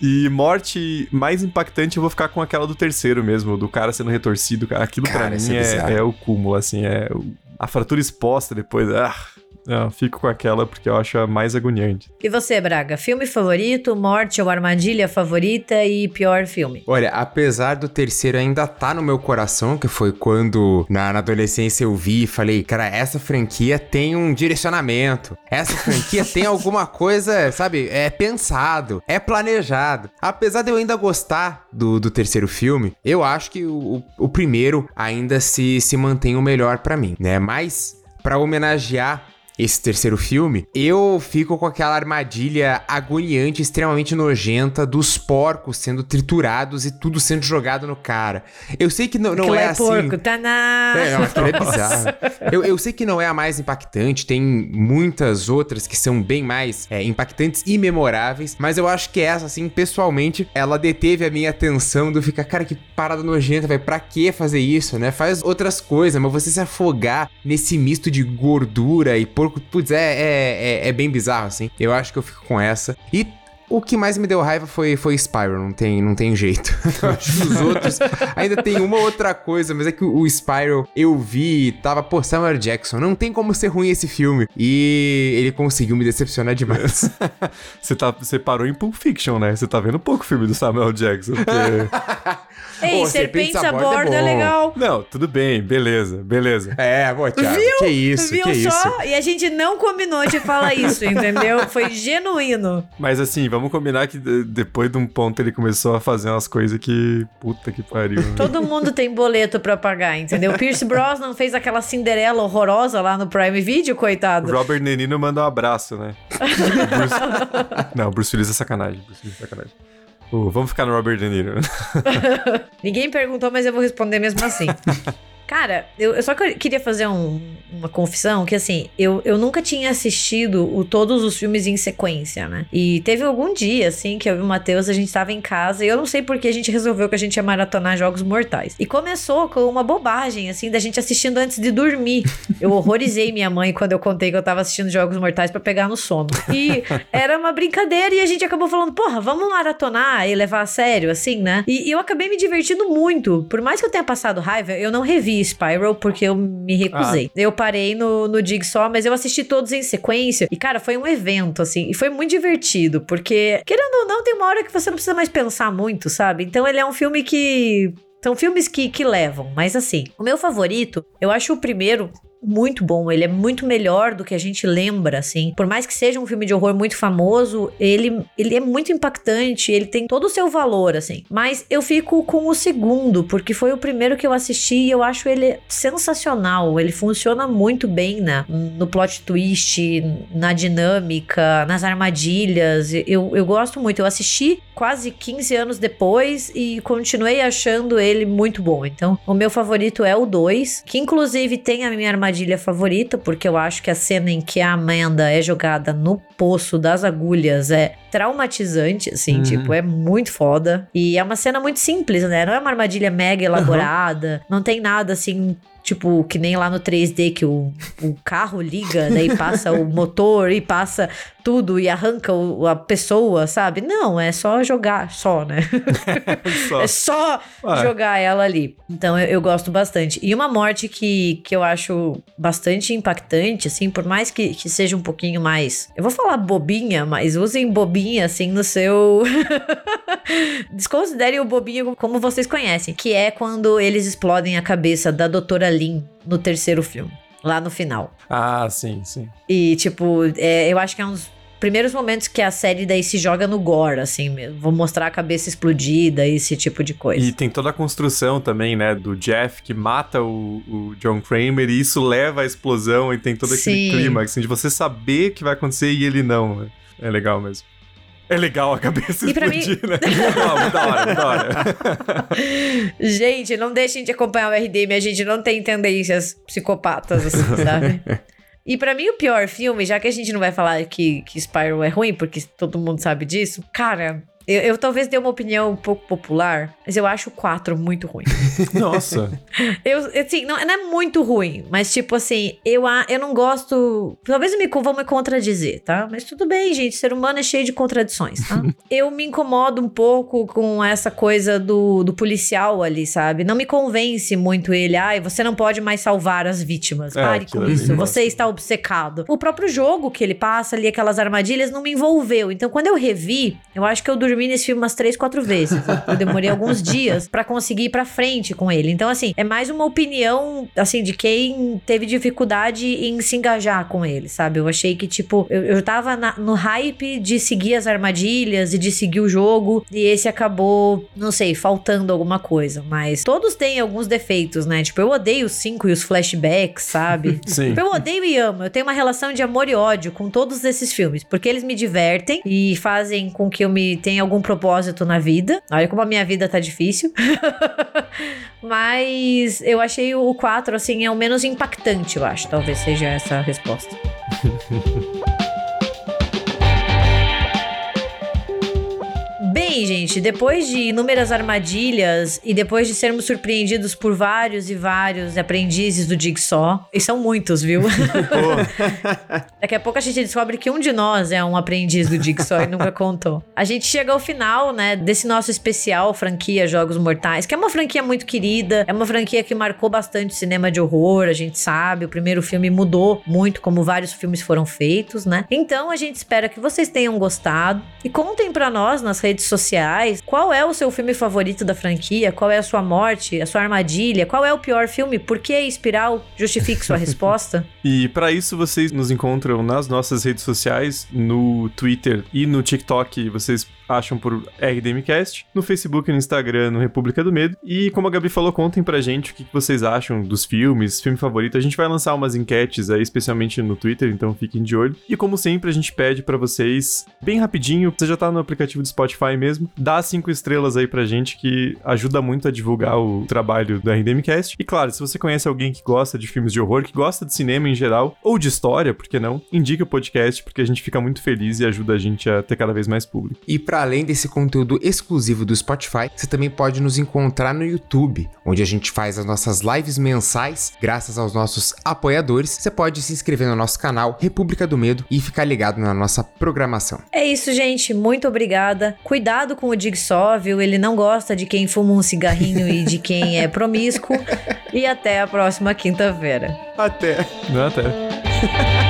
e morte mais impactante, eu vou ficar com aquela do terceiro mesmo, do cara sendo retorcido. Aquilo cara, pra mim é, é, é, o cúmulo, assim, é a fratura exposta depois. Ah, não, fico com aquela porque eu acho a mais agoniante. E você, Braga? Filme favorito, morte ou armadilha favorita e pior filme? Olha, apesar do terceiro ainda tá no meu coração, que foi quando na, na adolescência eu vi e falei, cara, essa franquia tem um direcionamento. Essa franquia tem alguma coisa, sabe? É pensado, é planejado. Apesar de eu ainda gostar do, do terceiro filme, eu acho que o, o primeiro ainda se, se mantém o melhor para mim, né? Mas para homenagear esse terceiro filme, eu fico com aquela armadilha agoniante, extremamente nojenta dos porcos sendo triturados e tudo sendo jogado no cara. Eu sei que não, não é, é assim. porco, tá na. É, não, aquilo é bizarro. Eu, eu sei que não é a mais impactante, tem muitas outras que são bem mais é, impactantes e memoráveis, mas eu acho que essa, assim, pessoalmente, ela deteve a minha atenção do ficar, cara, que parada nojenta, vai pra que fazer isso, né? Faz outras coisas, mas você se afogar nesse misto de gordura e porco porco, putz, é, é, é, é bem bizarro, assim. Eu acho que eu fico com essa. E O que mais me deu raiva foi, foi Spyro, não tem, não tem jeito. Acho que os outros ainda tem uma outra coisa, mas é que o, o Spyro eu vi, tava, pô, Samuel Jackson, não tem como ser ruim esse filme. E ele conseguiu me decepcionar demais. Você, tá, você parou em Pulp Fiction, né? Você tá vendo pouco filme do Samuel Jackson. Porque... Ei, Serpentes a a Bordo Bordo é é legal. Não, tudo bem, beleza, beleza. é, pô, Thiago, Viu? que isso, Viu que só? isso. E a gente não combinou de falar isso, entendeu? Foi genuíno. Mas assim, vamos combinar que de- depois de um ponto ele começou a fazer umas coisas que. Puta que pariu. né? Todo mundo tem boleto pra pagar, entendeu? Pierce Brosnan fez aquela Cinderela horrorosa lá no Prime Video, coitado. Robert Nenino manda um abraço, né? Bruce- Não, Bruce Willis é sacanagem. Bruce Willis é sacanagem. Uh, vamos ficar no Robert De Niro. Ninguém perguntou, mas eu vou responder mesmo assim. Cara, eu, eu só que- queria fazer um- uma confissão que, assim, eu, eu nunca tinha assistido o, todos os filmes em sequência, né? E teve algum dia, assim, que eu e o Matheus, a gente tava em casa e eu não sei por que a gente resolveu que a gente ia maratonar Jogos Mortais. E começou com uma bobagem, assim, da gente assistindo antes de dormir. Eu horrorizei minha mãe quando eu contei que eu tava assistindo Jogos Mortais pra pegar no sono. E era uma brincadeira e a gente acabou falando, porra, vamos maratonar e levar a sério, assim, né? E, e eu acabei me divertindo muito. Por mais que eu tenha passado raiva, eu não revi Spiral porque eu me recusei. Eu parei no, no Jigsaw, mas eu assisti todos em sequência. E, cara, foi um evento, assim. E foi muito divertido, porque, querendo ou não, tem uma hora que você não precisa mais pensar muito, sabe? Então ele é um filme que. São filmes que, que levam, mas assim, o meu favorito, eu acho o primeiro muito bom, ele é muito melhor do que a gente lembra, assim. Por mais que seja um filme de horror muito famoso, ele, ele é muito impactante, ele tem todo o seu valor, assim. Mas eu fico com o segundo, porque foi o primeiro que eu assisti e eu acho ele sensacional. Ele funciona muito bem na, no plot twist, na dinâmica, nas armadilhas. Eu, eu gosto muito. Eu assisti quase 15 anos depois e continuei achando ele muito bom. Então, o meu favorito é o 2, que inclusive tem a minha armadilha favorita, porque eu acho que a cena em que a Amanda é jogada no poço das agulhas é traumatizante, assim, Uhum. tipo, é muito foda. E é uma cena muito simples, né? Não é uma armadilha mega elaborada, não tem nada assim. Tipo, que nem lá no 3D que o, o carro liga, daí passa o motor e passa tudo e arranca o- a pessoa, sabe? Não, é só jogar, só, né? Só. É só Ué. jogar ela ali. Então eu, eu gosto bastante. E uma morte que, que eu acho bastante impactante, assim, por mais que, que seja um pouquinho mais. Eu vou falar bobinha, mas usem bobinha, assim, no seu. Desconsiderem o bobinho como vocês conhecem, que é quando eles explodem a cabeça da doutora Lin no terceiro filme, lá no final. Ah, sim, sim. E, tipo, é, eu acho que é um dos primeiros momentos que a série daí se joga no gore, assim mesmo. Vou mostrar a cabeça explodida, esse tipo de coisa. E tem toda a construção também, né, do Jeff que mata o, o John Kramer e isso leva à explosão e tem todo aquele Sim. clima, assim, de você saber que vai acontecer e ele não. né? É legal mesmo. É legal a cabeça E pra mim- explodir, né? Não, muito da hora, da hora. Gente, não deixem de acompanhar o RDM, a gente não tem tendências psicopatas, assim, sabe? E pra mim, o pior filme, já que a gente não vai falar que, que Spiral é ruim, porque todo mundo sabe disso, cara, eu, eu talvez dê uma opinião um pouco popular, mas eu acho o 4 muito ruim. Nossa. Eu, assim, não, não é muito ruim, mas tipo assim, eu, eu não gosto. Talvez eu me, vou me contradizer, tá? Mas tudo bem, gente. Ser humano é cheio de contradições, tá? eu me incomodo um pouco com essa coisa do, do policial ali, sabe? Não me convence muito ele. Ai, você não pode mais salvar as vítimas. É, Pare com isso. Você está obcecado. O próprio jogo que ele passa ali, aquelas armadilhas, não me envolveu. Então, quando eu revi, eu acho que eu dormi nesse filme umas três, quatro vezes. Eu demorei alguns dias pra conseguir ir pra frente com ele. Então, assim, é mais uma opinião, assim, de quem teve dificuldade em se engajar com ele, sabe? Eu achei que, tipo, eu, eu tava na- no hype de seguir as armadilhas e de seguir o jogo, e esse acabou, não sei, faltando alguma coisa. Mas todos têm alguns defeitos, né? Tipo, eu odeio os cinco e os flashbacks, sabe? Sim. Tipo, eu odeio e amo. Eu tenho uma relação de amor e ódio com todos esses filmes, porque eles me divertem e fazem com que eu me tenha algum propósito na vida. Olha como a minha vida tá difícil. Mas eu achei o 4, assim, é o menos impactante, eu acho. Talvez seja essa a resposta. Bem, gente, depois de inúmeras armadilhas e depois de sermos surpreendidos por vários e vários aprendizes do Jigsaw, e são muitos, viu? Daqui a pouco a gente descobre que um de nós é um aprendiz do Jigsaw e nunca contou. A gente chega ao final, né, desse nosso especial franquia Jogos Mortais, que é uma franquia muito querida, é uma franquia que marcou bastante o cinema de horror, a gente sabe, o primeiro filme mudou muito como vários filmes foram feitos, né? Então a gente espera que vocês tenham gostado e contem para nós nas redes sociais qual é o seu filme favorito da franquia, qual é a sua morte, a sua armadilha, qual é o pior filme, por que Espiral? Justifique sua resposta. E para isso vocês nos encontram nas nossas redes sociais, no Twitter e no TikTok, vocês acham por RDMcast, no Facebook e no Instagram, no República do Medo. E como a Gabi falou, contem pra gente o que vocês acham dos filmes, filme favorito. A gente vai lançar umas enquetes aí, especialmente no Twitter, então fiquem de olho. E como sempre, a gente pede para vocês, bem rapidinho, você já tá no aplicativo do Spotify mesmo, dá cinco estrelas aí pra gente, que ajuda muito a divulgar o trabalho do RDMcast. E claro, se você conhece alguém que gosta de filmes de horror, que gosta de cinema em geral, ou de história, por que não? Indique o podcast, porque a gente fica muito feliz e ajuda a gente a ter cada vez mais público. E para além desse conteúdo exclusivo do Spotify, você também pode nos encontrar no YouTube, onde a gente faz as nossas lives mensais, graças aos nossos apoiadores. Você pode se inscrever no nosso canal República do Medo e ficar ligado na nossa programação. É isso, gente. Muito obrigada. Cuidado com o viu? Ele não gosta de quem fuma um cigarrinho e de quem é promíscuo. E até a próxima quinta-feira. Até. Até.